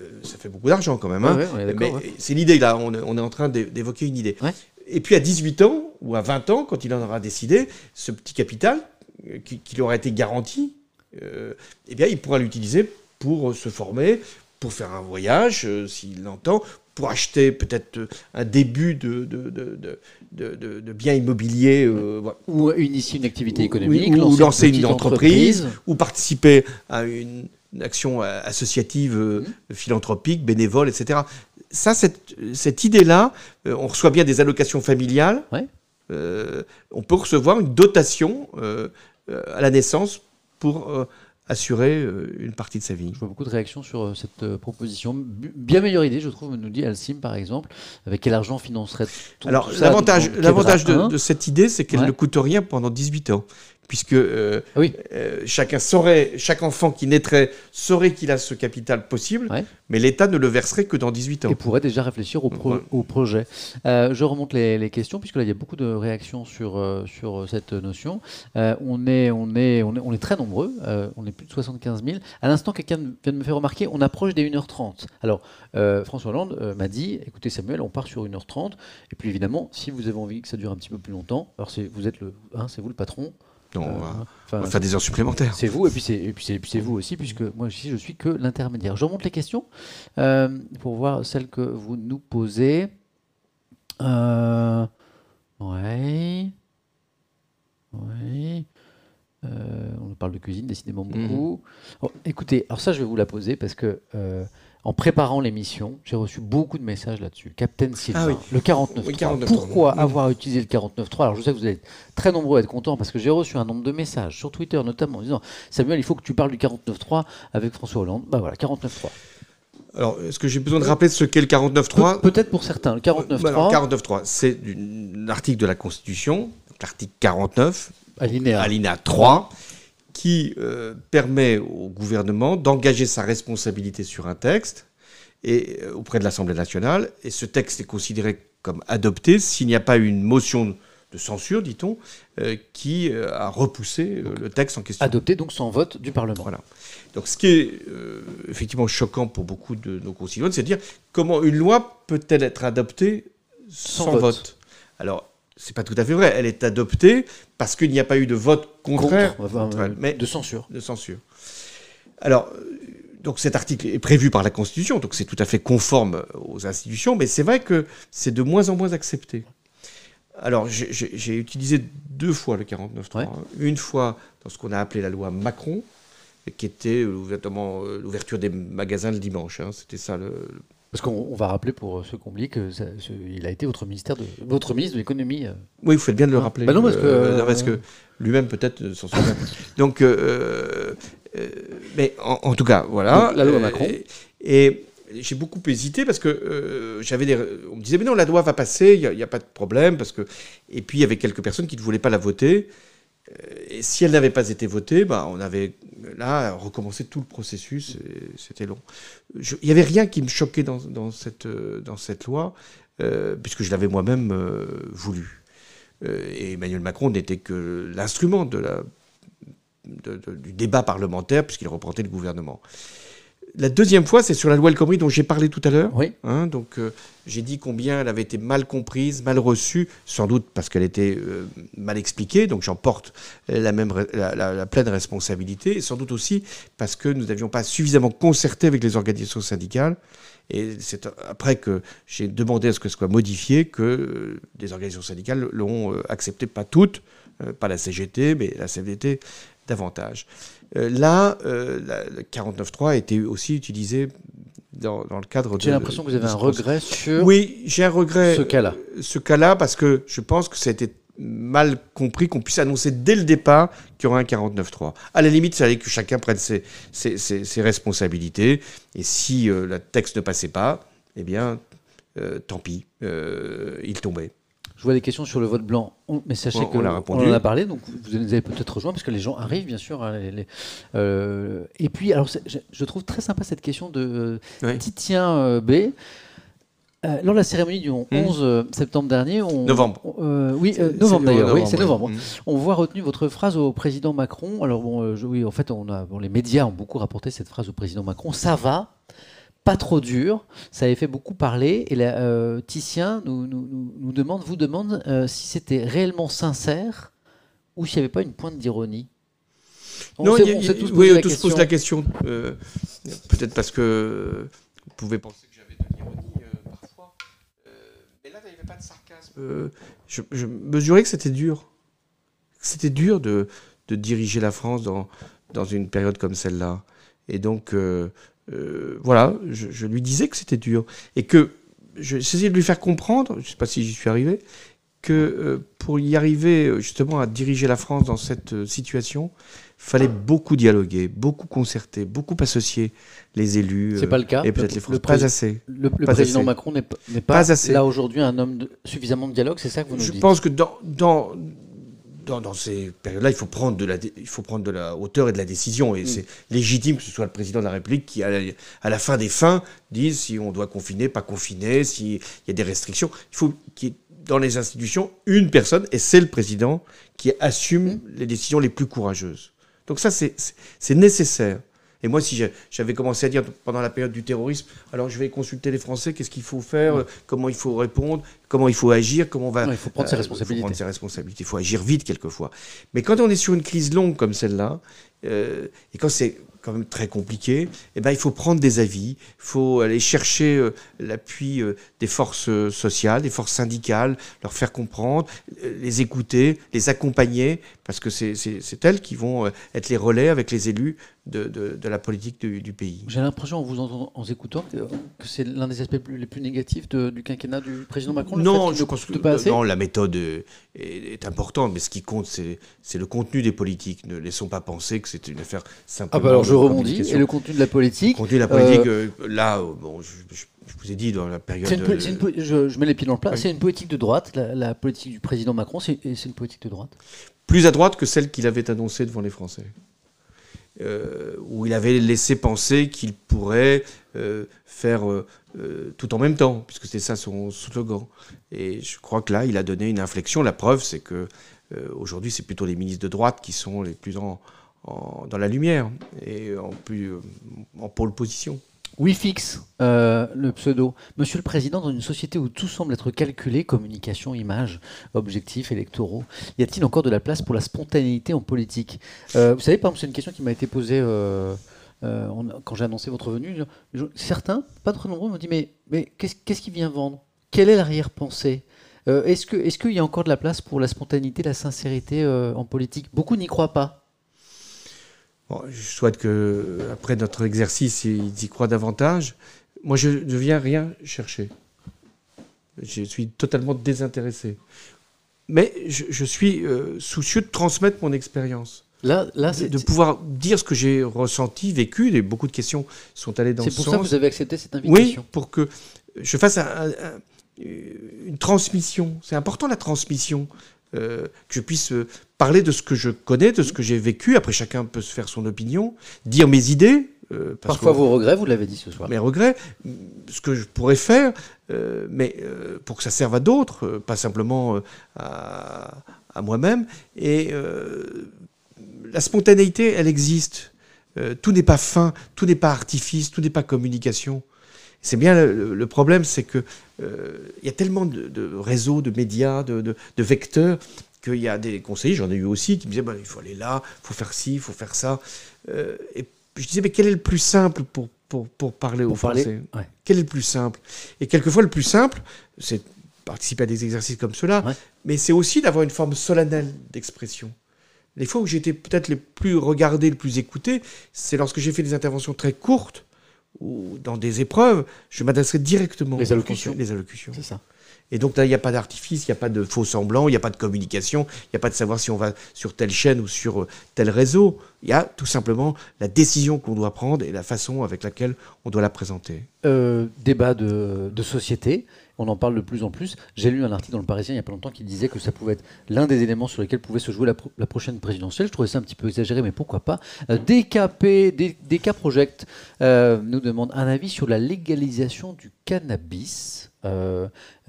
Euh, ça fait beaucoup d'argent quand même. hein.
Ouais, ouais,
Mais
ouais.
c'est l'idée là, on est, on est en train d'é- d'évoquer une idée. Et puis à 18 ans ou à 20 ans, quand il en aura décidé, ce petit capital euh, qui, qui lui aura été garanti, euh, eh bien il pourra l'utiliser pour euh, se former, pour faire un voyage, euh, s'il l'entend, pour acheter peut-être euh, un début de, de, de, de, de- biens immobiliers. euh, voilà
Ou initier une activité économique,
ou, ou lancer une entreprise, ou participer à une, action euh, associative euh,
Mmh.
philanthropique, bénévole, etc. Ça, cette, cette idée-là, euh, on reçoit bien des allocations familiales.
Ouais.
On peut recevoir une dotation à la naissance pour assurer euh, une partie de sa vie.
Je vois beaucoup de réactions sur euh, cette euh, proposition. Bien meilleure idée, je trouve, nous dit Alcim, par exemple. Avec quel argent financerait tout
Alors, l'avantage, de, cette idée, c'est qu'elle
Ouais.
ne coûte rien pendant 18 ans. Puisque euh,
Ah oui.
euh, chacun saurait, chaque enfant qui naîtrait saurait qu'il a ce capital possible,
Ouais.
mais l'État ne le verserait que dans 18 ans.
et pourrait déjà réfléchir au, pro-
Ouais.
au projet. Euh, je remonte les, les questions, puisque là, il y a beaucoup de réactions sur, sur cette notion. On, est, on, est, on, est, on est très nombreux, on est plus de 75 000. À l'instant, quelqu'un vient de me faire remarquer, on approche des 1h30. Alors, François Hollande m'a dit, écoutez Samuel, on part sur 1h30. Et puis évidemment, si vous avez envie que ça dure un petit peu plus longtemps, alors vous êtes le, hein, c'est vous le patron.
Non, on, va,
enfin,
on va faire des heures supplémentaires.
c'est vous, et puis c'est, et puis c'est, et puis c'est vous aussi, puisque moi ici je suis que l'intermédiaire. Je remonte les questions euh, pour voir celles que vous nous posez. Euh, ouais. Ouais. Euh, on parle de cuisine, décidément beaucoup. Oh, écoutez, alors ça je vais vous la poser parce que euh, en préparant l'émission, j'ai reçu beaucoup de messages là-dessus. Captain Sylvain,
Ah oui.
le 49.3.
Oui, 49.3.
Pourquoi
Mm.
avoir utilisé le 49.3 Alors je sais que vous êtes très nombreux à être contents parce que j'ai reçu un nombre de messages sur Twitter notamment en disant Samuel, il faut que tu parles du 49.3 avec François Hollande. Bah voilà, 49.3.
Alors, est-ce que j'ai besoin de rappeler ce qu'est le 49.3
Pe- Peut-être pour certains, le 49.3,
Bah alors, 49.3, c'est un article de la Constitution, l'article 49,
alinéa.
alinéa 3, qui euh, permet au gouvernement d'engager sa responsabilité sur un texte et, euh, auprès de l'Assemblée nationale. Et ce texte est considéré comme adopté s'il n'y a pas eu une motion de censure, dit-on, euh, qui a repoussé le texte en question.
Adopté donc sans vote du Parlement.
Voilà. Donc ce qui est effectivement choquant pour beaucoup de nos concitoyens, c'est de dire comment une loi peut-elle être adoptée sans,
Sans
vote.
vote?
Alors, c'est pas tout à fait vrai. Elle est adoptée parce qu'il n'y a pas eu de vote contraire
Contre, enfin,
contre
euh,
elle, mais
de censure.
de censure. Alors, euh, donc cet article est prévu par la Constitution, donc c'est tout à fait conforme aux institutions, mais c'est vrai que c'est de moins en moins accepté. Alors, j'ai- utilisé deux fois le 49.3.
Ouais.
Une fois dans ce qu'on a appelé la loi Macron, qui était l'ouvertement, euh, l'ouverture des magasins le dimanche. hein. C'était ça le,
Parce qu'on on va rappeler pour ceux qui oublient que ça- ce- il a été votre, ministère de, votre ministre de l'économie. euh,
Oui, vous faites bien de le
Ah.
rappeler.
Bah non, parce que-
Euh, non, parce que lui-même peut-être euh, s'en souvient. Donc, euh, euh, mais en, en tout cas, voilà.
Donc, la loi
Euh,
Macron.
Et, j'ai beaucoup hésité parce que euh, j'avais des, on me disait mais non, la loi va passer, il n'y a, pas de problème parce que. Et puis il y avait quelques personnes qui ne voulaient pas la voter. Euh, Et si elle n'avait pas été votée, bah, on avait là recommencé tout le processus. C'était long. Il n'y avait rien qui me choquait dans, cette, dans cette loi, euh, puisque je l'avais moi-même euh, voulu. Et Emmanuel Macron n'était que l'instrument de- du débat parlementaire, puisqu'il représentait le gouvernement. La deuxième fois, c'est sur la loi El Khomri dont j'ai parlé tout à l'heure.
Oui.
Hein, donc euh, j'ai dit combien elle avait été mal comprise, mal reçue, sans doute parce qu'elle était euh, mal expliquée, donc j'en porte la, même, re- la, la- la pleine responsabilité, et sans doute aussi parce que nous n'avions pas suffisamment concerté avec les organisations syndicales. Et c'est après que j'ai demandé à ce que ce soit modifié que euh, des organisations syndicales l'ont euh, accepté, pas toutes, euh, pas la CGT, mais la CFDT davantage. Euh, là, euh, la- le 49.3 a été aussi utilisé dans, dans le cadre de...
J'ai l'impression que vous avez un regret sur
Oui, j'ai un regret.
ce cas-là.
euh, Ce cas-là, parce que je pense que ça a été mal compris qu'on puisse annoncer dès le départ qu'il y aura un 49-3. À la limite, il fallait que chacun prenne ses, ses, responsabilités. Et si euh, le texte ne passait pas, eh bien, euh, tant pis, euh, il tombait.
Je vois des questions sur le vote blanc. mais sachez qu'on on en a parlé, donc vous allez peut-être rejoindre, parce que les gens arrivent, bien sûr. Hein, et puis, alors, je, trouve très sympa cette question de Titien B. Euh, lors de la cérémonie du 11 hmm. euh, septembre dernier, on,
novembre.
Euh, oui, novembre d'ailleurs. Oui, c'est novembre. Hmm. On voit retenu votre phrase au président Macron. Alors bon, oui, en fait, on a, bon, les médias ont beaucoup rapporté cette phrase au président Macron. Ça va, pas trop dur. Ça avait fait beaucoup parler. Et la, Titien nous, nous, nous, demande, vous demande si c'était réellement sincère ou s'il n'y avait pas une pointe d'ironie.
Non, on, tous oui, on tous pose la question. Peut-être parce que vous pouvez penser Euh, je, mesurais que c'était dur. C'était dur de, diriger la France dans, dans une période comme celle-là. Et donc, euh, euh, voilà, je, lui disais que c'était dur. Et que j'essayais de lui faire comprendre, je ne sais pas si j'y suis arrivé, que pour y arriver justement à diriger la France dans cette situation, fallait beaucoup dialoguer, beaucoup concerter, beaucoup associer les élus.
C'est pas le cas.
Et peut-être les Français. Pas assez.
Le, président Macron n'est pas, là aujourd'hui un homme de suffisamment de dialogue, c'est ça que vous nous
Je
dites?
Je pense que dans, dans, dans, ces périodes-là, il faut prendre de la, il faut prendre de la hauteur et de la décision. Et mm. c'est légitime que ce soit le président de la République qui, à la, à la fin des fins, dise si on doit confiner, pas confiner, s'il y a des restrictions. Il faut qu'il y ait dans les institutions une personne, et c'est le président, qui assume mm. les décisions les plus courageuses. Donc ça, c'est nécessaire. Et moi, si j'avais commencé à dire pendant la période du terrorisme, alors je vais consulter les Français, qu'est-ce qu'il faut faire, comment il faut répondre, comment il faut agir, comment on va.
il faut prendre ses responsabilités.
Il faut prendre ses responsabilités. Il faut agir vite quelquefois. Mais quand on est sur une crise longue comme celle-là, euh, et quand c'est quand même très compliqué, eh ben, il faut prendre des avis, il faut aller chercher euh, l'appui euh, des forces euh, sociales, des forces syndicales, leur faire comprendre, les écouter, les accompagner, parce que c'est elles qui vont être les relais avec les élus de, de, la politique du, pays.
J'ai l'impression, en vous en, en écoutant, que, c'est l'un des aspects les plus négatifs du quinquennat du président Macron.
Non, je pas non, la méthode est, importante, mais ce qui compte, c'est le contenu des politiques. Ne laissons pas penser que c'est une affaire simplement.
Ah bah alors je rebondis. Et le contenu de la politique.
Le contenu de la politique, euh, euh, là, bon, je, vous ai dit dans la période.
je, mets les pieds dans le plat. C'est une politique de droite. La, politique du président Macron, c'est une politique de droite?
Plus à droite que celle qu'il avait annoncée devant les Français. Euh, où il avait laissé penser qu'il pourrait faire tout en même temps, puisque c'était ça son slogan. Et je crois que là, il a donné une inflexion. La preuve, c'est que aujourd'hui, c'est plutôt les ministres de droite qui sont les plus en, dans la lumière et en, plus, euh, en pôle position.
Oui, fixe, euh, le pseudo. Monsieur le Président, dans une société où tout semble être calculé, communication, image, objectifs électoraux, y a-t-il encore de la place pour la spontanéité en politique euh, Vous savez, par exemple, c'est une question qui m'a été posée quand j'ai annoncé votre venue. Certains, pas trop nombreux, m'ont dit Mais, mais qu'est-ce qui vient vendre? Quelle est l'arrière-pensée? Est-ce qu'il est y a encore de la place pour la spontanéité, la sincérité en politique? Beaucoup n'y croient pas
je souhaite que après notre exercice, ils y croient davantage. Moi, je ne viens rien chercher. Je suis totalement désintéressé. Mais je, suis euh, soucieux de transmettre mon expérience.
Là, là
de, de, pouvoir dire ce que j'ai ressenti, vécu. Et beaucoup de questions sont allées dans ce sens.
C'est pour ça que vous avez accepté cette invitation
Oui, pour que je fasse une transmission. C'est important la transmission. Euh, que je puisse euh, parler de ce que je connais, de ce que j'ai vécu. Après, chacun peut se faire son opinion, dire mes idées.
Euh, Parfois vos regrets, vous l'avez dit ce soir.
Mes regrets, ce que je pourrais faire, mais pour que ça serve à d'autres, pas simplement à, à moi-même. Et la spontanéité, elle existe. tout n'est pas fin, tout n'est pas artifice, tout n'est pas communication. C'est bien le, problème, c'est que euh, il y a tellement de, réseaux, de médias, de, vecteurs qu'il y a des conseillers, j'en ai eu aussi, qui me disaient bah, il faut aller là, il faut faire ci, il faut faire ça. Euh, et je disais mais quel est le plus simple pour, pour, parler aux Français Quel est le plus simple? Et quelquefois le plus simple, c'est participer à des exercices comme cela, mais c'est aussi d'avoir une forme solennelle d'expression. Les fois où été peut-être le plus regardé, le plus écouté, c'est lorsque j'ai fait des interventions très courtes ou dans des épreuves, je m'adresserai directement
les allocutions.
les allocutions.
C'est ça.
Et donc là, il n'y a pas d'artifice, il n'y a pas de faux semblants, il n'y a pas de communication, il n'y a pas de savoir si on va sur telle chaîne ou sur euh, tel réseau. Il y a tout simplement la décision qu'on doit prendre et la façon avec laquelle on doit la présenter.
Euh, débat de, de société on en parle de plus en plus. J'ai lu un article dans le Parisien il n'y a pas longtemps qui disait que ça pouvait être l'un des éléments sur lesquels pouvait se jouer la, prochaine présidentielle. Je trouvais ça un petit peu exagéré, mais pourquoi pas. Euh, DKP, DK Project euh, nous demande un avis sur la légalisation du cannabis. Euh,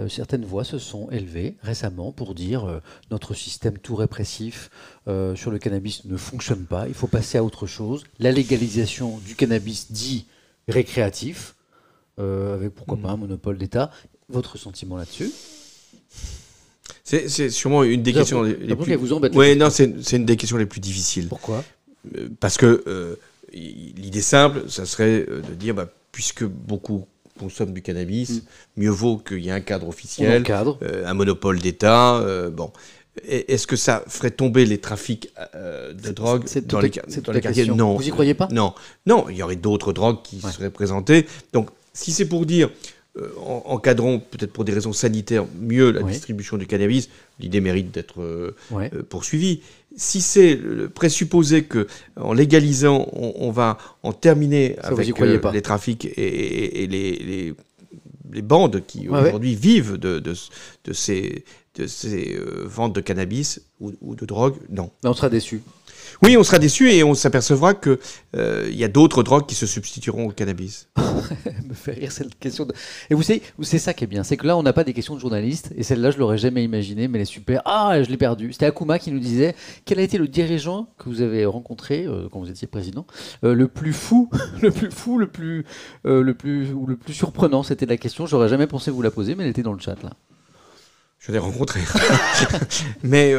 certaines voix se sont élevées récemment pour dire notre système tout répressif sur le cannabis ne fonctionne pas, il faut passer à autre chose. La légalisation du cannabis dit récréatif, avec pourquoi pas un monopole d'État. Votre sentiment là-dessus
c'est sûrement une des questions les, plus.
Vous embête
oui, non, c'est une des questions les plus difficiles.
Pourquoi
euh, Parce que euh, l'idée simple, ça serait euh, de dire, bah, puisque beaucoup consomment du cannabis, mm. mieux vaut qu'il y ait un cadre officiel, un monopole d'État. bon, est-ce que ça ferait tomber les trafics de drogue dans les, dans les quartiers?
Non. Vous y croyez pas?
Non, non, il y aurait d'autres drogues qui seraient présentées. Donc, si c'est pour dire encadrons peut-être pour des raisons sanitaires mieux la distribution du cannabis, l'idée mérite d'être euh, euh, poursuivie. Si c'est présupposé que en légalisant, on, va en terminer avec les trafics et, les, les, bandes qui aujourd'hui vivent de, de, ces, de ces ventes de cannabis ou, ou de drogue, non.
Mais on sera déçu.
Oui, on sera déçu et on s'apercevra qu'il euh, y a d'autres drogues qui se substitueront au cannabis.
me fait rire cette question. De... Et vous savez, c'est ça qui est bien, c'est que là, on n'a pas des questions de journalistes, et celle-là, je l'aurais jamais imaginé, mais elle est super. Ah, je l'ai perdu. C'était Akuma qui nous disait quel a été le dirigeant que vous avez rencontré euh, quand vous étiez président, euh, le plus fou, le plus fou, le plus, le plus, ou le plus surprenant. C'était la question. J'aurais jamais pensé vous la poser, mais elle était dans le chat là.
Je l'ai rencontré. mais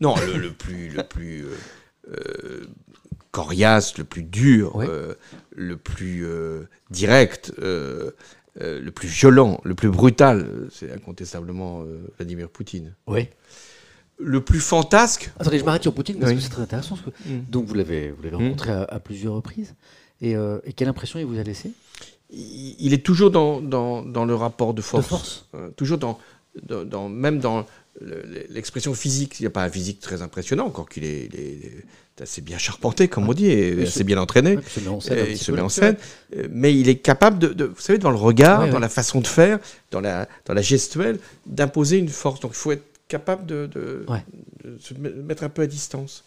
non, le, plus, le plus euh, euh, coriace, le plus dur, euh, le plus direct, le plus violent, le plus brutal, c'est incontestablement Vladimir Poutine.
Oui.
Le plus fantasque.
Attendez, je m'arrête sur Poutine parce que c'est très intéressant. Mm. Donc vous l'avez mm. rencontré à, plusieurs reprises. Et, quelle impression il vous a laissé
il, est toujours dans, dans, le rapport de force.
De force?
toujours dans, dans, même dans l'expression physique, il n'y a pas un physique très impressionnant, encore qu'il est, assez bien charpenté, comme on dit, et assez bien entraîné.
il se met
en scène. Euh, mais il est capable, de, vous savez, dans le regard, dans la façon de faire, dans la, dans la gestuelle, d'imposer une force. Donc il faut être capable de, de se mettre un peu à distance.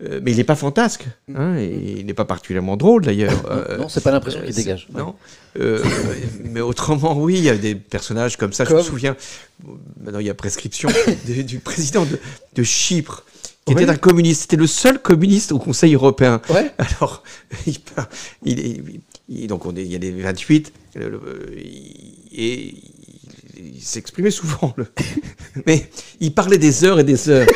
Euh, mais il n'est pas fantasque, hein, et il n'est pas particulièrement drôle d'ailleurs.
Euh, non, c'est pas l'impression qu'il dégage.
Non, euh, mais autrement, oui, il y a des personnages comme ça. Je me souviens, maintenant il y a prescription du président de, Chypre, qui était un communiste. C'était le seul communiste au Conseil européen.
Ouais.
Alors, il, il, donc on est, il y a les 28, et il s'exprimait souvent. Le... mais il parlait des heures et des heures.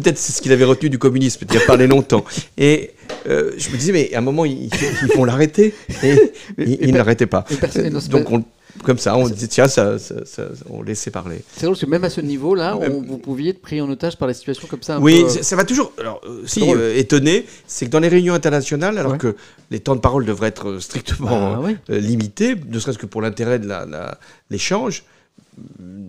Peut-être c'est ce qu'il avait retenu du communisme, il a parlé longtemps. Et euh, je me disais, mais à un moment, ils, vont l'arrêter. Et, ils ne l'arrêtaient pas. Donc, comme ça, on disait, tiens, ça, on laissait parler.
C'est drôle, parce que même à ce niveau-là, vous pouviez être pris en otage par la situation comme ça.
oui, ça, va toujours. Alors, euh, si, euh, étonné, c'est que dans les réunions internationales, alors que les temps de parole devraient être strictement bah, limités, ne serait-ce que pour l'intérêt de l'échange,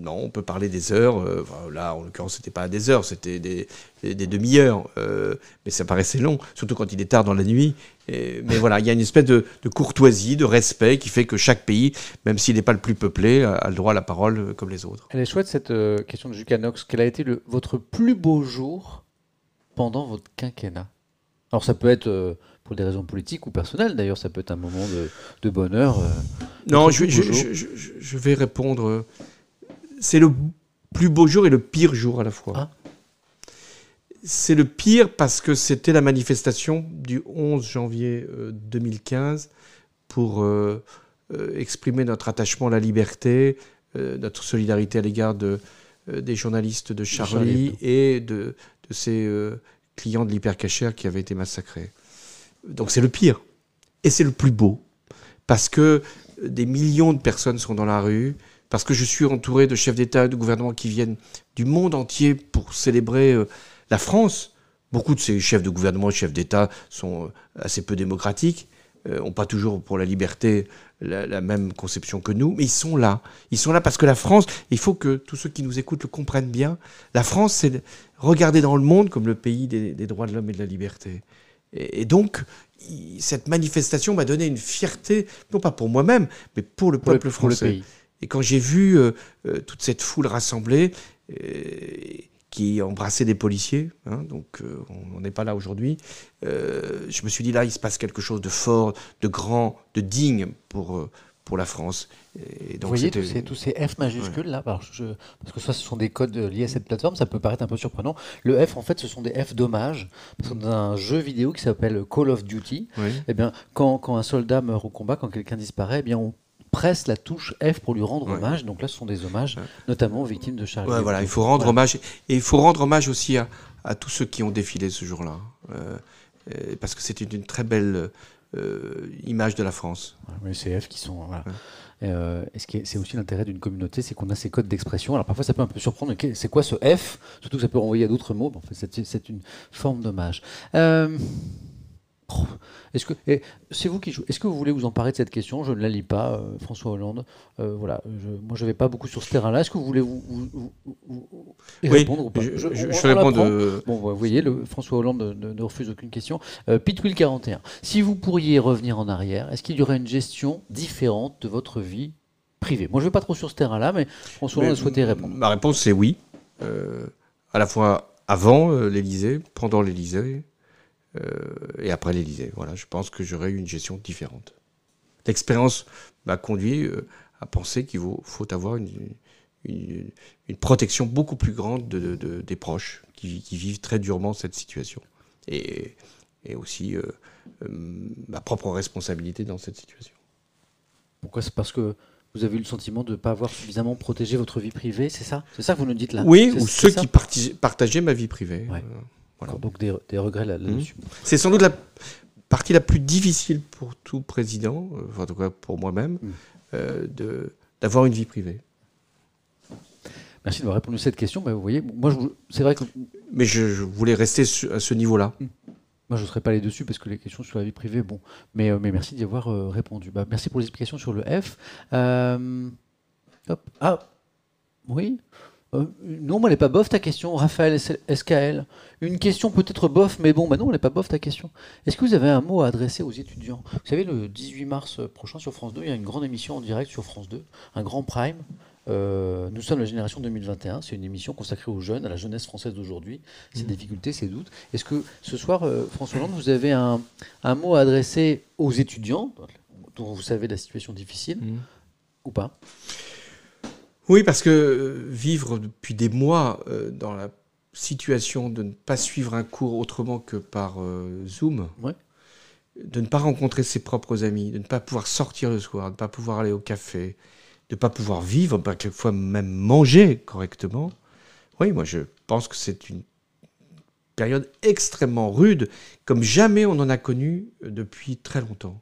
non, on peut parler des heures. Euh, là, en l'occurrence, c'était pas des heures, c'était des, demi-heures. Euh, mais ça paraissait long, surtout quand il est tard dans la nuit. mais voilà, il y a une espèce de, courtoisie, de respect qui fait que chaque pays, même s'il n'est pas le plus peuplé, a, le droit à la parole euh, comme les autres.
Elle est chouette cette question de Jucanox. Quel a été votre plus beau jour pendant votre quinquennat? Alors ça peut être pour des raisons politiques ou personnelles. D'ailleurs, ça peut être un moment de, bonheur.
non, je, vais répondre c'est le plus beau jour et le pire jour à la fois. Ah. C'est le pire parce que c'était la manifestation du 11 janvier 2015 euh, pour euh, euh, exprimer notre attachement à la liberté, notre solidarité à l'égard de, des journalistes de Charlie, et de, de ces clients de l'hypercachère qui avaient été massacrés. Donc c'est le pire. Et c'est le plus beau. Parce que des millions de personnes sont dans la rue, parce que je suis entouré de chefs d'État et de gouvernement qui viennent du monde entier pour célébrer euh, la France. Beaucoup de ces chefs de gouvernement et chefs d'État sont euh, assez peu démocratiques. n'ont pas toujours pour la liberté la, même conception que nous, mais ils sont là. Ils sont là parce que la France, il faut que tous ceux qui nous écoutent le comprennent bien, la France, c'est regarder dans le monde comme le pays des, droits de l'homme et de la liberté. Et, donc, cette manifestation m'a donné une fierté, non pas pour moi-même, mais pour le peuple français. Et quand j'ai vu euh, euh, toute cette foule rassemblée, euh, qui embrassait des policiers, hein, donc on n'est pas là aujourd'hui. je me suis dit là, il se passe quelque chose de fort, de grand, de digne pour pour la France.
Et donc Vous voyez tous ces, tous ces, F majuscules là, parce que ça, ce sont des codes liés à cette plateforme, ça peut paraître un peu surprenant. Le F, en fait, ce sont des F d'hommage. Dans un jeu vidéo qui s'appelle Call of Duty, eh bien, quand, quand, un soldat meurt au combat, quand quelqu'un disparaît, eh bien, on presse la touche F pour lui rendre hommage. Donc là, ce sont des hommages, notamment aux victimes de Charlie.
Ouais, voilà, il faut rendre hommage. Et il faut rendre hommage aussi à, à tous ceux qui ont défilé ce jour-là. Euh, parce que c'était une très belle euh, image de la France.
les CF qui sont. Voilà. Euh, c'est aussi l'intérêt d'une communauté, c'est qu'on a ces codes d'expression. Alors parfois ça peut un peu surprendre, c'est quoi ce F? Surtout que ça peut renvoyer à d'autres mots. En fait, c'est une forme d'hommage. Euh, est-ce que c'est vous qui Est-ce que vous voulez vous emparer de cette question? Je ne la lis pas, euh, François Hollande. Euh, voilà, moi je ne vais pas beaucoup sur ce terrain-là. Est-ce que vous voulez vous, répondre ou pas?
Je, je, réponds de...
Bon, vous voyez, le, François Hollande ne, refuse aucune question. Euh, Pitwill 41. Si vous pourriez revenir en arrière, est-ce qu'il y aurait une gestion différente de votre vie privée? Moi, je ne vais pas trop sur ce terrain-là, mais François Hollande souhaitait répondre.
Ma réponse, c'est oui. à la fois avant l'Élysée, pendant l'Élysée euh, et après l'Élysée. Voilà, je pense que j'aurais eu une gestion différente. L'expérience m'a conduit euh, à penser qu'il faut, avoir une, une, protection beaucoup plus grande de, des proches qui, vivent très durement cette situation. Et, et aussi euh, ma propre responsabilité dans cette situation.
Pourquoi? C'est parce que vous avez eu le sentiment de ne pas avoir suffisamment protégé votre vie privée, c'est ça? C'est ça que vous nous dites là?
Oui, ou ceux qui partageaient ma vie privée.
Donc des, regrets là-dessus.
Mmh. C'est sans doute la partie la plus difficile pour tout président, euh, en tout cas pour moi-même, mmh. euh, d'avoir une vie privée.
Merci de m'avoir répondu à cette question. Mais vous voyez, moi, c'est vrai que.
Mais je, voulais rester à ce niveau-là. Mmh.
Moi, je ne serais pas allé dessus parce que les questions sur la vie privée, bon. Mais, euh, mais merci d'y avoir répondu. Bah, merci pour l'explication sur le F. hop. Ah, oui. Euh, non, moi, elle n'est pas bof ta question, Raphaël SKL. Une question peut-être bof, mais bon, bah non, elle n'est pas bof ta question. Est-ce que vous avez un mot à adresser aux étudiants? Vous savez, le 18 mars prochain sur France 2, il y a une grande émission en direct sur France 2, un grand prime. Euh, nous sommes la génération 2021, c'est une émission consacrée aux jeunes, à la jeunesse française d'aujourd'hui, ses mmh. difficultés, ses doutes. Est-ce que ce soir, euh, François Hollande, vous avez un, mot à adresser aux étudiants, dont vous savez la situation difficile, mmh. ou pas?
Oui, parce que euh, vivre depuis des mois euh, dans la situation de ne pas suivre un cours autrement que par euh, Zoom, de ne pas rencontrer ses propres amis, de ne pas pouvoir sortir le soir, de ne pas pouvoir aller au café, de ne pas pouvoir vivre, bah, quelquefois même manger correctement. Oui, moi je pense que c'est une période extrêmement rude, comme jamais on en a connu depuis très longtemps.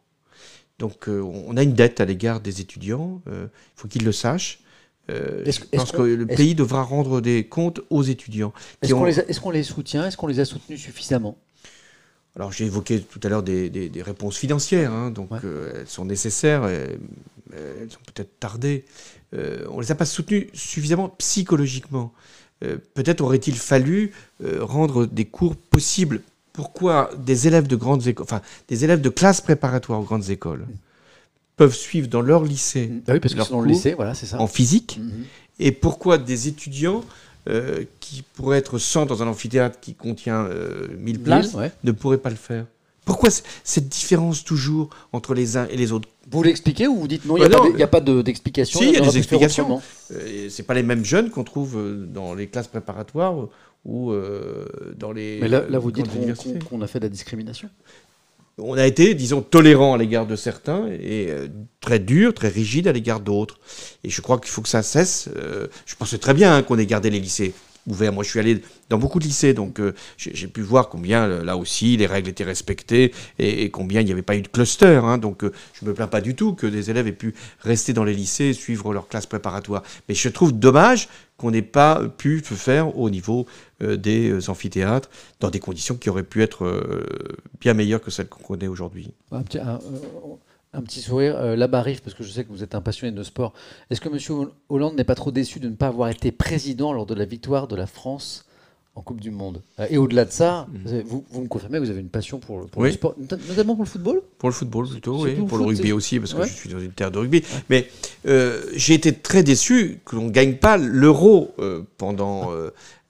Donc on a une dette à l'égard des étudiants, il faut qu'ils le sachent. Euh, je pense que le pays devra rendre des comptes aux étudiants.
Est-ce qu'on les, soutient Est-ce qu'on les a soutenus suffisamment?
Alors j'ai évoqué tout à l'heure des, réponses financières, hein, donc euh, elles sont nécessaires, elles, sont peut-être tardées. Euh, on ne les a pas soutenus suffisamment psychologiquement. peut-être aurait-il fallu rendre des cours possibles. Pourquoi des élèves de grandes écoles, enfin des élèves de classes préparatoires aux grandes écoles? Peuvent suivre dans leur lycée,
ah oui, parce leur lycée, voilà, ça.
en physique, mm-hmm. et pourquoi des étudiants euh, qui pourraient être 100 dans un amphithéâtre qui contient 1000 euh, places ne pourraient pas le faire? Pourquoi cette différence toujours entre les uns et les autres?
Vous l'expliquez ou vous dites non, il n'y a, pas d'explication
Si, il y a des explications. Euh, Ce pas les mêmes jeunes qu'on trouve dans les classes préparatoires ou dans les.
Mais là, là vous dites qu'on a fait de la discrimination
on a été, disons, tolérant à l'égard de certains et euh, très dur, très rigide à l'égard d'autres. Et je crois qu'il faut que ça cesse. Euh, je pense très bien hein, qu'on ait gardé les lycées. ouvert. Moi, je suis allé dans beaucoup de lycées, donc euh, j'ai pu voir combien, là aussi, les règles étaient respectées et, combien il n'y avait pas eu de cluster. Hein. donc, je ne me plains pas du tout que des élèves aient pu rester dans les lycées et suivre leur classe préparatoire. Mais je trouve dommage qu'on n'ait pas pu faire au niveau des amphithéâtres dans des conditions qui auraient pu être bien meilleures que celles qu'on connaît aujourd'hui.
Un petit sourire, euh, là-bas arrive, parce que je sais que vous êtes un passionné de sport. Est-ce que M. Hollande n'est pas trop déçu de ne pas avoir été président lors de la victoire de la France en Coupe du Monde euh, Et au-delà de ça, mm. vous, vous, me confirmez que vous avez une passion pour, le sport, notamment pour le football
Pour le football plutôt, oui. Pour le rugby aussi, parce que je suis dans une terre de rugby. Mais euh, j'ai été très déçu que l'on ne gagne pas l'euro pendant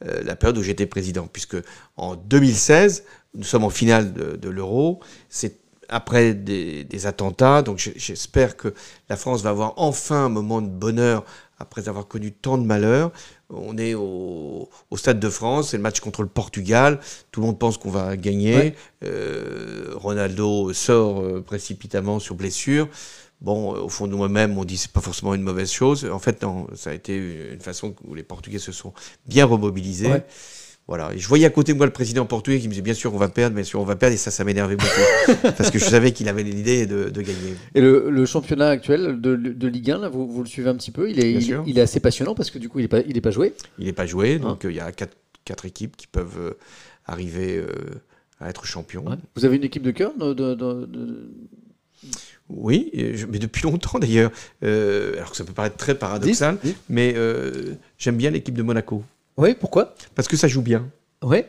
la période où j'étais président, puisque en 2016, nous sommes en finale de, de l'euro. C'est après des, attentats. Donc j'espère que la France va avoir enfin un moment de bonheur après avoir connu tant de malheurs. On est au, Stade de France, c'est le match contre le Portugal. Tout le monde pense qu'on va gagner. Euh, Ronaldo sort euh, précipitamment sur blessure. Bon, au fond de moi-même, on dit c'est pas forcément une mauvaise chose. En fait, non, ça a été une façon où les Portugais se sont bien remobilisés. Voilà. je voyais à côté de moi le président portugais qui me disait bien sûr on va perdre, bien sûr on va perdre, et ça, ça m'énervait beaucoup. parce que je savais qu'il avait l'idée de, gagner.
Et le, championnat actuel de, Ligue 1, vous, vous, le suivez un petit peu il est, il, est assez passionnant parce que du coup il n'est pas, il est pas joué
Il n'est pas joué, ah. donc euh, il y a quatre, quatre, équipes qui peuvent euh, arriver euh, à être champions.
Vous avez une équipe de cœur
Oui, mais depuis longtemps d'ailleurs. alors que ça peut paraître très paradoxal, mais j'aime bien l'équipe de Monaco.
Oui, pourquoi?
Parce que ça joue bien.
Oui.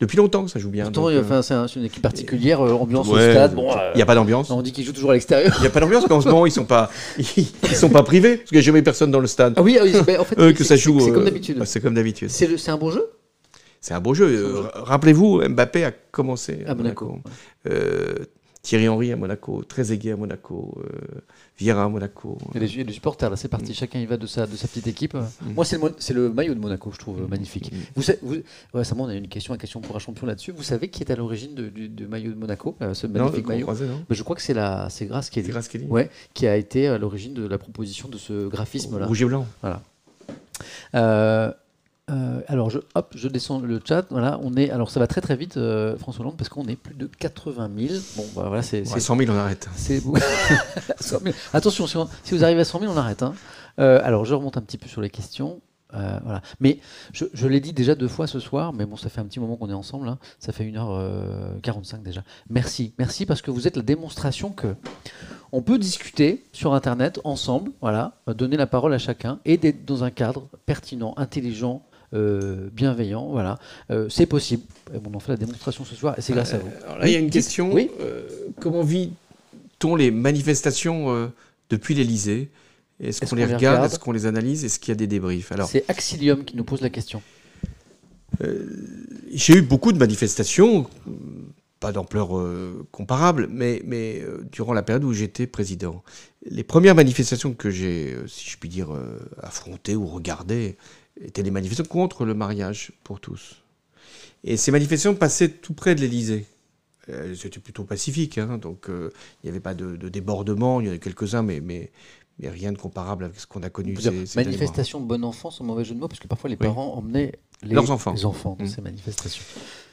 Depuis longtemps que ça joue bien.
Pourtant, euh, c'est une équipe particulière, euh, ambiance au stade. Bon,
il n'y a pas d'ambiance.
On dit qu'ils jouent toujours à l'extérieur.
Il n'y a pas d'ambiance, mais en ce moment, ils ne sont, pas, ils, sont pas privés, parce qu'il n'y a jamais personne dans le stade.
Ah oui, ah oui en fait,
que ça joue.
C'est comme d'habitude.
c'est comme d'habitude.
C'est un bon jeu?
C'est un beau jeu. Rappelez-vous, Mbappé a commencé à, Monaco. Thierry Henry à Monaco, Trezeguet à Monaco, euh, Vieira à Monaco.
Il y a des, supporters, là, c'est parti. Mm. Chacun y va de sa, de sa petite équipe. Mm. Moi, c'est le, le, maillot de Monaco, je trouve magnifique. Mm. Vous, vous, récemment, on a eu une question, une question pour un champion là-dessus. Vous savez qui est à l'origine du, maillot de Monaco, euh, ce magnifique maillot Je crois que c'est Grace Kelly.
Grace Kelly.
Ouais, qui a été à l'origine de la proposition de ce graphisme-là.
Rouge et blanc.
Voilà. Euh, euh, alors, je, hop, je descends le chat. Voilà, on est. Alors, ça va très très vite, euh, François Hollande, parce qu'on est plus de 80 000. Bon, bah, voilà, c'est.
100 000, on arrête.
C'est Attention, si, vous arrivez à 100 000, on arrête. Hein. Euh, alors, je remonte un petit peu sur les questions. voilà. Mais je, l'ai dit déjà deux fois ce soir, mais bon, ça fait un petit moment qu'on est ensemble. Hein. Ça fait 1h45 déjà. Merci. Merci parce que vous êtes la démonstration que on peut discuter sur Internet ensemble, voilà, donner la parole à chacun et d'être dans un cadre pertinent, intelligent, euh, bienveillant. Voilà, euh, c'est possible. on en fait la démonstration ce soir et c'est grâce à vous.
Euh, là, il y a une question. Oui comment vit-on les manifestations depuis l'Elysée Est-ce qu'on les, regarde, Est-ce qu'on les analyse? Est-ce qu'il y a des débriefs?
Alors, c'est Axilium qui nous pose la question.
J'ai eu beaucoup de manifestations, pas d'ampleur comparable, mais, mais durant la période où j'étais président. Les premières manifestations que j'ai, si je puis dire, affrontées ou regardées, étaient des manifestations contre le mariage pour tous. Et ces manifestations passaient tout près de l'Élysée. C'était plutôt pacifique, hein, donc euh, il n'y avait pas de, débordement, il y en a quelques-uns, mais, mais, mais rien de comparable avec ce qu'on a connu.
Ces, ces manifestation de bon enfant, sans mauvais jeu de mots, parce que parfois les parents emmenaient
leurs enfants,
les enfants dans mmh. ces manifestations.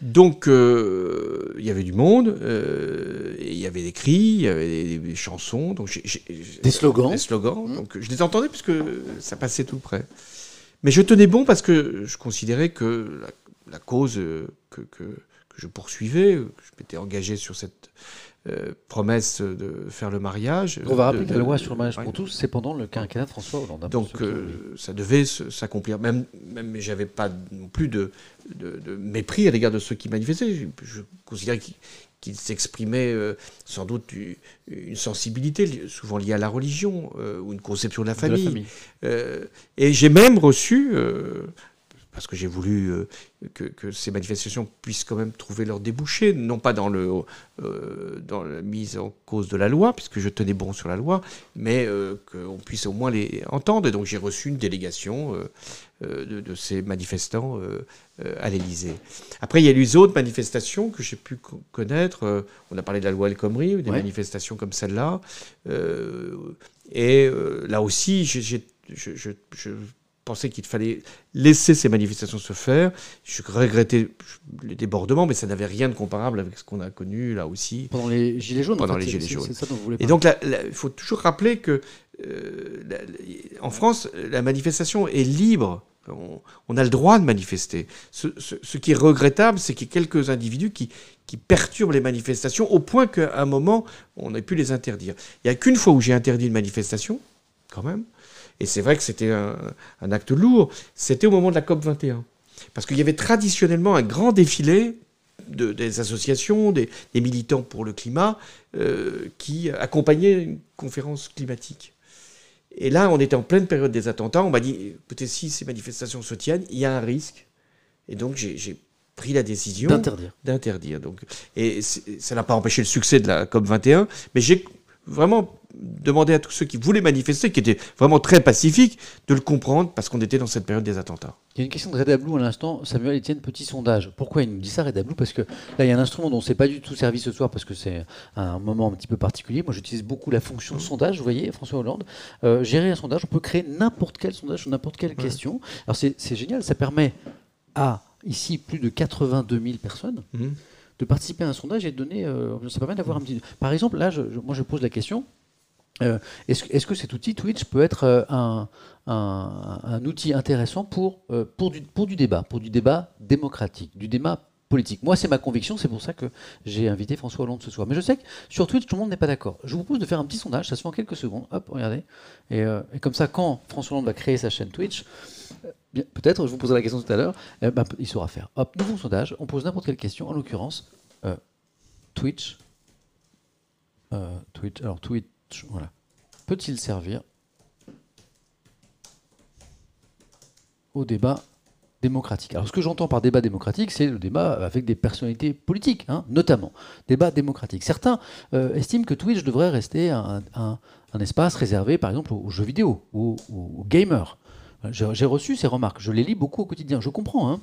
Donc euh, il y avait du monde, euh, il y avait des cris, il y avait des, chansons, donc
des slogans.
Des slogans. Mmh. Donc je les entendais puisque ça passait tout près. Mais je tenais bon parce que je considérais que la, cause que, que, je poursuivais, que je m'étais engagé sur cette euh, promesse de faire le mariage.
On va rappeler que la loi sur le mariage pour tous, c'est pendant le quinquennat de François Hollande. Hein,
Donc euh, ça devait s'accomplir. Même, même j'avais pas non plus de, de, mépris à l'égard de ceux qui manifestaient. Je, je considérais qu'ils qu'il s'exprimait euh, sans doute une sensibilité souvent liée à la religion euh, ou une conception de la famille. Euh, et j'ai même reçu, parce que j'ai voulu que, ces manifestations puissent quand même trouver leur débouché, non pas dans, le, dans la mise en cause de la loi, puisque je tenais bon sur la loi, mais qu'on puisse au moins les entendre. Et donc j'ai reçu une délégation euh, de, ces manifestants euh, euh, à l'Élysée. Après, il y a eu les autres manifestations que j'ai pu connaître. on a parlé de la loi El Khomri, des manifestations comme celle-là. et là aussi, je, pensais qu'il fallait laisser ces manifestations se faire. Je regrettais les débordements, mais ça n'avait rien de comparable avec ce qu'on a connu là aussi.
Pendant les Gilets jaunes
Pendant
en fait,
les Gilets jaunes.
c'est ça dont vous voulez
Et donc, il faut toujours rappeler que euh, la- la- en France, la manifestation est libre. On, on a le droit de manifester. Ce, ce- ce qui est regrettable, c'est qu'il y a quelques individus qui, qui perturbent les manifestations au point qu'à un moment, on ait pu les interdire. Il n'y a qu'une fois où j'ai interdit une manifestation, quand même, et c'est vrai que c'était un, un acte lourd, c'était au moment de la COP 21. Parce qu'il y avait traditionnellement un grand défilé de- des associations, des, des militants pour le climat, euh, qui accompagnaient une conférence climatique. Et là, on était en pleine période des attentats. On m'a dit, écoutez, si ces manifestations se tiennent, il y a un risque. Et donc, j'ai pris la décision
d'interdire.
d'interdire. Donc, et ça n'a pas empêché le succès de la COP 21, mais j'ai vraiment demandé à tous ceux qui voulaient manifester, qui étaient vraiment très pacifiques, de le comprendre parce qu'on était dans cette période des attentats.
Il y a une question de Redablou à l'instant. Samuel Etienne, petit sondage. Pourquoi il nous dit ça, Redablou Parce que là, il y a un instrument dont on ne s'est pas du tout servi ce soir parce que c'est un moment un petit peu particulier. Moi, j'utilise beaucoup la fonction sondage. Vous voyez, François Hollande, euh, gérer un sondage, on peut créer n'importe quel sondage sur n'importe quelle question. Alors, c'est c'est génial. Ça permet à, ici, plus de 82 000 personnes
Mhm.
de participer à un sondage et de donner. euh, ça permet d'avoir un petit. Par exemple, là, je- je- moi, je pose la question. Euh, Est-ce que cet outil Twitch peut être euh, un, outil intéressant pour, euh, pour, du, débat, pour du débat démocratique, du débat politique? Moi, c'est ma conviction, c'est pour ça que j'ai invité François Hollande ce soir. Mais je sais que sur Twitch, tout le monde n'est pas d'accord. Je vous propose de faire un petit sondage, ça se fait en quelques secondes. Hop, regardez. Et, comme ça, quand François Hollande va créer sa chaîne Twitch, peut-être, je vous poserai la question tout à l'heure, ben, il saura faire. Hop, nouveau sondage, on pose n'importe quelle question, en l'occurrence, Twitch. Twitch, alors Twitch, Peut-il servir au débat démocratique? Alors, ce que j'entends par débat démocratique, c'est le débat avec des personnalités politiques, hein, notamment. Débat démocratique. Certains euh, estiment que Twitch devrait rester un, espace réservé, par exemple, aux, jeux vidéo, aux, aux- gamers. J'ai j'ai reçu ces remarques, je les lis beaucoup au quotidien, je comprends. Hein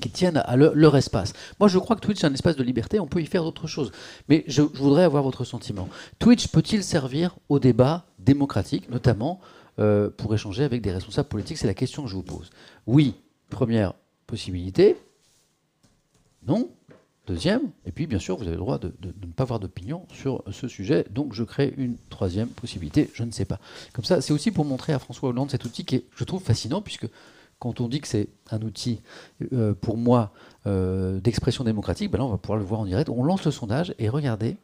qui tiennent à leur, espace. Moi, je crois que Twitch est un espace de liberté, on peut y faire d'autres choses. Mais je, voudrais avoir votre sentiment. Twitch peut-il servir au débat démocratique, notamment euh, pour échanger avec des responsables politiques? C'est la question que je vous pose. Oui, première possibilité. Non. Deuxième. Et puis, bien sûr, vous avez le droit de, de- de ne pas avoir d'opinion sur ce sujet. Donc, je crée une troisième possibilité. Je ne sais pas. Comme ça, c'est aussi pour montrer à François Hollande cet outil qui est, je trouve, fascinant, puisque quand on dit que c'est un outil, euh, pour moi, euh, d'expression démocratique, ben là, on va pouvoir le voir en direct. On lance le sondage et regardez,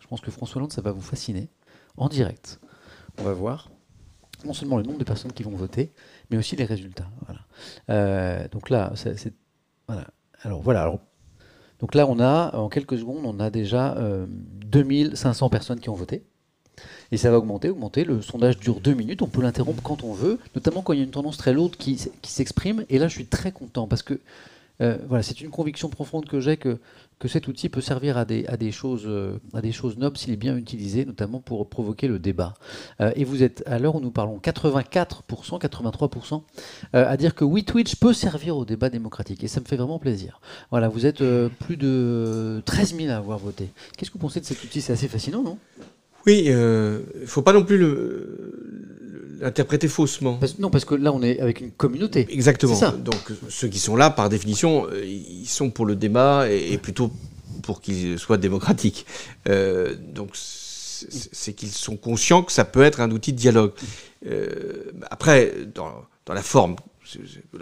je pense que François Hollande, ça va vous fasciner, en direct. On va voir non seulement le nombre de personnes qui vont voter, mais aussi les résultats. Voilà. Euh, donc là, c'est voilà. Alors voilà. Alors, donc là, on a en quelques secondes, on a déjà euh, 2500 personnes qui ont voté. Et ça va augmenter, augmenter. Le sondage dure deux minutes. On peut l'interrompre quand on veut, notamment quand il y a une tendance très lourde qui, qui s'exprime. Et là, je suis très content parce que euh, voilà, c'est une conviction profonde que j'ai que, que cet outil peut servir à des, à des, choses, euh, à des choses nobles s'il est bien utilisé, notamment pour provoquer le débat. Euh, et vous êtes, à l'heure où nous parlons, 84%, 83% euh, à dire que oui, peut servir au débat démocratique. Et ça me fait vraiment plaisir. Voilà, vous êtes plus de 13 000 à avoir voté. Qu'est-ce que vous pensez de cet outil? C'est assez fascinant, non?
Oui, il ne faut pas non plus le- l'interpréter faussement.
Parce- Non, parce que là, on est avec une communauté.
Exactement.
Ça.
Donc ceux qui sont là, par définition, euh, ils sont pour le débat et, et plutôt pour qu'il soit démocratique. Euh, donc c'est qu'ils sont conscients que ça peut être un outil de dialogue. Euh, après, dans, dans la forme,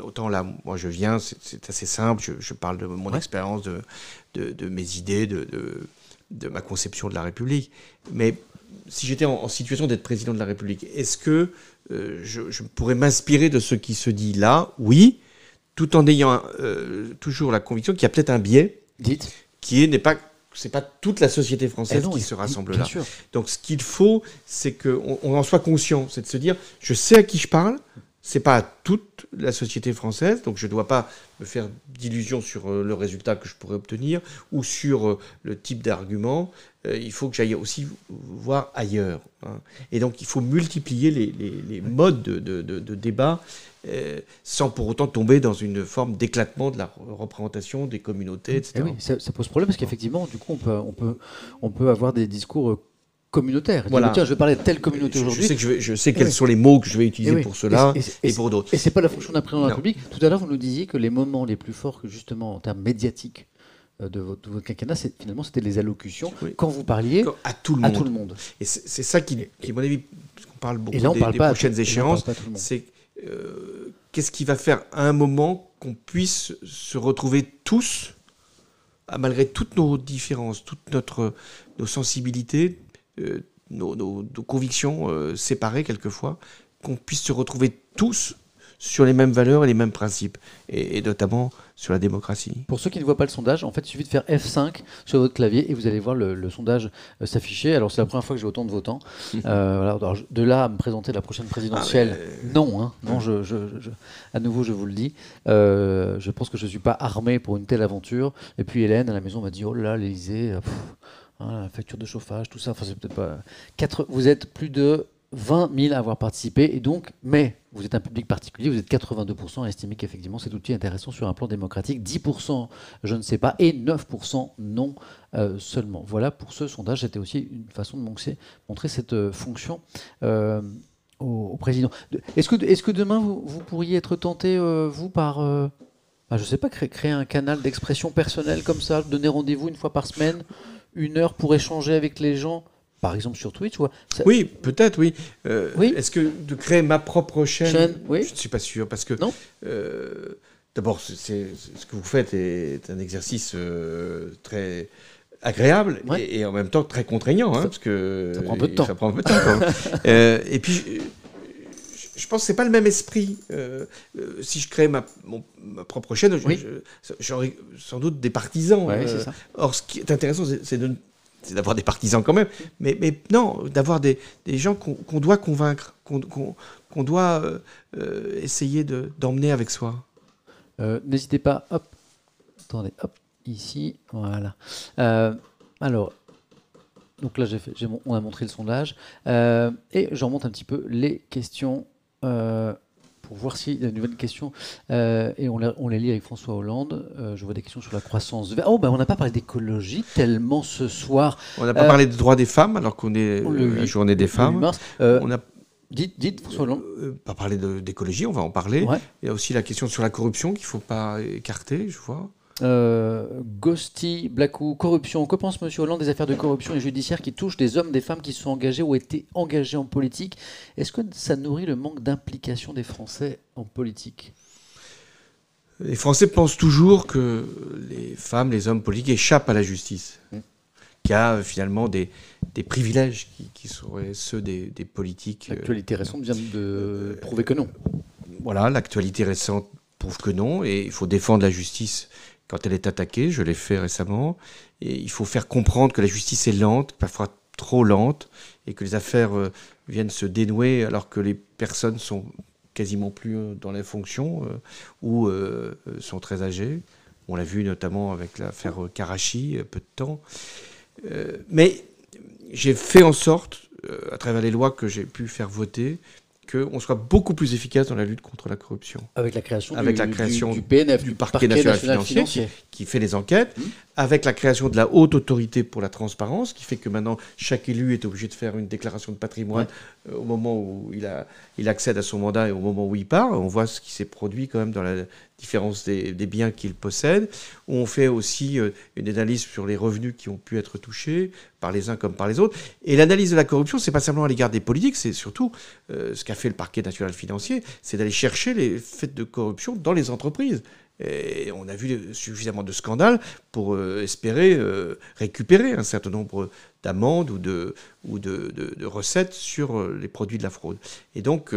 autant là, moi je viens, c'est- c'est assez simple, je, je parle de mon
Ouais.
expérience, de, de, de mes idées, de, de, de ma conception de la République. Mais si j'étais en, en situation d'être président de la République, est-ce que euh, je, je pourrais m'inspirer de ce qui se dit là Oui, tout en ayant euh, toujours la conviction qu'il y a peut-être un biais
Dites.
qui est n'est pas c'est pas toute la société française
Eh non,
qui se rassemble là.
sûr.
Donc ce qu'il faut, c'est qu'on on en soit conscient, c'est de se dire, je sais à qui je parle, c'est pas toute la société française, donc je ne dois pas me faire d'illusions sur euh, le résultat que je pourrais obtenir ou sur euh, le type d'argument. Euh, il faut que j'aille aussi voir ailleurs. hein. Et donc il faut multiplier les, modes de, débat sans pour autant tomber dans une forme d'éclatement de la représentation des communautés, etc.
Eh ça, pose problème parce qu'effectivement, du coup, on peut, avoir des discours communautaire.
Voilà.
Tiens, je vais parler de telle communauté
je
aujourd'hui.
sais, que je, vais- je sais quels
oui.
sont les mots que je vais utiliser
Eh oui.
pour cela
Et
pour d'autres.
Et c'est pas la fonction d'un président de la. République. Tout à l'heure, vous nous disiez que les moments les plus forts, que justement en termes médiatiques euh, de votre, de votre quinquennat, finalement, c'était les allocutions
Oui.
quand vous parliez
À tout le
à
monde.
tout le monde.
Et c'est ça qui, qui, à mon avis, parce qu'on parle beaucoup
là,
des,
parle
prochaines
tout-
échéances, c'est euh, qu'est-ce qui va faire à un moment qu'on puisse se retrouver tous, malgré toutes nos différences, toutes notre, nos sensibilités, nos, nos- nos convictions euh, séparées quelquefois, qu'on puisse se retrouver tous sur les mêmes valeurs et les mêmes principes, et, et notamment sur la démocratie.
Pour ceux qui ne voient pas le sondage, en fait, il suffit de faire F5 sur votre clavier et vous allez voir le, le sondage euh, s'afficher. Alors, c'est la première fois que j'ai autant de votants. Euh, alors, de là à me présenter la prochaine présidentielle,
Ah,
non, hein, non, je, je- je- à nouveau, je vous le dis. Euh, je pense que je ne suis pas armé pour une telle aventure. Et puis, Hélène, à la maison, m'a dit Oh là euh, pff, hein, la facture de chauffage, tout ça. Enfin, c'est peut-être pas. Quatre- vous êtes plus de 20 000 à avoir participé. Et donc, mais vous êtes un public particulier, vous êtes 82% à estimer qu'effectivement cet outil intéressant sur un plan démocratique, 10% je ne sais pas, et 9% non euh, seulement. Voilà, pour ce sondage, c'était aussi une façon de montrer, cette euh, fonction euh, au, président. De- Est-ce que, demain, vous, pourriez être tenté, vous, par... bah, je ne sais pas, créer un canal d'expression personnelle comme ça, donner rendez-vous une fois par semaine, une heure pour échanger avec les gens, par exemple sur Twitch ou ça-
Oui, peut-être, oui. Euh,
Oui.
Est-ce que de créer ma propre chaîne,
Chaîne, oui.
Je ne suis pas sûr, parce que
Non.
euh, d'abord, c'est- ce que vous faites est un exercice euh, très agréable
Ouais.
et, et en même temps très contraignant, hein, parce que
ça prend un peu de temps.
Ça prend un peu de temps. et puis. Je- pense que c'est pas le même esprit. Euh, euh, si je crée ma, mon- ma propre chaîne,
Oui.
j'aurais sans doute des partisans.
Ouais,
Euh,
ça.
Or, ce qui est intéressant, c'est- de- d'avoir des partisans quand même, mais, mais non, d'avoir des, des gens qu'on doit convaincre, qu'on doit essayer de- d'emmener avec soi.
N'hésitez pas, hop, attendez, hop, ici, voilà. Alors, donc là, j'ai on a montré le sondage, euh, et j'en monte un petit peu les questions pour voir s'il y a une nouvelle question, euh, et on, la- on les lit avec François Hollande. Euh, je vois des questions sur la croissance verte. Oh, ben on n'a pas parlé d'écologie tellement ce soir,
On n'a pas
Euh,
parlé des droits des femmes alors qu'on est
le
euh, la journée des
le 8
femmes.
mars. Euh,
On n'a
dites, dites, François Hollande.
euh, pas parlé de- d'écologie, on va en parler.
Ouais.
Il y a aussi la question sur la corruption qu'il ne faut pas écarter, je vois.
Euh, Ghosty, Blackou, corruption. Que pense M. Hollande des affaires de corruption et judiciaire qui touchent des hommes, des femmes qui sont engagés ou été engagés en politique? Est-ce que ça nourrit le manque d'implication des Français en politique?
Les Français pensent toujours que les femmes, les hommes politiques échappent à la justice,
Mm.
qu'il y a euh, finalement des, des privilèges qui, qui seraient ceux des, des politiques. euh,
L'actualité récente vient de prouver que non.
Voilà, l'actualité récente prouve que non, et il faut défendre la justice quand elle est attaquée, je l'ai fait récemment, et il faut faire comprendre que la justice est lente, parfois trop lente, et que les affaires euh, viennent se dénouer alors que les personnes sont quasiment plus euh, dans les fonctions euh, ou sont très âgées. On l'a vu notamment avec l'affaire Karachi, peu de temps. Mais j'ai fait en sorte, à travers les lois que j'ai pu faire voter, qu'on soit beaucoup plus efficace dans la lutte contre la corruption.
Avec la création,
Avec
du,
la création
du, PNF,
du parquet national financier, qui fait les enquêtes,
Mhm.
avec la création de la haute autorité pour la transparence, qui fait que maintenant chaque élu est obligé de faire une déclaration de patrimoine euh, au moment où il, a, il accède à son mandat et au moment où il part. On voit ce qui s'est produit quand même dans la différence des, des biens qu'il possède. On fait aussi euh, une analyse sur les revenus qui ont pu être touchés par les uns comme par les autres. Et l'analyse de la corruption, c'est pas simplement à l'égard des politiques, c'est surtout euh, ce qu'a fait le parquet national financier, c'est d'aller chercher les faits de corruption dans les entreprises. Et on a vu suffisamment de scandales pour euh, espérer euh, récupérer un certain nombre d'amendes ou, de, recettes sur euh, les produits de la fraude. Et donc,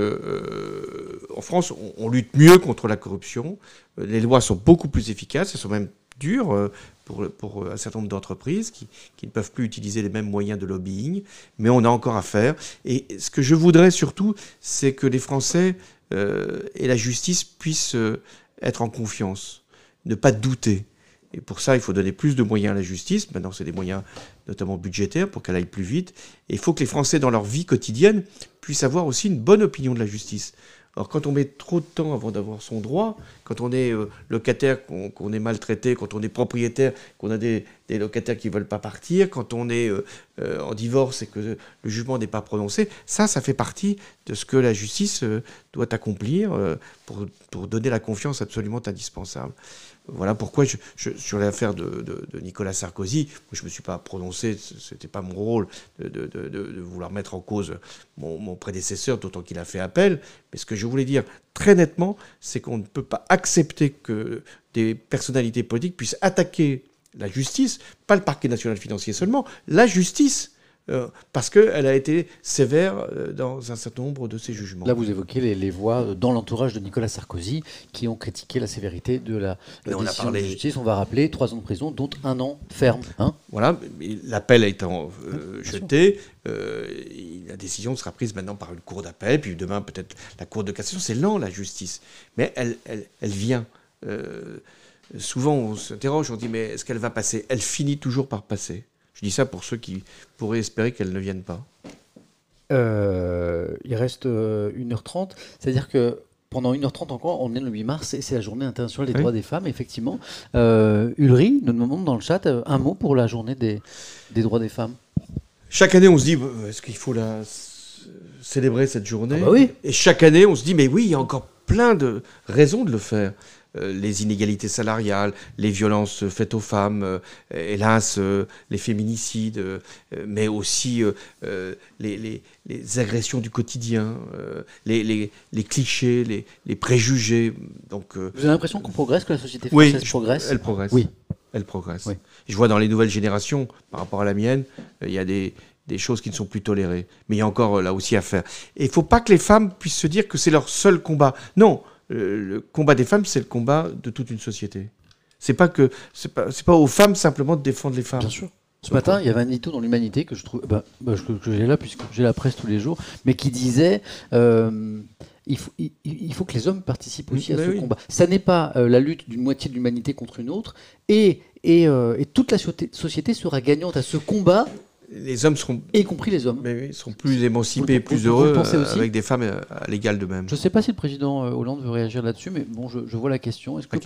en France, on, lutte mieux contre la corruption. Les lois sont beaucoup plus efficaces, elles sont même dures pour, un certain nombre d'entreprises qui, ne peuvent plus utiliser les mêmes moyens de lobbying. Mais on a encore à faire. Et ce que je voudrais surtout, c'est que les Français et la justice puissent être en confiance, ne pas douter. Et pour ça, il faut donner plus de moyens à la justice. Maintenant, c'est des moyens notamment budgétaires pour qu'elle aille plus vite. Et il faut que les Français, dans leur vie quotidienne, puissent avoir aussi une bonne opinion de la justice. Alors quand on met trop de temps avant d'avoir son droit, quand on est euh, locataire, qu'on est maltraité, quand on est propriétaire, qu'on a des, locataires qui ne veulent pas partir, quand on est euh, euh, en divorce et que le jugement n'est pas prononcé, ça, ça fait partie de ce que la justice doit accomplir pour, pour, donner la confiance absolument indispensable. Voilà pourquoi, sur l'affaire de, Nicolas Sarkozy, je ne me suis pas prononcé, ce n'était pas mon rôle de, vouloir mettre en cause mon, prédécesseur, d'autant qu'il a fait appel. Mais ce que je voulais dire très nettement, c'est qu'on ne peut pas accepter que des personnalités politiques puissent attaquer la justice, pas le parquet national financier seulement, la justice parce qu'elle a été sévère euh, dans un certain nombre de ses jugements.
Là, vous évoquez les, voix euh, dans l'entourage de Nicolas Sarkozy qui ont critiqué la sévérité de la, décision on a parlé... de justice. On va rappeler trois ans de prison, dont un an ferme. Hein
voilà, l'appel étant jeté, la décision sera prise maintenant par une cour d'appel, puis demain peut-être la cour de cassation. C'est lent, la justice, mais elle, elle, elle vient. souvent, on s'interroge, on dit, mais est-ce qu'elle va passer? Elle finit toujours par passer. Je dis ça pour ceux qui pourraient espérer qu'elles ne viennent pas.
Euh, il reste 1h30, euh, c'est-à-dire que pendant 1h30 encore, on est le 8 mars et c'est la journée internationale des droits des femmes, effectivement. Euh, Ulri nous demande dans le chat un mot pour la journée des, des droits des femmes.
Chaque année, on se dit, est-ce qu'il faut la célébrer cette journée?
Ah bah oui.
Et chaque année, on se dit, mais oui, il y a encore plein de raisons de le faire. Euh, les inégalités salariales, les violences faites aux femmes, euh, hélas, euh, les féminicides, mais aussi les, agressions du quotidien, les, clichés, les, préjugés. Donc,
Vous avez l'impression qu'on progresse, que la société française
oui,
progresse?
Elle progresse. Oui. Elle progresse. Je vois dans les nouvelles générations, par rapport à la mienne, il y a des, des choses qui ne sont plus tolérées. Mais il y a encore là aussi à faire. Et il ne faut pas que les femmes puissent se dire que c'est leur seul combat. Non, le combat des femmes, c'est le combat de toute une société. C'est pas que c'est pas, pas aux femmes simplement de défendre les femmes.
Bien sûr. Ce matin, il y avait un édito dans l'Humanité que je trouve, bah, bah, que, j'ai là puisque j'ai la presse tous les jours, mais qui disait euh, il, faut, il, faut que les hommes participent aussi à ce combat. Ça n'est pas euh, la lutte d'une moitié de l'humanité contre une autre, et, et, euh, et toute la société sera gagnante à ce combat
les hommes seront.
Y compris les hommes.
Mais seront plus émancipés, plus heureux euh, avec des femmes euh, à l'égal d'eux-mêmes.
Je ne sais pas si le président euh, Hollande veut réagir là-dessus, mais bon, je, vois la question. Est-ce que,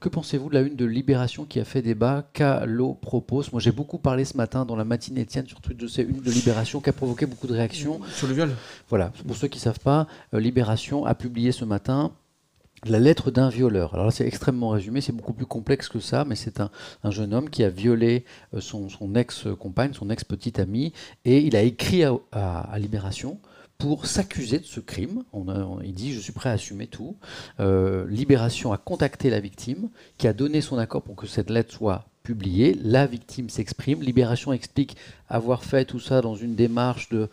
que pensez-vous de la une de Libération qui a fait débat Qu'Allo propose Moi, j'ai beaucoup parlé ce matin dans la matinée Tienne sur Twitter de ces une de Libération qui a provoqué beaucoup de réactions.
Sur le viol
Voilà. Pour ceux qui ne savent pas, Libération a publié ce matin la lettre d'un violeur. Alors là, c'est extrêmement résumé, c'est beaucoup plus complexe que ça, mais c'est un, jeune homme qui a violé euh, son, ex-compagne, son ex-petite amie, et il a écrit à, Libération pour s'accuser de ce crime. il dit Je suis prêt à assumer tout. Euh, Libération a contacté la victime, qui a donné son accord pour que cette lettre soit publiée. La victime s'exprime. Libération explique avoir fait tout ça dans une démarche de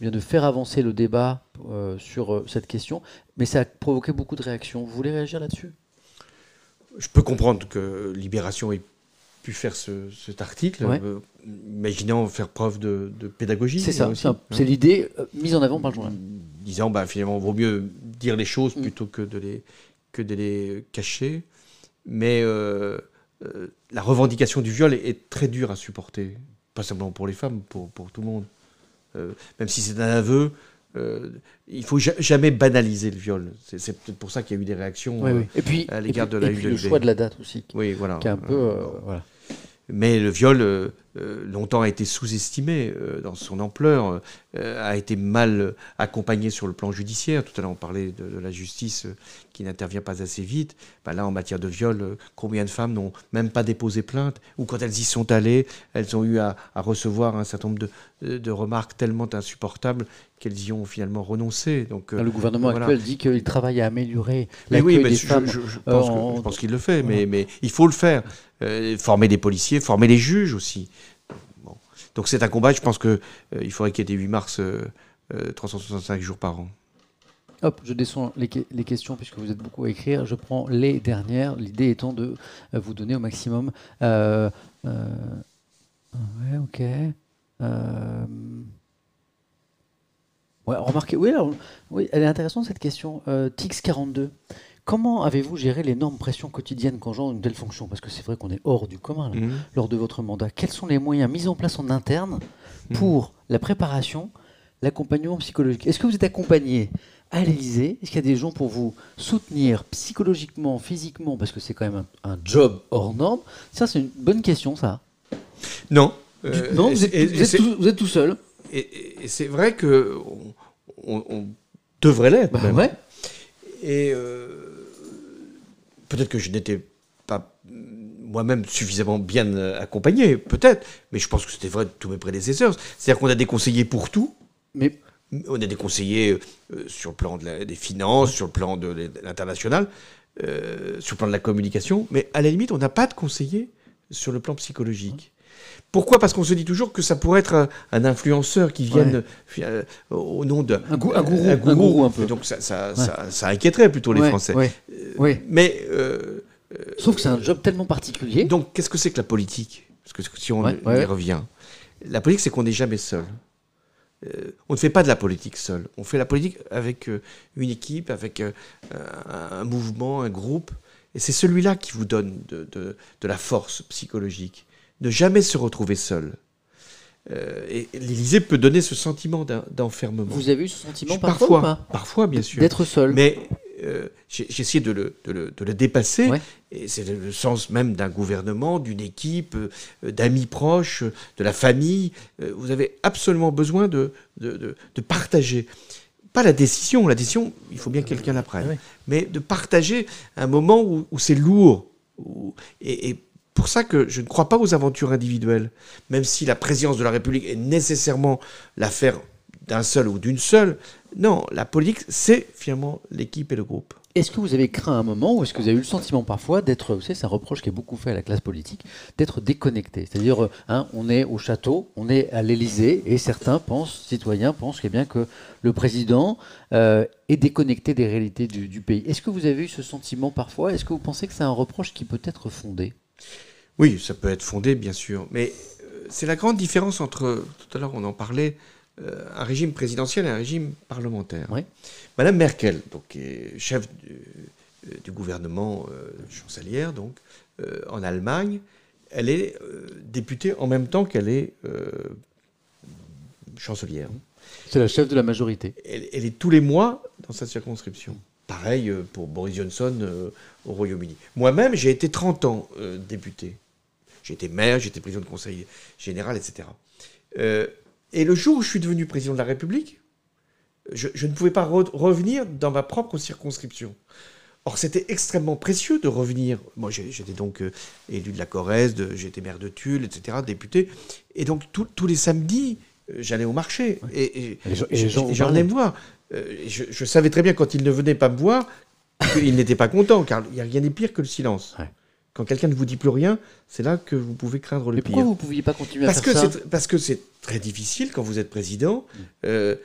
de faire avancer le débat euh, sur euh, cette question, mais ça a provoqué beaucoup de réactions. Vous voulez réagir là-dessus?
Je peux comprendre que Libération ait pu faire cet article, euh, imaginant faire preuve de, pédagogie.
C'est ça, c'est hein. l'idée mise en avant par le journal.
Disant, bah, finalement, il vaut mieux dire les choses plutôt que de les, que de les cacher. Mais la revendication du viol est, est, très dure à supporter, pas simplement pour les femmes, pour, pour tout le monde. Euh, même si c'est un aveu, euh, il faut jamais banaliser le viol. C'est peut-être pour ça qu'il y a eu des réactions
euh, et puis, à l'égard de la et puis le choix de la date aussi.
Oui, voilà.
Qui est un peu, voilà.
Mais le viol, euh, euh, longtemps a été sous-estimé euh, dans son ampleur, a été mal accompagné sur le plan judiciaire. Tout à l'heure, on parlait de, la justice qui n'intervient pas assez vite. Ben là, en matière de viol, combien de femmes n'ont même pas déposé plainte Ou quand elles y sont allées, elles ont eu à, recevoir un certain nombre de, remarques tellement insupportables qu'elles y ont finalement renoncé. Donc,
le gouvernement actuel dit qu'il travaille à améliorer la oui, des je, femmes.
Je, pense qu'il le fait, mais, mais il faut le faire. former des policiers, former les juges aussi. Donc c'est un combat, je pense qu'il euh, faudrait qu'il y ait des 8 mars 365 euh, euh, jours par an.
Hop, je descends les, questions puisque vous êtes beaucoup à écrire. Je prends les dernières, l'idée étant de vous donner au maximum. ouais, ok. Ouais, remarquez, oui, oui, elle est intéressante cette question. Tix42. Comment avez-vous géré l'énorme pression quotidienne qu'engendre une telle fonction? Parce que c'est vrai qu'on est hors du commun mhm. lors de votre mandat. Quels sont les moyens mis en place en interne mhm. pour la préparation, l'accompagnement psychologique? Est-ce que vous êtes accompagné à l'Élysée? Est-ce qu'il y a des gens pour vous soutenir psychologiquement, physiquement, parce que c'est quand même un, job hors norme Ça, c'est une bonne question, ça.
Non.
non, vous êtes, tout, seul.
Et, c'est vrai que on, devrait l'être.
Bah, ouais.
Et peut-être que je n'étais pas moi-même suffisamment bien euh, accompagné, peut-être, mais je pense que c'était vrai de tous mes prédécesseurs. C'est-à-dire qu'on a des conseillers pour tout. Mais on a des conseillers euh, sur le plan des finances, sur le plan de l'international, euh, sur le plan de la communication, mais à la limite, on n'a pas de conseillers sur le plan psychologique. Pourquoi? Parce qu'on se dit toujours que ça pourrait être un, influenceur qui vienne au nom d'un
un, gourou, un, gourou, un peu.
Donc ça, ça, ça, inquiéterait plutôt les Français. mais
Sauf que c'est un job tellement particulier.
Donc, qu'est-ce que c'est que la politique? Parce que si on y revient, la politique, c'est qu'on n'est jamais seul. Euh, on ne fait pas de la politique seul. On fait la politique avec euh, une équipe, avec euh, un mouvement, un groupe. Et c'est celui-là qui vous donne de, de, la force psychologique. Ne jamais se retrouver seul. et l'Élysée peut donner ce sentiment d'enfermement.
Vous avez eu ce sentiment parfois
Parfois, parfois bien sûr.
D'être seul.
Mais euh, j'ai essayé de le, de le, dépasser. Et c'est le sens même d'un gouvernement, d'une équipe, euh, d'amis proches, de la famille. Euh, vous avez absolument besoin de, de, partager. Pas la décision, la décision, il faut bien que quelqu'un la prenne. Mais de partager un moment où, c'est lourd. et, et pour ça que je ne crois pas aux aventures individuelles. Même si la présidence de la République est nécessairement l'affaire d'un seul ou d'une seule. Non, la politique, c'est finalement l'équipe et le groupe.
Est-ce que vous avez craint un moment, ou est-ce que vous avez eu le sentiment parfois d'être, vous savez, c'est un reproche qui est beaucoup fait à la classe politique, d'être déconnecté? C'est-à-dire, hein, on est au château, on est à l'Élysée, et certains pensent, citoyens pensent eh bien que le président euh, est déconnecté des réalités du, du pays. Est-ce que vous avez eu ce sentiment parfois? Est-ce que vous pensez que c'est un reproche qui peut être fondé?
Oui, ça peut être fondé, bien sûr. Mais euh, c'est la grande différence entre, tout à l'heure on en parlait, euh, un régime présidentiel et un régime parlementaire. Madame Merkel, donc, est chef du, euh, gouvernement euh, chancelière, donc, en Allemagne, elle est députée en même temps qu'elle est chancelière.
C'est la chef de la majorité.
Elle, elle, est tous les mois dans sa circonscription. Pareil pour Boris Johnson au Royaume-Uni. Moi-même, j'ai été 30 ans député. J'ai été maire, j'ai été président de conseil général, etc. Et le jour où je suis devenu président de la République, je, ne pouvais pas revenir dans ma propre circonscription. Or, c'était extrêmement précieux de revenir. Moi, j'étais donc euh, élu de la Corrèze, j'étais maire de Tulle, etc., député. Et donc, tous les samedis, euh, j'allais au marché. Et, et, gens, me voir. Euh, je, savais très bien quand ils ne venaient pas me voir qu'ils n'étaient pas contents, car il n'y a rien de pire que le silence. Quand quelqu'un ne vous dit plus rien, c'est là que vous pouvez craindre le
Mais
pire.
Pourquoi vous ne pouviez pas continuer
à
faire
ça
Parce
que c'est très difficile quand vous êtes président, mm. euh,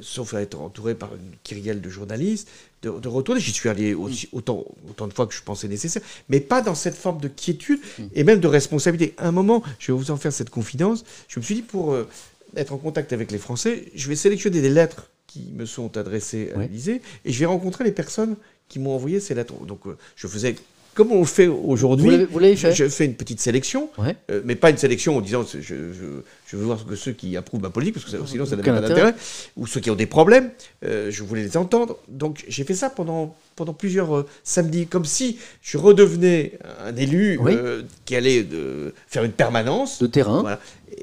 sauf à être entouré par une kyrielle de journalistes, de, retourner. J'y suis allé aussi, mm. autant, autant de fois que je pensais nécessaire, mais pas dans cette forme de quiétude mm. et même de responsabilité. À un moment, je vais vous en faire cette confidence, je me suis dit pour euh, être en contact avec les Français, je vais sélectionner des lettres qui me sont adressées à l'Élysée et je vais rencontrer les personnes qui m'ont envoyé ces lettres. Donc euh, je faisais comme on le fait aujourd'hui, je, fais une petite sélection, euh, mais pas une sélection en disant je, je, veux voir que ceux qui approuvent ma politique, parce que sinon ça n'a pas d'intérêt, ou ceux qui ont des problèmes, euh, je voulais les entendre. Donc j'ai fait ça pendant, pendant plusieurs euh, samedis, comme si je redevenais un élu qui allait faire une permanence.
De terrain.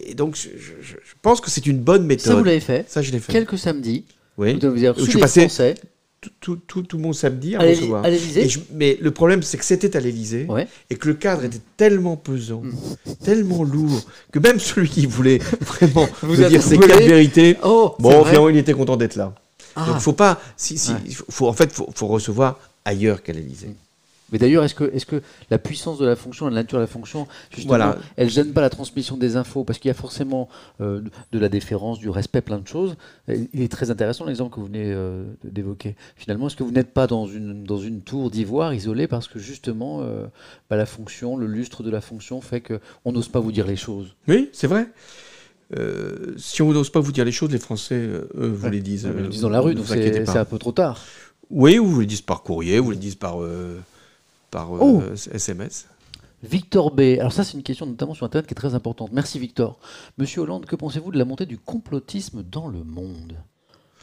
Et donc je, pense que c'est une bonne méthode.
Ça vous l'avez fait
Ça je l'ai fait.
Quelques samedis.
Oui.
Vous je suis passé Français
tout, tout, tout, mon samedi à, recevoir.
À
Mais le problème, c'est que c'était à l'Élysée et que le cadre était tellement pesant, mm. tellement lourd, que même celui qui voulait vraiment Vous me dire ces quatre vérités, oh, bon, finalement, il était content d'être là. Ah. Donc, faut pas. Si, si, faut, en fait, faut, faut recevoir ailleurs qu'à l'Élysée. Mm.
Mais d'ailleurs, est-ce que, est que la puissance de la fonction, la nature de la fonction, justement, voilà. elle gêne pas la transmission des infos Parce qu'il y a forcément euh, de la déférence, du respect, plein de choses. Il est très intéressant l'exemple que vous venez euh, d'évoquer. Finalement, est-ce que vous n'êtes pas dans une, dans une tour d'ivoire isolée parce que justement, euh, bah, la fonction, le lustre de la fonction fait qu'on n'ose pas vous dire les choses?
Oui, c'est vrai. si on n'ose pas vous dire les choses, les Français, eux, vous les disent.
Ils le disent dans la rue, donc c'est un peu trop tard.
Oui, ou vous les disent par courrier, vous les disent par par SMS. Euh,
oh Victor B. Alors ça, c'est une question notamment sur Internet qui est très importante. Merci Victor. Monsieur Hollande, que pensez-vous de la montée du complotisme dans le monde?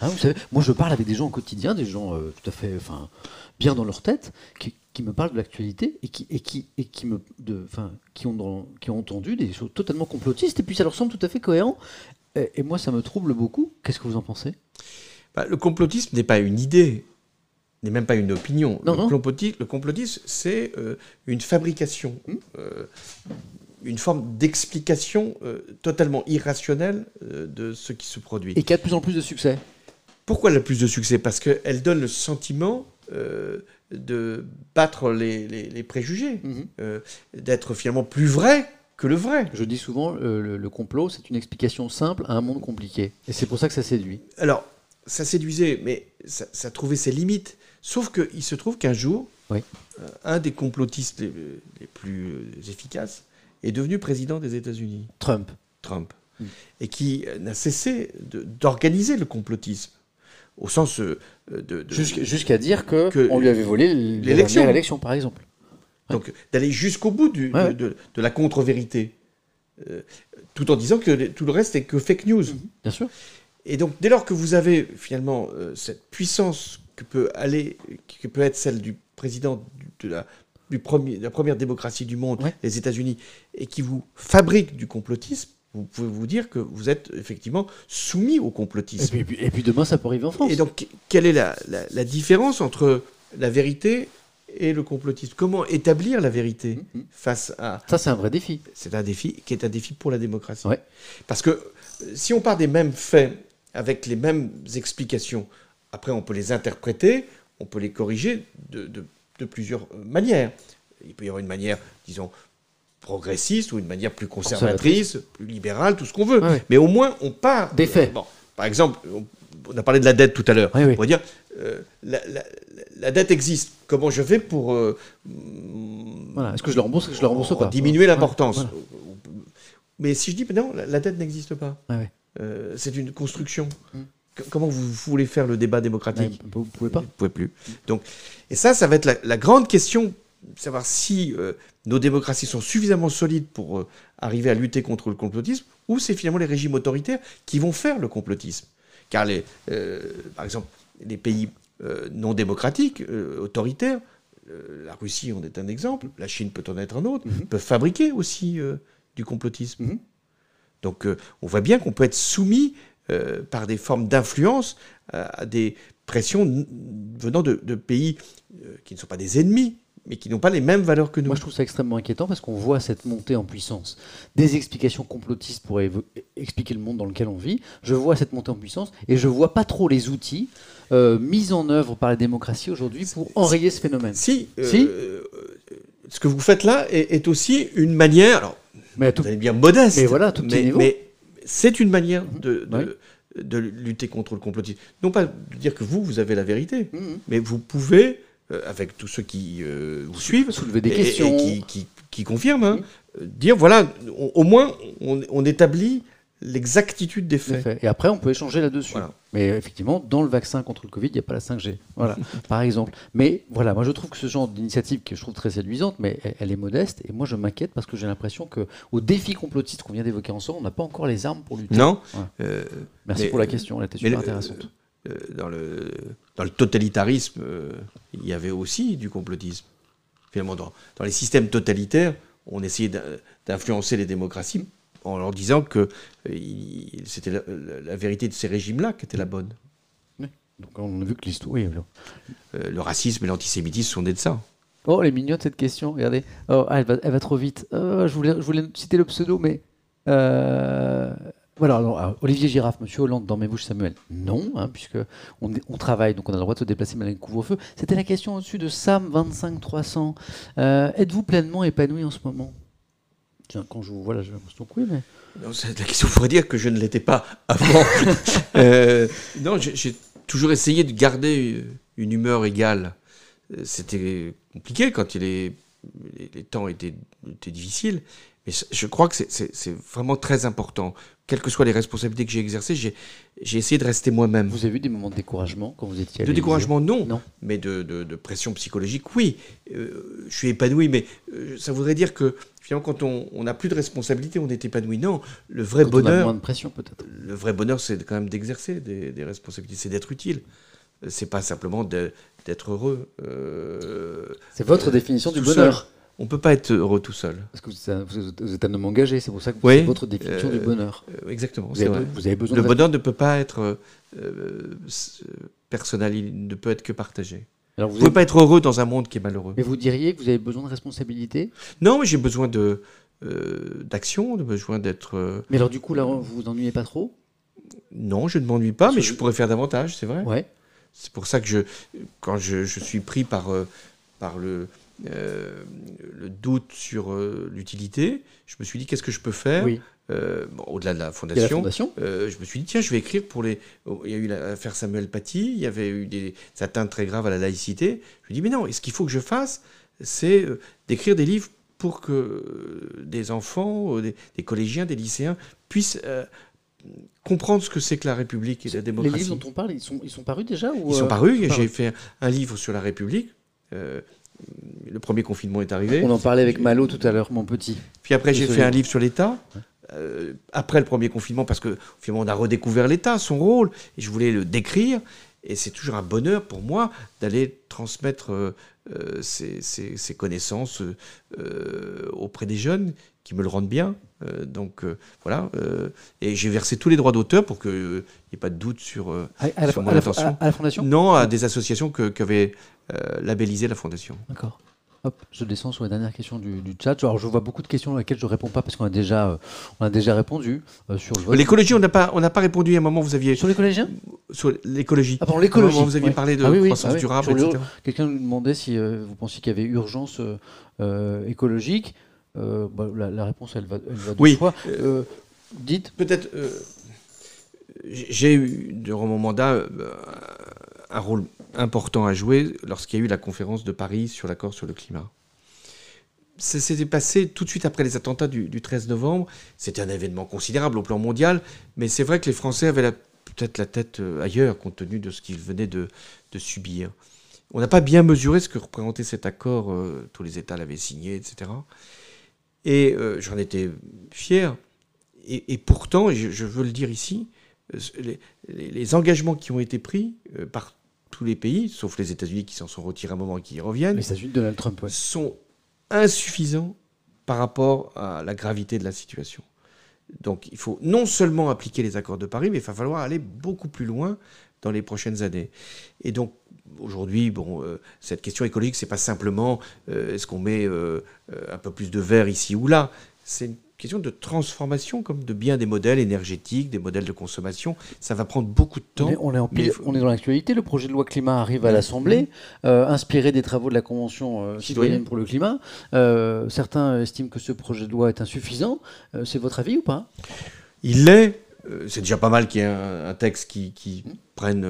Ah, vous savez, moi je parle avec des gens au quotidien, des gens euh, tout à fait enfin, bien dans leur tête, qui, qui me parlent de l'actualité et qui, et qui, et qui, me, de, enfin, qui, ont dans- qui ont entendu des choses totalement complotistes et puis ça leur semble tout à fait cohérent. Et, et moi ça me trouble beaucoup. Qu'est-ce que vous en pensez?
Bah, le complotisme n'est pas une idée, n'est même pas une opinion.
Non,
le, complotisme, c'est euh, une fabrication,
Hmm.
euh, une forme d'explication euh, totalement irrationnelle de ce qui se produit.
Et qui a de plus en plus de succès.
Pourquoi elle a plus de succès? Parce qu'elle donne le sentiment de battre les, les- les préjugés, euh, d'être finalement plus vrai que le vrai.
Je dis souvent, le, le complot, c'est une explication simple à un monde compliqué. Et c'est pour ça que ça séduit.
Alors, ça séduisait, mais ça, ça trouvait ses limites. Sauf qu'il se trouve qu'un jour,
Oui.
euh, un des complotistes les, les plus euh, efficaces est devenu président des États-Unis,
Trump.
Trump,
Mm.
et qui euh, n'a cessé d'organiser le complotisme, au sens de... de-
Jusqu'- Jusqu'à dire que,
Que
on lui avait volé
l'élection.
dernière élection, par exemple.
donc d'aller jusqu'au bout du-
Ouais,
de,
ouais.
de- de la contre-vérité, euh, tout en disant que tout le reste est que fake news.
Bien sûr.
Et donc, dès lors que vous avez finalement euh, cette puissance que peut aller, que peut être celle du président de la, du premier, de la première démocratie du monde,
Ouais.
les États-Unis, et qui vous fabrique du complotisme, vous pouvez vous dire que vous êtes effectivement soumis au complotisme.
et puis- et puis demain, ça peut arriver en France.
Et donc, quelle est la, la- la différence entre la vérité et le complotisme? Comment établir la vérité
Mhm.
face à
Ça, c'est un vrai défi.
c'est un défi qui est un défi pour la démocratie.
Ouais.
Parce que si on part des mêmes faits, avec les mêmes explications, après on peut les interpréter, on peut les corriger de, de- de plusieurs euh, manières. Il peut y avoir une manière, disons, progressiste ou une manière plus conservatrice, plus libérale, tout ce qu'on veut.
Ouais, ouais.
Mais au moins, on part.
Des faits.
Bon, par exemple, on, a parlé de la dette tout à l'heure.
Ouais.
On pourrait dire, euh, la, la- la dette existe. Comment je fais pour euh,
Voilà. Est-ce que je le rembourse, je le rembourse
en
pas?
diminuer l'importance?
voilà.
Mais si je dis, non, la, la dette n'existe pas.
Ouais.
Euh, c'est une construction.
Mm.
Comment vous, vous voulez faire le débat démocratique
Ouais, Vous pouvez pas.
Vous pouvez plus. Donc, et ça, ça va être la, la grande question, savoir si euh, nos démocraties sont suffisamment solides pour euh, arriver à lutter contre le complotisme, ou c'est finalement les régimes autoritaires qui vont faire le complotisme. Car, les, euh, par exemple, les pays non démocratiques, autoritaires, la Russie en est un exemple, la Chine peut en être un autre,
Mhm.
peuvent fabriquer aussi du complotisme.
Mhm.
Donc on voit bien qu'on peut être soumis euh, par des formes d'influence à, à des pressions venant de, de pays euh, qui ne sont pas des ennemis, mais qui n'ont pas les mêmes valeurs que nous.
Moi, je trouve ça extrêmement inquiétant parce qu'on voit cette montée en puissance des explications complotistes pour expliquer le monde dans lequel on vit. Je vois cette montée en puissance et je vois pas trop les outils euh, mis en œuvre par la démocratie aujourd'hui pour enrayer ce phénomène.
Si, euh,
Si.
euh, ce que vous faites là est, est aussi une manière, alors
Mais à tout
vous allez bien modeste,
Mais voilà, à tout petit
mais,
niveau.
mais c'est une manière de, de, lutter contre le complotisme. Non pas de dire que vous, vous avez la vérité,
Mhm.
mais vous pouvez, euh, avec tous ceux qui euh, vous suivent,
soulever des
et- et
questions.
qui, qui, qui confirment, hein,
Mhm.
euh, dire voilà, on- au moins on, on établit l'exactitude des faits.
fait. Et après, on peut échanger là-dessus.
Voilà.
Mais effectivement, dans le vaccin contre le Covid, il n'y a pas la 5G. Voilà, par exemple. Mais voilà, moi je trouve que ce genre d'initiative, que je trouve très séduisante, mais elle, est modeste. Et moi je m'inquiète parce que j'ai l'impression que au défi complotiste qu'on vient d'évoquer ensemble, on n'a pas encore les armes pour lutter.
Non
Ouais.
Euh,
Merci
mais-
pour la question, elle était super
le-
intéressante.
euh, dans, le, dans le totalitarisme, euh, il y avait aussi du complotisme. Finalement, dans, dans les systèmes totalitaires, on essayait d'in- d'influencer les démocraties en leur disant que euh, c'était la, vérité de ces régimes-là qui était la bonne.
Donc on a vu que l'histoire. Oui.
Euh, le racisme et l'antisémitisme sont nés de ça.
Oh, elle est mignonne cette question, regardez. Oh, ah, elle, va, elle va trop vite. Oh, je, voulais, je voulais citer le pseudo, mais. euh, Voilà, alors, alors, Olivier Girafe, Monsieur Hollande, dans mes bouches, Samuel. Non, hein, puisque on travaille, donc on a le droit de se déplacer malgré le couvre-feu. C'était la question au-dessus de Sam 25300. Euh, Êtes-vous pleinement épanoui en ce moment? Tiens, quand je vous vois là, j'ai l'impression que oui, mais.
Non, c'est la question pourrait dire que je ne l'étais pas avant. Euh, non, j'ai toujours essayé de garder une humeur égale. Euh, C'était compliqué quand il est- les, temps étaient, étaient difficiles, mais je- crois que c'est- vraiment très important. Quelles que soient les responsabilités que j'ai exercées, j'ai essayé de rester moi-même.
Vous avez eu des moments de découragement quand vous étiez à
De découragement, non,
Non.
mais de, de- de pression psychologique, oui. Euh, je suis épanoui, mais ça voudrait dire que finalement, quand on n'a plus de responsabilité, on est épanoui. Non, le vrai
Quand on a
bonheur,
moins de pression peut-être.
le vrai bonheur, c'est quand même d'exercer des, des responsabilités, c'est d'être utile. C'est pas simplement d'être heureux. Euh,
C'est votre
euh,
définition du bonheur.
on peut pas être heureux tout seul.
Parce que vous êtes, vous un homme engagé, c'est pour ça que
Oui,
c'est votre définition
euh,
du bonheur.
Euh, exactement,
Vous avez,
vrai.
vous avez besoin
Le bonheur ne peut pas être euh, euh, personnel, il ne peut être que partagé.
Alors
Vous ne pouvez
avez-
pas être heureux dans un monde qui est malheureux.
Mais vous diriez que vous avez besoin de responsabilité?
Non, mais j'ai besoin de euh, d'action, de besoin d'être. euh,
Mais alors du coup, là, vous vous ennuyez pas trop?
Non, je ne m'ennuie pas, mais je pourrais faire davantage, c'est vrai.
Ouais.
C'est pour ça que je, quand je, je suis pris par, euh, par le, le doute sur l'utilité, je me suis dit qu'est-ce que je peux faire?
Oui.
Euh, bon, au-delà de la fondation. euh, je me suis dit tiens, je vais écrire pour les. oh, Il y a eu l'affaire Samuel Paty, il y avait eu des atteintes très graves à la laïcité. Je me suis dit mais non, et ce qu'il faut que je fasse, c'est euh, d'écrire des livres pour que des enfants, des, des collégiens, des lycéens puissent comprendre ce que c'est que la République et la
Les
démocratie.
livres dont on parle, ils sont, ils sont parus déjà ou
Ils sont parus.
parus.
J'ai fait un livre sur la République. Euh, le premier confinement est arrivé.
On en parlait avec Malo tout à l'heure, mon petit.
Puis après, j'ai fait un livre sur l'État. Euh, après le premier confinement, parce que finalement, on a redécouvert l'État, son rôle, et je voulais le décrire. Et c'est toujours un bonheur pour moi d'aller transmettre euh, euh, ces, ces- ces connaissances euh, auprès des jeunes qui me le rendent bien. Donc voilà. et j'ai versé tous les droits d'auteur pour qu'il n'y ait pas de doute sur.
À, la,
mon
à la-
intention.
à- à la fondation?
Non, à des associations que- qu'avait labellisé la Fondation.
D'accord. Hop, je descends sur les dernières questions du, du chat. Alors, je vois beaucoup de questions auxquelles je réponds pas parce qu'on a déjà, euh, on a déjà répondu euh, sur le vote.
L'écologie, on n'a pas, on n'a pas répondu à un moment. Vous aviez
Sur les collégiens
sur l'écologie.
Ah,
À
l'écologie.
moment, vous aviez
ouais.
parlé de
Ah oui, oui,
croissance
ah oui.
durable,
Sur
etc.
Quelqu'un nous demandait si euh, vous pensiez qu'il y avait urgence écologique. Bah, la, la réponse, elle va, elle va de
Oui,
dites.
Peut-être. j'ai eu durant mon mandat un rôle important à jouer lorsqu'il y a eu la conférence de Paris sur l'accord sur le climat. Ça s'était passé tout de suite après les attentats du, du 13 novembre. C'était un événement considérable au plan mondial, mais c'est vrai que les Français avaient peut-être la tête euh, ailleurs compte tenu de ce qu'ils venaient de, subir. On n'a pas bien mesuré ce que représentait cet accord, euh, tous les États l'avaient signé, etc. Et euh, j'en étais fier. Et, pourtant, je, veux le dire ici, les, engagements qui ont été pris par tous les pays, sauf les États-Unis qui s'en sont retirés un moment et qui y reviennent,
Les Donald Trump. ouais.
sont insuffisants par rapport à la gravité de la situation. Donc il faut non seulement appliquer les accords de Paris, mais il va falloir aller beaucoup plus loin dans les prochaines années. Et donc aujourd'hui, bon, euh, cette question écologique, c'est pas simplement euh, est-ce qu'on met euh, euh, un peu plus de verre ici ou là. C'est une question de transformation, comme de bien des modèles énergétiques, des modèles de consommation. Ça va prendre beaucoup de temps.
on est en pile- on est dans l'actualité. Le projet de loi climat arrive à l'Assemblée, euh, inspiré des travaux de la Convention euh, citoyenne pour le climat. Euh, certains estiment que ce projet de loi est insuffisant. C'est votre avis ou pas?
Il l'est. C'est déjà pas mal qu'il y ait un, un texte qui, qui prenne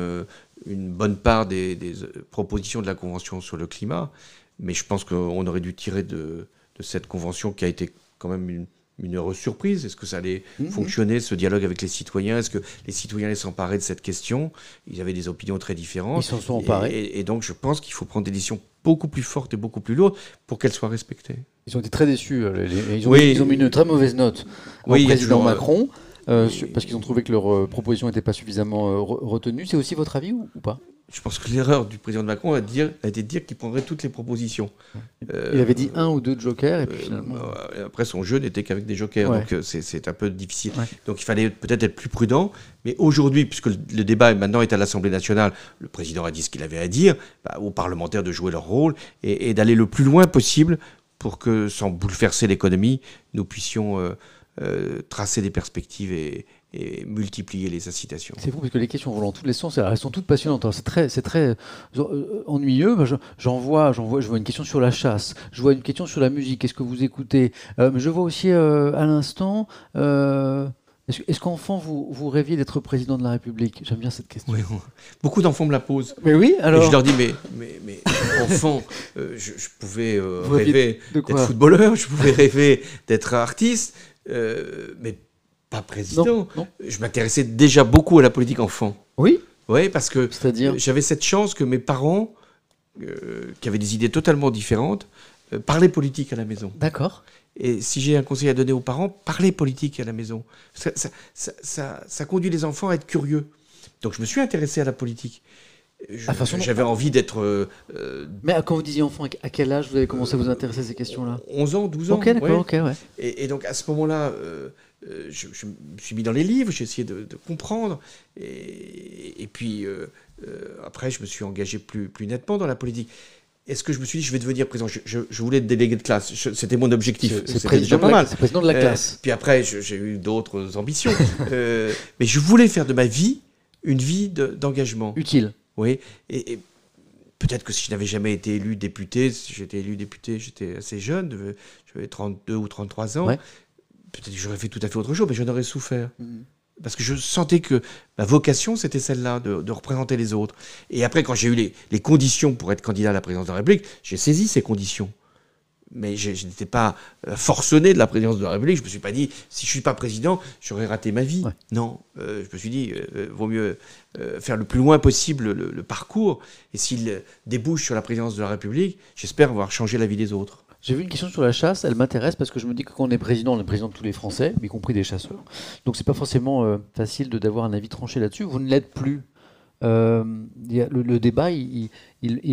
une bonne part des, des, propositions de la Convention sur le climat. Mais je pense qu'on aurait dû tirer de, de cette Convention qui a été quand même une, une heureuse surprise. Est-ce que ça allait
Mhm.
fonctionner, ce dialogue avec les citoyens? Est-ce que les citoyens allaient s'emparer de cette question? Ils avaient des opinions très différentes.
Ils s'en sont emparés.
Et, et- et donc, je pense qu'il faut prendre des décisions beaucoup plus fortes et beaucoup plus lourdes pour qu'elles soient respectées.
Ils ont été très déçus. euh, les- ils, ont,
Oui.
ils ont mis une très mauvaise note au président
toujours, euh,
Macron. euh, parce qu'ils ont trouvé que leur proposition n'était pas suffisamment re- retenue. C'est aussi votre avis ou, ou pas?
Je pense que l'erreur du président Macron a, de dire, a été de dire qu'il prendrait toutes les propositions. Euh,
Il avait dit un ou deux jokers et puis
Euh,
finalement.
euh, après, son jeu n'était qu'avec des jokers,
Ouais.
donc euh, c'est- un peu difficile.
Ouais.
Donc il fallait peut-être être plus prudent. Mais aujourd'hui, puisque le, le débat maintenant est à l'Assemblée nationale, le président a dit ce qu'il avait à dire, bah, aux parlementaires de jouer leur rôle et, et d'aller le plus loin possible pour que, sans bouleverser l'économie, nous puissions euh, euh, tracer des perspectives et, et multiplier les incitations.
C'est fou parce que les questions vont dans tous les sens. Elles sont toutes passionnantes. Alors, C'est très, c'est très euh, ennuyeux. Moi, je- J'en vois, j'en vois, je vois une question sur la chasse. Je vois une question sur la musique. Qu'est-ce que vous écoutez Euh, je vois aussi euh, à l'instant. euh, est-ce est-ce qu'enfant vous, vous rêviez d'être président de la République? J'aime bien cette question.
Oui, Beaucoup d'enfants me la posent.
Mais oui,
Et
alors.
je leur dis, mais, mais, mais enfant, euh, je, je pouvais euh, rêver d'être footballeur, je pouvais rêver d'être artiste, euh, mais pas président.
Non, non.
Je m'intéressais déjà beaucoup à la politique enfant.
Oui,
Oui, parce que j'avais cette chance que mes parents, euh, qui avaient des idées totalement différentes, euh, parlaient politique à la maison.
D'accord.
Et si j'ai un conseil à donner aux parents, parlez politique à la maison. Ça, ça, ça, ça, conduit les enfants à être curieux. Donc je me suis intéressé à la politique. Ah, j'avais envie d'être. Euh,
Mais quand vous disiez enfant, à quel âge vous avez commencé à vous intéresser à ces questions-là?
11 ans, 12 ans.
Ok, d'accord, ok, ouais.
Et, donc à ce moment-là, euh, je, me suis mis dans les livres, j'ai essayé de, comprendre. Et, et puis après, je me suis engagé plus, plus nettement dans la politique. Est-ce que je me suis dit, je vais devenir président? Je, voulais être délégué de classe. C'était mon objectif.
C'était déjà pas mal. C'est président de la classe.
puis après, j'ai eu d'autres ambitions. mais je voulais faire de ma vie une vie d'engagement.
Utile.
Oui. Et, peut-être que si je n'avais jamais été élu député, si j'étais élu député, j'étais assez jeune, j'avais 32 ou 33 ans, peut-être que j'aurais fait tout à fait autre chose, mais j'en aurais souffert. Mm. Parce que je sentais que ma vocation, c'était celle-là, de, représenter les autres. Et après, quand j'ai eu les, les, conditions pour être candidat à la présidence de la République, j'ai saisi ces conditions mais je, n'étais pas euh, forcené de la présidence de la République. Je me suis pas dit, si je suis pas président, j'aurais raté ma vie. Non, euh, je me suis dit, euh, vaut mieux faire le plus loin possible le, parcours. Et s'il débouche sur la présidence de la République, j'espère avoir changé la vie des autres.
J'ai vu une question sur la chasse, elle m'intéresse parce que je me dis que quand on est président, on est président de tous les Français, y compris des chasseurs. Donc c'est pas forcément facile de d'avoir un avis tranché là-dessus. Vous ne l'êtes plus euh, le, débat, il,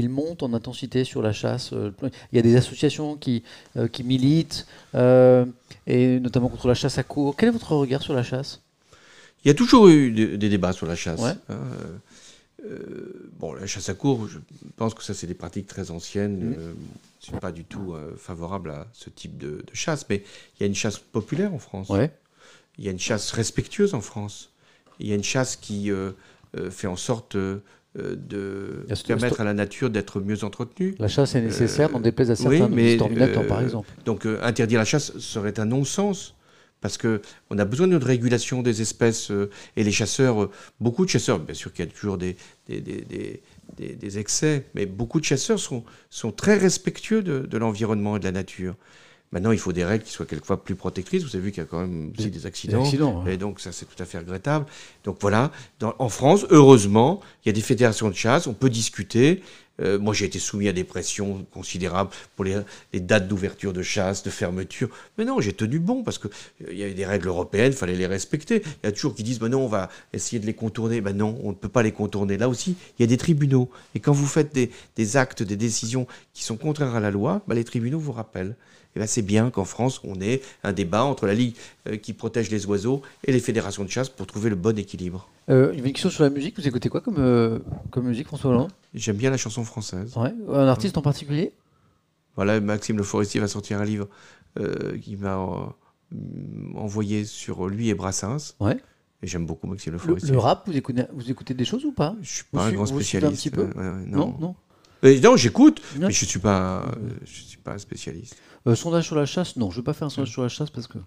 monte en intensité sur la chasse. Euh, il y a des associations qui, euh, qui militent, et notamment contre la chasse à court. Quel est votre regard sur la chasse?
Il y a toujours eu des, débats sur la chasse. Hein, bon, la chasse à court, je pense que ça, c'est des pratiques très anciennes. Mmh. je ne suis pas du tout favorable à ce type de, chasse, mais il y a une chasse populaire en France. Il y a une chasse respectueuse en France. Il y a une chasse qui euh, fait en sorte euh, de permettre à la nature d'être mieux entretenue.
La chasse est nécessaire, n'en déplaise à certains oui, par exemple.
Donc interdire la chasse serait un non-sens parce qu'on a besoin d'une régulation des espèces et les chasseurs, beaucoup de chasseurs, bien sûr qu'il y a toujours des, des, des, des, excès, mais beaucoup de chasseurs sont, sont très respectueux de, de l'environnement et de la nature. Maintenant, il faut des règles qui soient quelquefois plus protectrices. Vous avez vu qu'il y a quand même aussi des accidents. Et donc, ça, c'est tout à fait regrettable. Donc, voilà. en France, heureusement, il y a des fédérations de chasse. On peut discuter. Euh, moi, j'ai été soumis à des pressions considérables pour les, dates d'ouverture de chasse, de fermeture. Mais non, j'ai tenu bon parce qu'il euh, y avait des règles européennes, il fallait les respecter. Il y a toujours qui disent, ben non, on va essayer de les contourner. Ben non, on ne peut pas les contourner. Là aussi, il y a des tribunaux. Et quand vous faites des, actes, des décisions qui sont contraires à la loi, ben les tribunaux vous rappellent. Et là, c'est bien qu'en France, on ait un débat entre la Ligue euh, qui protège les oiseaux et les fédérations de chasse pour trouver le bon équilibre.
Euh, une question sur la musique. Vous écoutez quoi comme, comme musique, François Hollande?
J'aime bien la chanson française.
Un artiste en particulier?
Voilà, Maxime Le Forestier va sortir un livre qui m'a envoyé sur lui et Brassens.
Ouais.
Et j'aime beaucoup Maxime Le Forestier.
Le, rap, vous écoutez, vous écoutez des choses ou pas?
Je suis pas un grand spécialiste. Un petit
peu? non, non.
non j'écoute, mais je suis pas, je suis pas un spécialiste.
Euh, sondage sur la chasse, non, je ne vais pas faire un sondage sur la chasse parce que.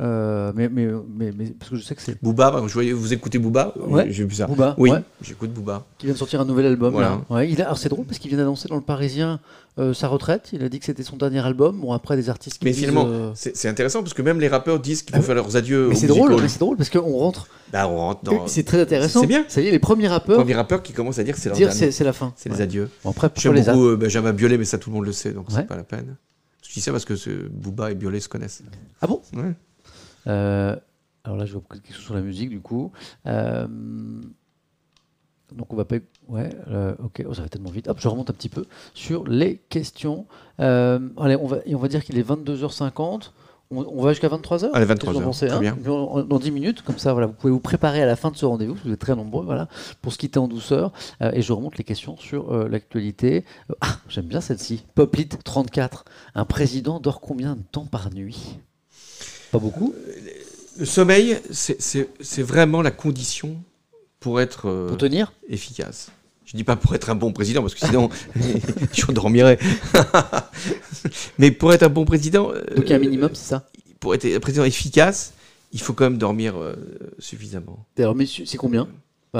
Euh, mais, mais, mais, parce que je sais que c'est.
Booba, je vous écoutez Booba
Ouais.
J'ai vu ça.
Booba,
oui, j'écoute Booba.
Qui vient de sortir un nouvel album. Ouais, il a, alors c'est drôle parce qu'il vient d'annoncer dans le Parisien euh, sa retraite. Il a dit que c'était son dernier album. Bon, après, des artistes qui.
Mais finalement, c'est intéressant parce que même les rappeurs disent qu'ils vont ah faire leurs adieux.
Mais c'est drôle, c'est drôle parce qu'on rentre.
Bah, on rentre dans.
C'est très intéressant. C'est bien. Ça y est, les premiers rappeurs. Les
premiers rappeurs qui commencent à dire que c'est leur
dire c'est la fin.
C'est les adieux.
Bon, après,
J'aime beaucoup Benjamin Biolay, mais ça tout le monde le sait, donc c'est pas la peine. Je dis ça parce que Booba et Biolay se connaissent.
Ah bon? Euh, alors là, je vois quelque chose sur la musique, du coup. Euh, donc on va pas. Ouais, euh, ok, oh, ça va tellement vite. Hop, je remonte un petit peu sur les questions. allez, on va, on va dire qu'il est 22h50. On, va jusqu'à 23h
Allez, 23h. Très bien.
Dans 10 minutes, comme ça, voilà, vous pouvez vous préparer à la fin de ce rendez-vous, vous êtes très nombreux, voilà, pour se quitter en douceur. Euh, et je remonte les questions sur euh, l'actualité. Euh, ah, j'aime bien celle-ci. Poplit 34. Un président dort combien de temps par nuit? Pas beaucoup?
Le sommeil, c'est vraiment la condition pour être
pour tenir?
efficace. Je dis pas pour être un bon président, parce que sinon, je dormirais. Mais pour être un bon président.
Donc il y a un minimum, c'est ça?
Pour être un président efficace, il faut quand même dormir euh, suffisamment.
Alors, messieurs, c'est combien?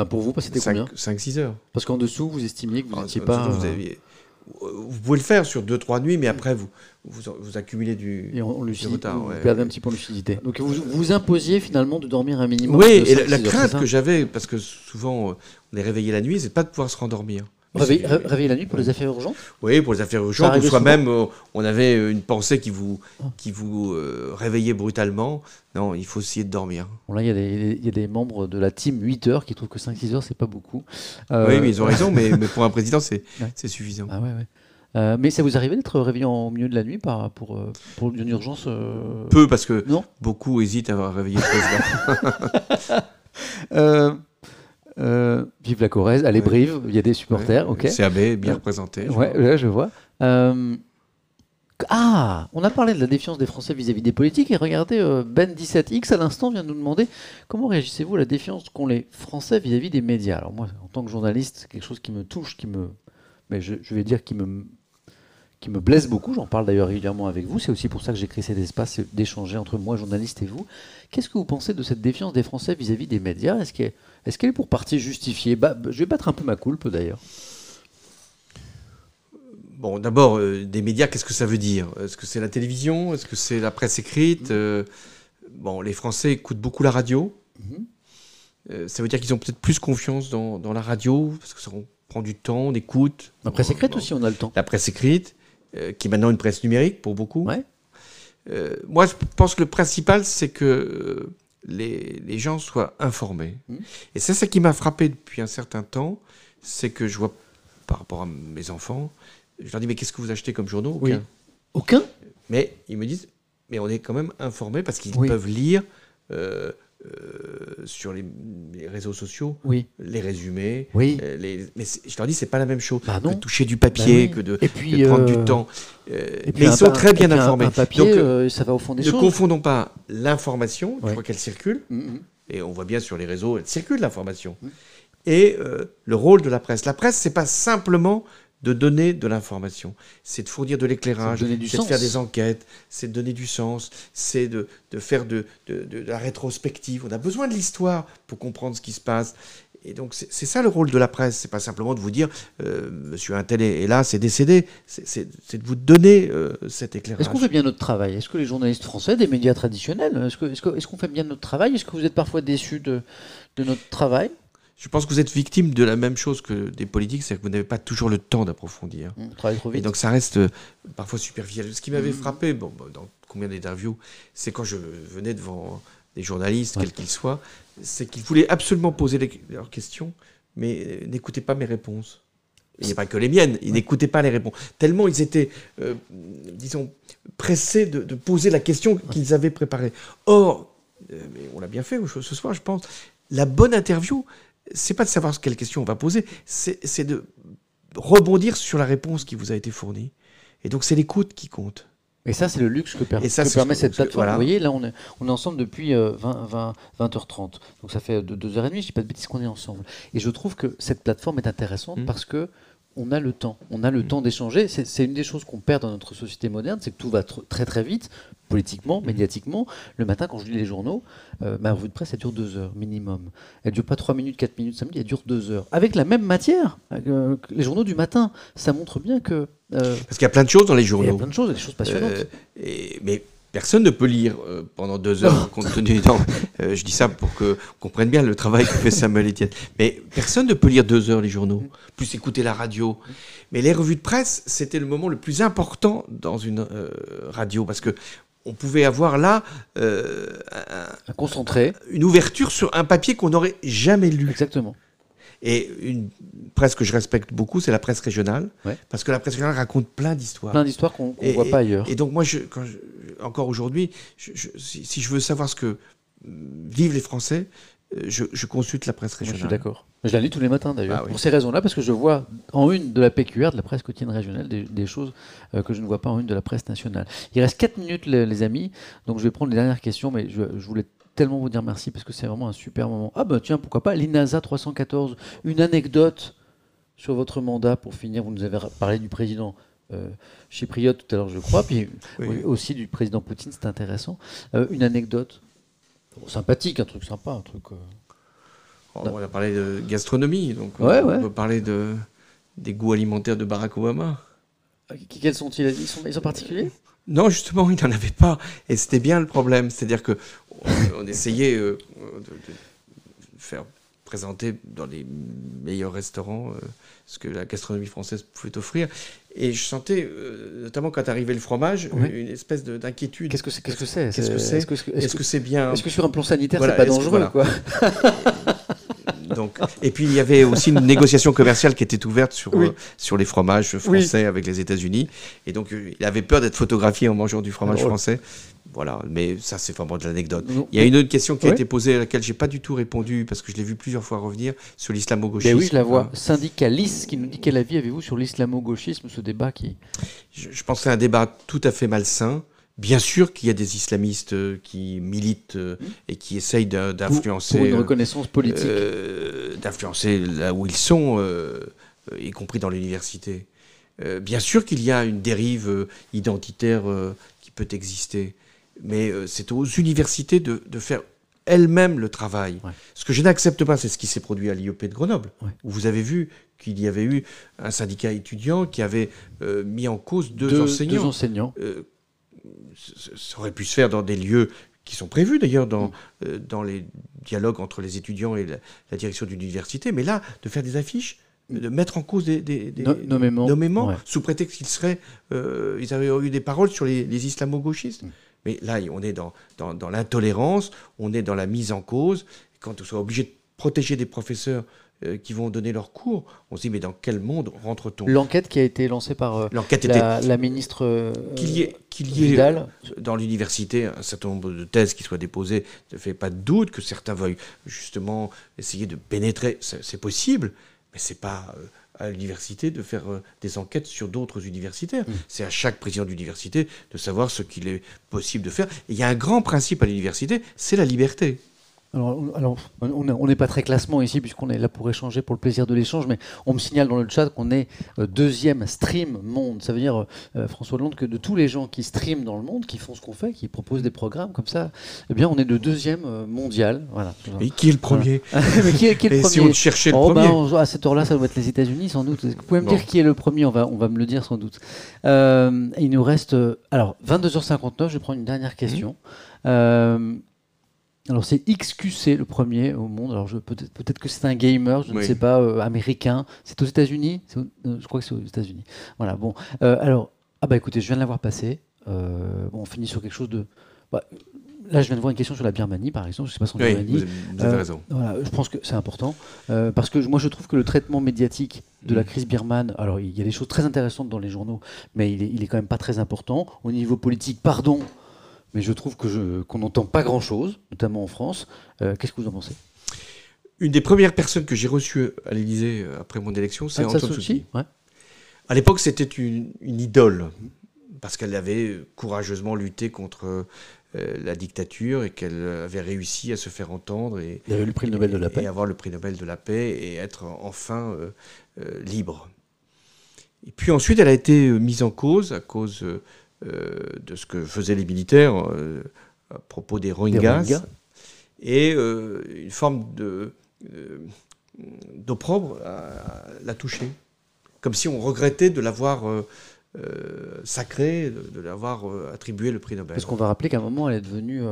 Pour vous, c'était combien?
5-6 heures.
Parce qu'en dessous, vous estimiez que vous n'étiez pas.
Vous, vous, pouvez le faire sur 2-3 nuits, mais après, vous, vous, accumulez du,
et on, retard. Vous perdez un petit peu en lucidité. Donc vous vous imposiez finalement de dormir un minimum.
Oui, et la, crainte que j'avais, parce que souvent on est réveillé la nuit, c'est pas de pouvoir se rendormir.
Réveiller, la nuit pour les affaires urgentes
Oui, pour les affaires urgentes. Ou soi-même, euh, on avait une pensée qui vous, ah. qui vous euh, réveillait brutalement. Non, il faut essayer de dormir.
Bon, là, il y, y, a des membres de la team 8 heures qui trouvent que 5-6 heures, c'est pas beaucoup.
Oui, mais ils ont raison, mais, mais pour un président, c'est suffisant.
Ah ouais, ouais. Euh, mais ça vous arrivait d'être réveillé en milieu de la nuit par, pour, pour une urgence
Peu, parce que non beaucoup hésitent à réveiller le
président. Euh, vive la Corrèze, allez Brive, il y a des supporters, ok.
CAB, bien représenté.
Je ouais, je vois. Euh, ah, on a parlé de la défiance des Français vis-à-vis des politiques et regardez, euh, Ben17X à l'instant vient de nous demander comment réagissez-vous à la défiance qu'ont les Français vis-à-vis des médias. Alors moi, en tant que journaliste, quelque chose qui me touche, qui me, mais je, je vais dire qui me qui me blesse beaucoup, j'en parle d'ailleurs régulièrement avec vous, c'est aussi pour ça que j'ai créé cet espace d'échanger entre moi, journaliste, et vous. Qu'est-ce que vous pensez de cette défiance des Français vis-à-vis des médias? Est-ce qu'elle est, pour partie justifiée bah, Je vais battre un peu ma coulpe d'ailleurs.
Bon, d'abord, euh, des médias, qu'est-ce que ça veut dire Est-ce que c'est la télévision Est-ce que c'est la presse écrite mmh. euh, Bon, les Français écoutent beaucoup la radio. Mmh. Euh, ça veut dire qu'ils ont peut-être plus confiance dans, dans, la radio, parce que ça prend du temps, on écoute.
La presse écrite aussi, on a le temps.
La presse écrite. Qui est maintenant une presse numérique pour beaucoup. Moi, je pense que le principal, c'est que les, les, gens soient informés. Mmh. Et c'est ça qui m'a frappé depuis un certain temps, c'est que je vois, par rapport à mes enfants, je leur dis, mais qu'est-ce que vous achetez comme journaux?
Aucun. Aucun?
Mais ils me disent, mais on est quand même informés parce qu'ils peuvent lire euh, sur les, réseaux sociaux,
oui.
les résumés.
Oui.
Euh, les, mais je leur dis, c'est pas la même chose bah que de toucher du papier, bah que, de,
puis,
prendre du euh, temps. mais ils sont très bien informés.
papier, ça va au fond des
ne
choses.
Ne confondons pas l'information, je crois qu'elle circule, mm, mm. et on voit bien sur les réseaux, elle circule l'information. Mm. Et le rôle de la presse. La presse, c'est pas simplement de donner de l'information. C'est de fournir de l'éclairage, c'est de, faire des enquêtes, c'est de donner du sens, c'est de, faire de, la rétrospective. On a besoin de l'histoire pour comprendre ce qui se passe. Et donc c'est ça le rôle de la presse, c'est pas simplement de vous dire euh, Monsieur Intel est, là, c'est décédé, c'est de vous donner euh, cet éclairage.
Est-ce qu'on fait bien notre travail? Est-ce que les journalistes français, des médias traditionnels, est-ce qu'on est fait bien notre travail? Est-ce que vous êtes parfois déçus de, de notre travail?
Je pense que vous êtes victime de la même chose que des politiques, c'est que vous n'avez pas toujours le temps d'approfondir.
Mmh,
Et donc ça reste euh, parfois superficiel. Ce qui m'avait mmh. frappé, bon, dans combien d'interviews, c'est quand je venais devant des journalistes, quels qu'ils soient, c'est qu'ils voulaient absolument poser leurs questions, mais euh, n'écoutaient pas mes réponses. Il n'y a pas que les miennes, ils n'écoutaient pas les réponses. Tellement ils étaient, euh, disons, pressés de, poser la question qu'ils avaient préparée. Or, mais on l'a bien fait ce soir, je pense, la bonne interview, c'est pas de savoir quelle question on va poser, c'est de rebondir sur la réponse qui vous a été fournie. Et donc c'est l'écoute qui compte.
Et ça, c'est le luxe que, permet cette plateforme. Vous voyez, là, on est, on est ensemble depuis 20, 20, 20h30. Donc ça fait 2h30, je ne dis pas de bêtises qu'on est ensemble. Et je trouve que cette plateforme est intéressante mmh. parce que on a le temps. On a le mmh. temps d'échanger. C'est une des choses qu'on perd dans notre société moderne, c'est que tout va très très vite, politiquement, mmh. médiatiquement. Le matin, quand je lis les journaux, euh, ma revue de presse, elle dure deux heures minimum. Elle dure pas trois minutes, quatre minutes, samedi, elle dure deux heures. Avec la même matière, euh, les journaux du matin. Ça montre bien que...
Euh, Parce qu'il y a plein de choses dans les journaux. Il y
a plein de choses, des choses passionnantes.
Et, mais Personne ne peut lire euh, pendant deux heures, compte tenu. Euh, je dis ça pour qu'on comprenne bien le travail que fait Samuel Etienne. Mais personne ne peut lire deux heures les journaux, plus écouter la radio. Mais les revues de presse, c'était le moment le plus important dans une euh, radio parce que on pouvait avoir là
un, concentré,
une ouverture sur un papier qu'on n'aurait jamais lu.
Exactement.
Et une presse que je respecte beaucoup, c'est la presse régionale. Parce que la presse régionale raconte plein d'histoires.
Plein d'histoires qu'on ne voit pas ailleurs.
Et donc, moi, je, quand encore aujourd'hui, si, je veux savoir ce que vivent les Français, euh, je, consulte la presse régionale.
je suis d'accord. Je la lis tous les matins d'ailleurs. Ah Pour ces raisons-là, parce que je vois en une de la PQR, de la presse quotidienne régionale, des, choses euh, que je ne vois pas en une de la presse nationale. Il reste 4 minutes, les, amis. Donc je vais prendre les dernières questions, mais je, je voulais tellement vous dire merci parce que c'est vraiment un super moment. Ah bah tiens, pourquoi pas l'INASA 314, une anecdote sur votre mandat pour finir. Vous nous avez parlé du président euh, chypriote tout à l'heure, je crois, puis aussi du président Poutine, c'est intéressant. Euh, une anecdote sympathique, un truc sympa, un truc. Euh,
oh, on a parlé de gastronomie, donc on, peut parler de, des goûts alimentaires de Barack Obama.
Quels sont-ils? Ils sont, ils sont particuliers?
Non, justement, il n'en avait pas. Et c'était bien le problème. C'est-à-dire que on, essayait euh, de, faire présenté dans les meilleurs restaurants euh, ce que la gastronomie française pouvait offrir. Et je sentais, euh, notamment quand arrivait le fromage, une espèce d'inquiétude.
Qu'est-ce que c'est Qu'est-ce que c'est
Qu'est-ce que c'est Est-ce que c'est bien
Est-ce que sur un plan sanitaire, c'est pas dangereux quoi
Donc, et puis il y avait aussi une négociation commerciale qui était ouverte sur, euh, sur les fromages français avec les États-Unis. Et donc il avait peur d'être photographié en mangeant du fromage français. Voilà, mais ça c'est vraiment de l'anecdote. Il y a une autre question qui a été posée à laquelle j'ai pas du tout répondu parce que je l'ai vu plusieurs fois revenir sur l'islamo-gauchisme.
Ben oui, je la vois. Syndicaliste qui nous dit quel avis avez-vous sur l'islamo-gauchisme, ce débat qui.
Je, je pense que c'est un débat tout à fait malsain. Bien sûr qu'il y a des islamistes euh, qui militent euh, mmh. et qui essayent d'influencer.
Pour, une reconnaissance politique.
Euh, d'influencer là où ils sont, y compris dans l'université. bien sûr qu'il y a une dérive identitaire qui peut exister mais euh, c'est aux universités de, faire elles-mêmes le travail. Ce que je n'accepte pas, c'est ce qui s'est produit à l'IOP de Grenoble, où vous avez vu qu'il y avait eu un syndicat étudiant qui avait euh, mis en cause deux, enseignants.
Deux enseignants.
Euh, ça aurait pu se faire dans des lieux qui sont prévus d'ailleurs dans, mm. dans les dialogues entre les étudiants et la, direction d'une université, mais là, de faire des affiches, de mettre en cause des, des, nomméments, sous prétexte qu'ils seraient, ils avaient eu des paroles sur les, islamo-gauchistes. Mm. Mais là, on est dans, dans, l'intolérance, on est dans la mise en cause. Quand on soit obligé de protéger des professeurs euh, qui vont donner leurs cours, on se dit mais dans quel monde rentre-t-on?
L'enquête qui a été lancée par euh, la, la, ministre euh,
qu'il y ait, qu'il y ait dans l'université un certain nombre de thèses qui soient déposées ne fait pas de doute que certains veuillent justement essayer de pénétrer, c'est possible, mais c'est pas à l'université de faire euh, des enquêtes sur d'autres universitaires. Mmh. C'est à chaque président d'université de savoir ce qu'il est possible de faire. Et il y a un grand principe à l'université, c'est la liberté.
Alors, on n'est pas très classement ici puisqu'on est là pour échanger pour le plaisir de l'échange, mais on me signale dans le chat qu'on est euh, deuxième stream monde. Ça veut dire, euh, François Hollande, que de tous les gens qui streament dans le monde, qui font ce qu'on fait, qui proposent des programmes comme ça, eh bien, on est le deuxième euh, mondial. Voilà.
Et qui est le premier
mais qui est, le premier
Si on cherchait le oh,
ben, premier À cette heure-là, ça doit être les États-Unis, sans doute. Vous pouvez me dire qui est le premier on va, on va me le dire, sans doute. il nous reste. alors, 22h59, je prends une dernière question. Mmh. Alors c'est XQC le premier au monde. Alors peut-être peut que c'est un gamer, je ne sais pas, euh, américain. C'est aux États-Unis? Euh, je crois que c'est aux États-Unis. Voilà. Bon. Euh, alors ah bah écoutez, je viens de l'avoir passé. Bon, on finit sur quelque chose de. Bah, là, je viens de voir une question sur la Birmanie, par exemple. Je sais pas son
oui, Birmanie. Vous avez, raison.
Voilà, je pense que c'est important parce que moi, je trouve que le traitement médiatique de la mm. crise birmane, alors il y a des choses très intéressantes dans les journaux, mais il est, il est quand même pas très important au niveau politique. Pardon mais je trouve qu'on n'entend pas grand-chose, notamment en France. Euh, qu'est-ce que vous en pensez?
Une des premières personnes que j'ai reçues à l'Élysée euh, après mon élection, c'est Antoine Souci.
Ouais.
À l'époque, c'était une, idole, parce qu'elle avait courageusement lutté contre euh, la dictature et qu'elle avait réussi à se faire entendre. Et,
Il avait le prix Nobel de la paix.
Et avoir le prix Nobel de la paix et être enfin libre. Et puis ensuite, elle a été mise en cause à cause de ce que faisaient les militaires euh, à propos des Rohingyas, et euh, une forme de d'opprobre l'a touché, comme si on regrettait de l'avoir sacré, de, l'avoir attribué le prix Nobel.
Parce qu'on va rappeler qu'à un moment, elle est devenue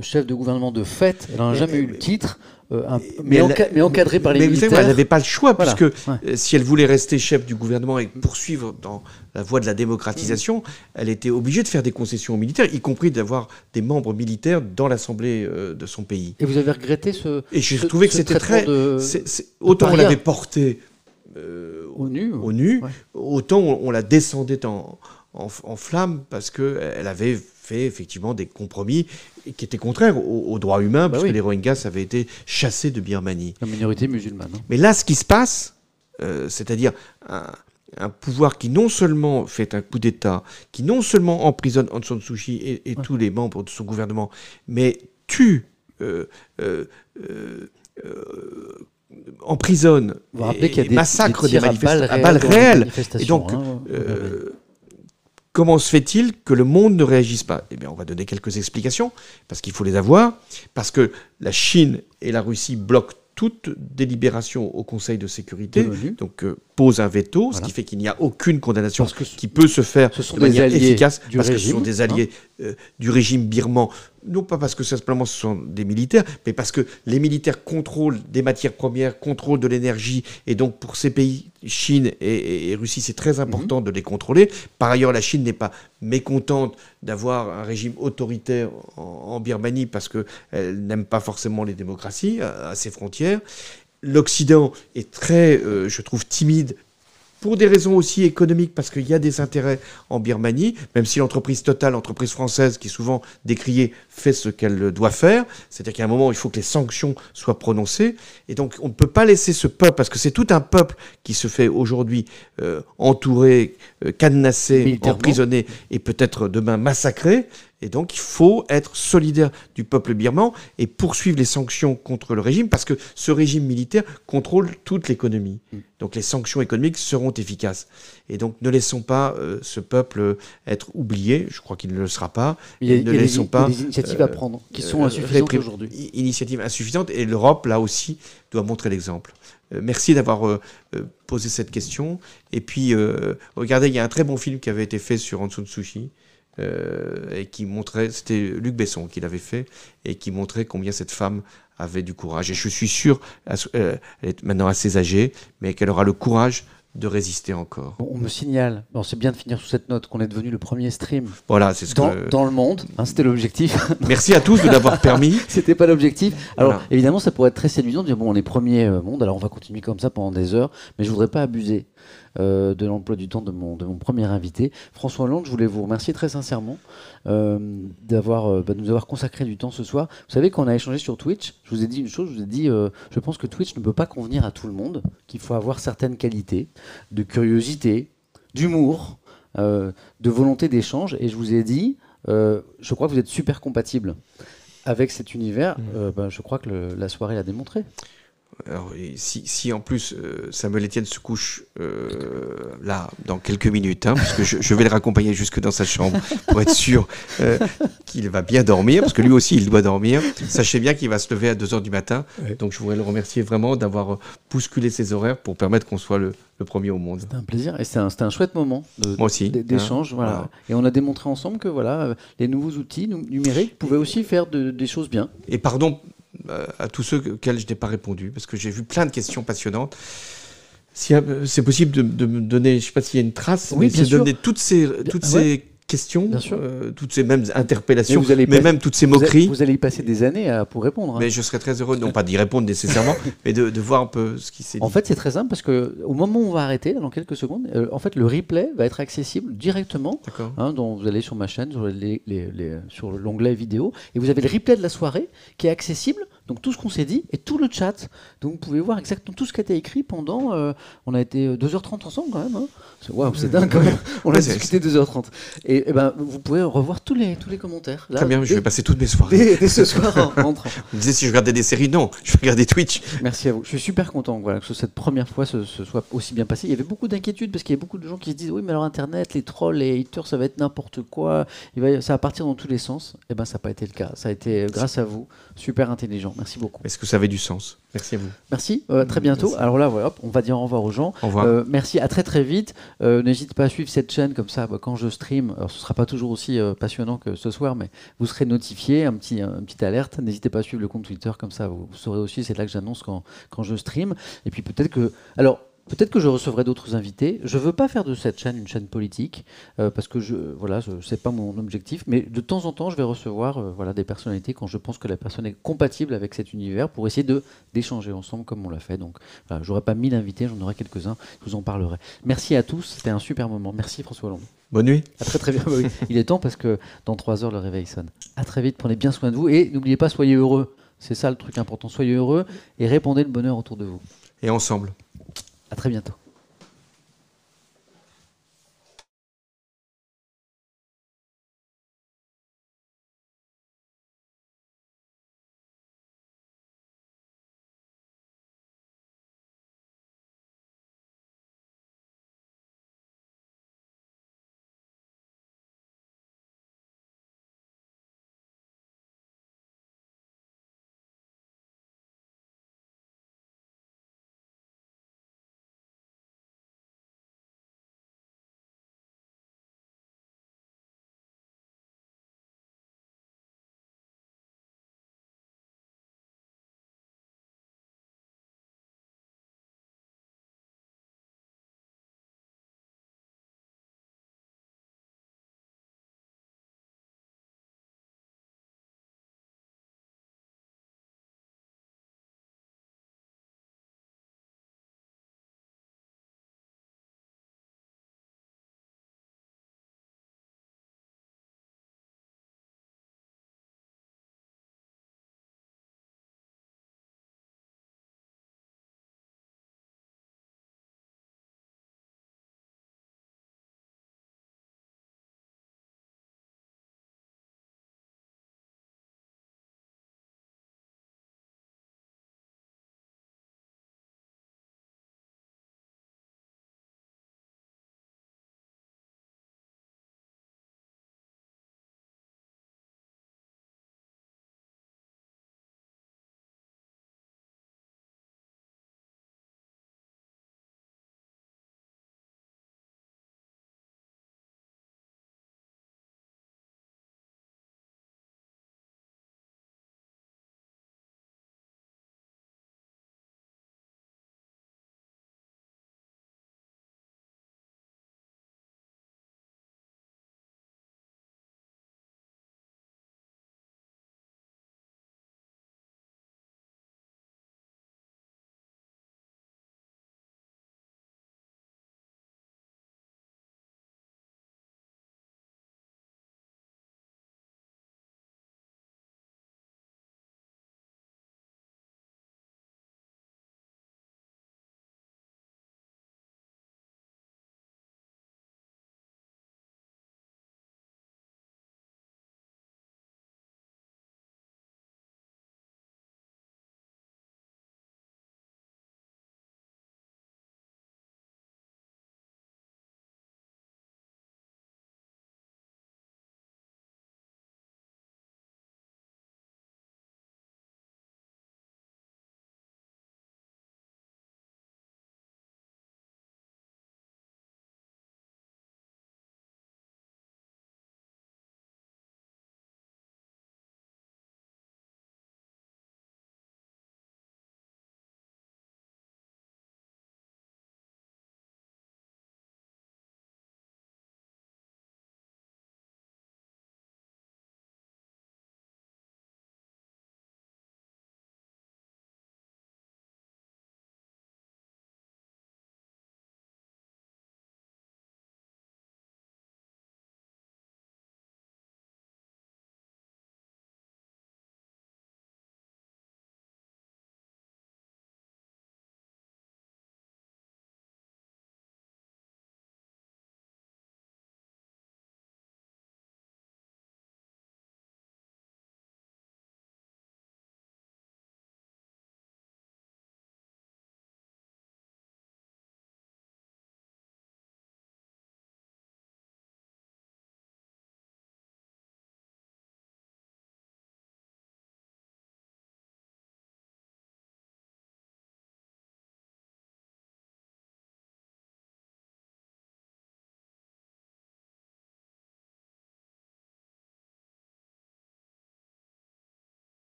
chef de gouvernement de fait, elle n'a jamais eu le titre, euh, mais, mais, encadré par les mais militaires.
elle n'avait pas le choix, parce que euh, si elle voulait rester chef du gouvernement et poursuivre dans la voie de la démocratisation, mm. elle était obligée de faire des concessions aux militaires, y compris d'avoir des membres militaires dans l'assemblée euh, de son pays.
Et vous avez regretté ce.
Et je trouvais que c'était très. autant on l'avait porté
au nu,
au nu autant on, la descendait en, en, en flammes parce qu'elle avait fait effectivement des compromis qui étaient contraires aux, droits humains, bah parce que les Rohingyas avaient été chassés de Birmanie.
La minorité musulmane. Hein.
Mais là, ce qui se passe, euh, c'est-à-dire un, pouvoir qui non seulement fait un coup d'État, qui non seulement emprisonne Aung San Suu Kyi et, tous les membres de son gouvernement, mais tue, euh, euh, emprisonne et, massacre des, manifestants à balles réelles. Et donc, hein, Comment se fait-il que le monde ne réagisse pas? Eh bien, on va donner quelques explications, parce qu'il faut les avoir, parce que la Chine et la Russie bloquent toute délibération au Conseil de sécurité, donc euh, pose un veto, ce qui fait qu'il n'y a aucune condamnation qui peut se faire de manière efficace, parce que ce sont des alliés euh, du régime birman, non pas parce que simplement ce sont des militaires, mais parce que les militaires contrôlent des matières premières, contrôlent de l'énergie, et donc pour ces pays, Chine et, Russie, c'est très important mhm. de les contrôler. Par ailleurs, la Chine n'est pas mécontente d'avoir un régime autoritaire en, Birmanie parce qu'elle n'aime pas forcément les démocraties à, ses frontières. L'Occident est très, euh, je trouve, timide pour des raisons aussi économiques, parce qu'il y a des intérêts en Birmanie, même si l'entreprise Total, l'entreprise française, qui est souvent décriée, fait ce qu'elle doit faire. C'est-à-dire qu'à un moment, il faut que les sanctions soient prononcées. Et donc, on ne peut pas laisser ce peuple, parce que c'est tout un peuple qui se fait aujourd'hui euh, entourer, euh, emprisonner et peut-être demain massacrer. Et donc, il faut être solidaire du peuple birman et poursuivre les sanctions contre le régime, parce que ce régime militaire contrôle toute l'économie. Mm. Donc, les sanctions économiques seront efficaces. Et donc, ne laissons pas euh, ce peuple être oublié. Je crois qu'il ne le sera pas.
Il y a, ne laissons pas, des initiatives à euh, prendre qui sont euh, insuffisantes aujourd'hui.
Initiatives insuffisantes. Et l'Europe, là aussi, doit montrer l'exemple. Merci d'avoir posé cette question. Et puis, regardez, il y a un très bon film qui avait été fait sur Aung San Suu Kyi, euh, et qui montrait, c'était Luc Besson qui l'avait fait, et qui montrait combien cette femme avait du courage. Et je suis sûr, euh, elle est maintenant assez âgée, mais qu'elle aura le courage de résister encore.
on me signale, bon, c'est bien de finir sous cette note, qu'on est devenu le premier stream
voilà, c'est ce
dans, dans le monde. Hein, c'était l'objectif.
Merci à tous de l'avoir permis.
C'était pas l'objectif. Alors évidemment, ça pourrait être très séduisant de dire bon, on est premier euh, monde, alors on va continuer comme ça pendant des heures, mais je voudrais pas abuser. Euh, de l'emploi du temps de mon, de mon premier invité. François Hollande, je voulais vous remercier très sincèrement euh, d'avoir, euh, bah, de nous avoir consacré du temps ce soir. Vous savez qu'on a échangé sur Twitch, je vous ai dit une chose, je vous ai dit, je pense que Twitch ne peut pas convenir à tout le monde, qu'il faut avoir certaines qualités de curiosité, d'humour, de volonté d'échange, et je vous ai dit, je crois que vous êtes super compatible avec cet univers, mmh. bah, je crois que la soirée l'a démontré.
Alors, si, si, en plus euh, Samuel Etienne se couche euh, là dans quelques minutes, hein, parce que je, vais le raccompagner jusque dans sa chambre pour être sûr euh, qu'il va bien dormir, parce que lui aussi il doit dormir. Sachez bien qu'il va se lever à 2h du matin. Donc je voudrais le remercier vraiment d'avoir bousculé ses horaires pour permettre qu'on soit le, premier au monde.
C'était un plaisir et c'était un, un, chouette moment
hein.
d'échange. voilà. Et on a démontré ensemble que voilà, les nouveaux outils numériques pouvaient aussi faire des choses bien.
Et pardon à tous ceux auxquels je n'ai pas répondu, parce que j'ai vu plein de questions passionnantes. Si euh, c'est possible de, me donner, je ne sais pas s'il y a une trace,
oui, mais de
donner toutes ces, toutes ces questions, euh, toutes ces mêmes interpellations, mais, même toutes ces moqueries.
Vous allez, y passer des années à, pour répondre. Hein.
Mais je serais très heureux, non pas d'y répondre nécessairement, mais de, de, voir un peu ce qui s'est dit.
En fait, c'est très simple parce que au moment où on va arrêter, dans quelques secondes, euh, en fait, le replay va être accessible directement. Hein, donc vous allez sur ma chaîne, sur l'onglet vidéo, et vous avez le replay de la soirée qui est accessible donc tout ce qu'on s'est dit et tout le chat. Donc vous pouvez voir exactement tout ce qui a été écrit pendant. Euh, on a été 2h30 ensemble quand même. Hein. Waouh, c'est dingue quand même. On a discuté 2h30. Et, et, ben, vous pouvez revoir tous les, tous les commentaires.
Très bien, je vais passer toutes mes soirées.
Dès, ce soir en rentrant.
Vous me disiez si je regardais des séries, non. Je vais regarder Twitch.
Merci à vous. Je suis super content voilà, que cette première fois se, soit aussi bien passée. Il y avait beaucoup d'inquiétudes parce qu'il y a beaucoup de gens qui se disent oui, mais alors Internet, les trolls, les haters, ça va être n'importe quoi. Il va, ça va partir dans tous les sens. Et eh ben, ça n'a pas été le cas. Ça a été grâce à vous super intelligent. Merci beaucoup.
Est-ce que ça avait du sens Merci à vous.
Merci, euh, très bientôt. Alors là, voilà, on va dire au revoir aux gens.
Au revoir. Euh,
merci, à très très vite. Euh, n'hésitez pas à suivre cette chaîne comme ça bah, quand je stream. Alors ce ne sera pas toujours aussi passionnant que ce soir, mais vous serez notifié, un petit, un petit alerte. N'hésitez pas à suivre le compte Twitter comme ça, vous, vous saurez aussi, c'est là que j'annonce quand, quand je stream. Et puis peut-être que... Alors, Peut-être que je recevrai d'autres invités. Je ne veux pas faire de cette chaîne une chaîne politique euh, parce que je voilà, c'est pas mon objectif. Mais de temps en temps, je vais recevoir euh, voilà des personnalités quand je pense que la personne est compatible avec cet univers pour essayer d'échanger ensemble comme on l'a fait. Donc, voilà, j'aurai pas mille invités, j'en aurai quelques-uns. Je vous en parlerai. Merci à tous. C'était un super moment. Merci François Hollande.
Bonne nuit.
À très très bien. Il est temps parce que dans trois heures le réveil sonne. À très vite. Prenez bien soin de vous et n'oubliez pas soyez heureux. C'est ça le truc important. Soyez heureux et répondez le bonheur autour de vous.
Et ensemble.
À très bientôt.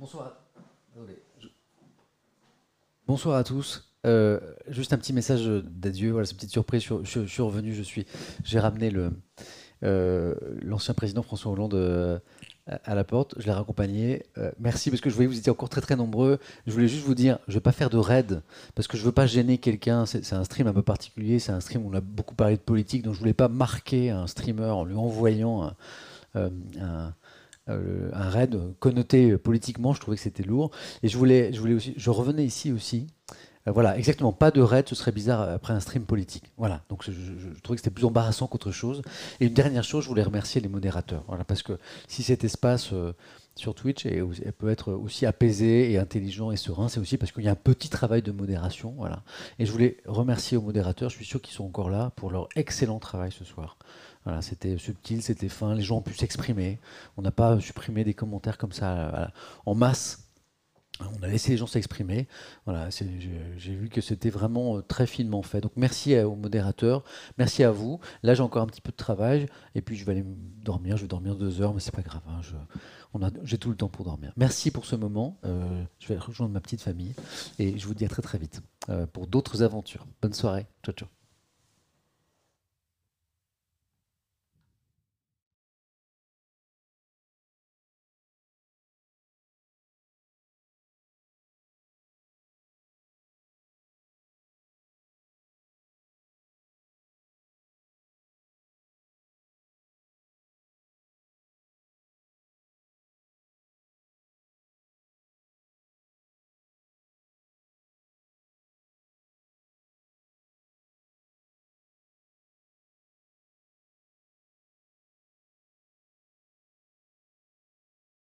Bonsoir. Bonsoir à tous. Euh, juste un petit message d'adieu. Voilà, cette petite surprise. Je, suis revenu. Je suis. J'ai ramené le euh, l'ancien président François Hollande euh, à la porte. Je l'ai raccompagné. merci parce que je voyais que vous étiez encore très très nombreux. Je voulais juste vous dire, je vais pas faire de raid parce que je veux pas gêner quelqu'un. C'est un stream un peu particulier. C'est un stream où on a beaucoup parlé de politique, donc je voulais pas marquer un streamer en lui envoyant un, un raid connoté politiquement, je trouvais que c'était lourd. Et je voulais, je voulais aussi, je revenais ici aussi euh, voilà, exactement. Pas de raid, ce serait bizarre après un stream politique. Voilà, donc je, trouvais que c'était plus embarrassant qu'autre chose. Et une dernière chose, je voulais remercier les modérateurs. Parce que si cet espace euh, sur Twitch peut être aussi apaisé et intelligent et serein, c'est aussi parce qu'il y a un petit travail de modération. Voilà. Et je voulais remercier aux modérateurs, je suis sûr qu'ils sont encore là, pour leur excellent travail ce soir. Voilà, c'était subtil, c'était fin, les gens ont pu s'exprimer. On n'a pas supprimé des commentaires comme ça en masse on a laissé les gens s'exprimer. Voilà, j'ai vu que c'était vraiment euh, très finement fait. Donc merci aux modérateurs, merci à vous. Là, j'ai encore un petit peu de travail et puis je vais aller dormir. Je vais dormir deux heures, mais c'est pas grave. Hein, j'ai tout le temps pour dormir. Merci pour ce moment. Euh, je vais rejoindre ma petite famille et je vous dis à très très vite euh, pour d'autres aventures. Bonne soirée. Ciao ciao.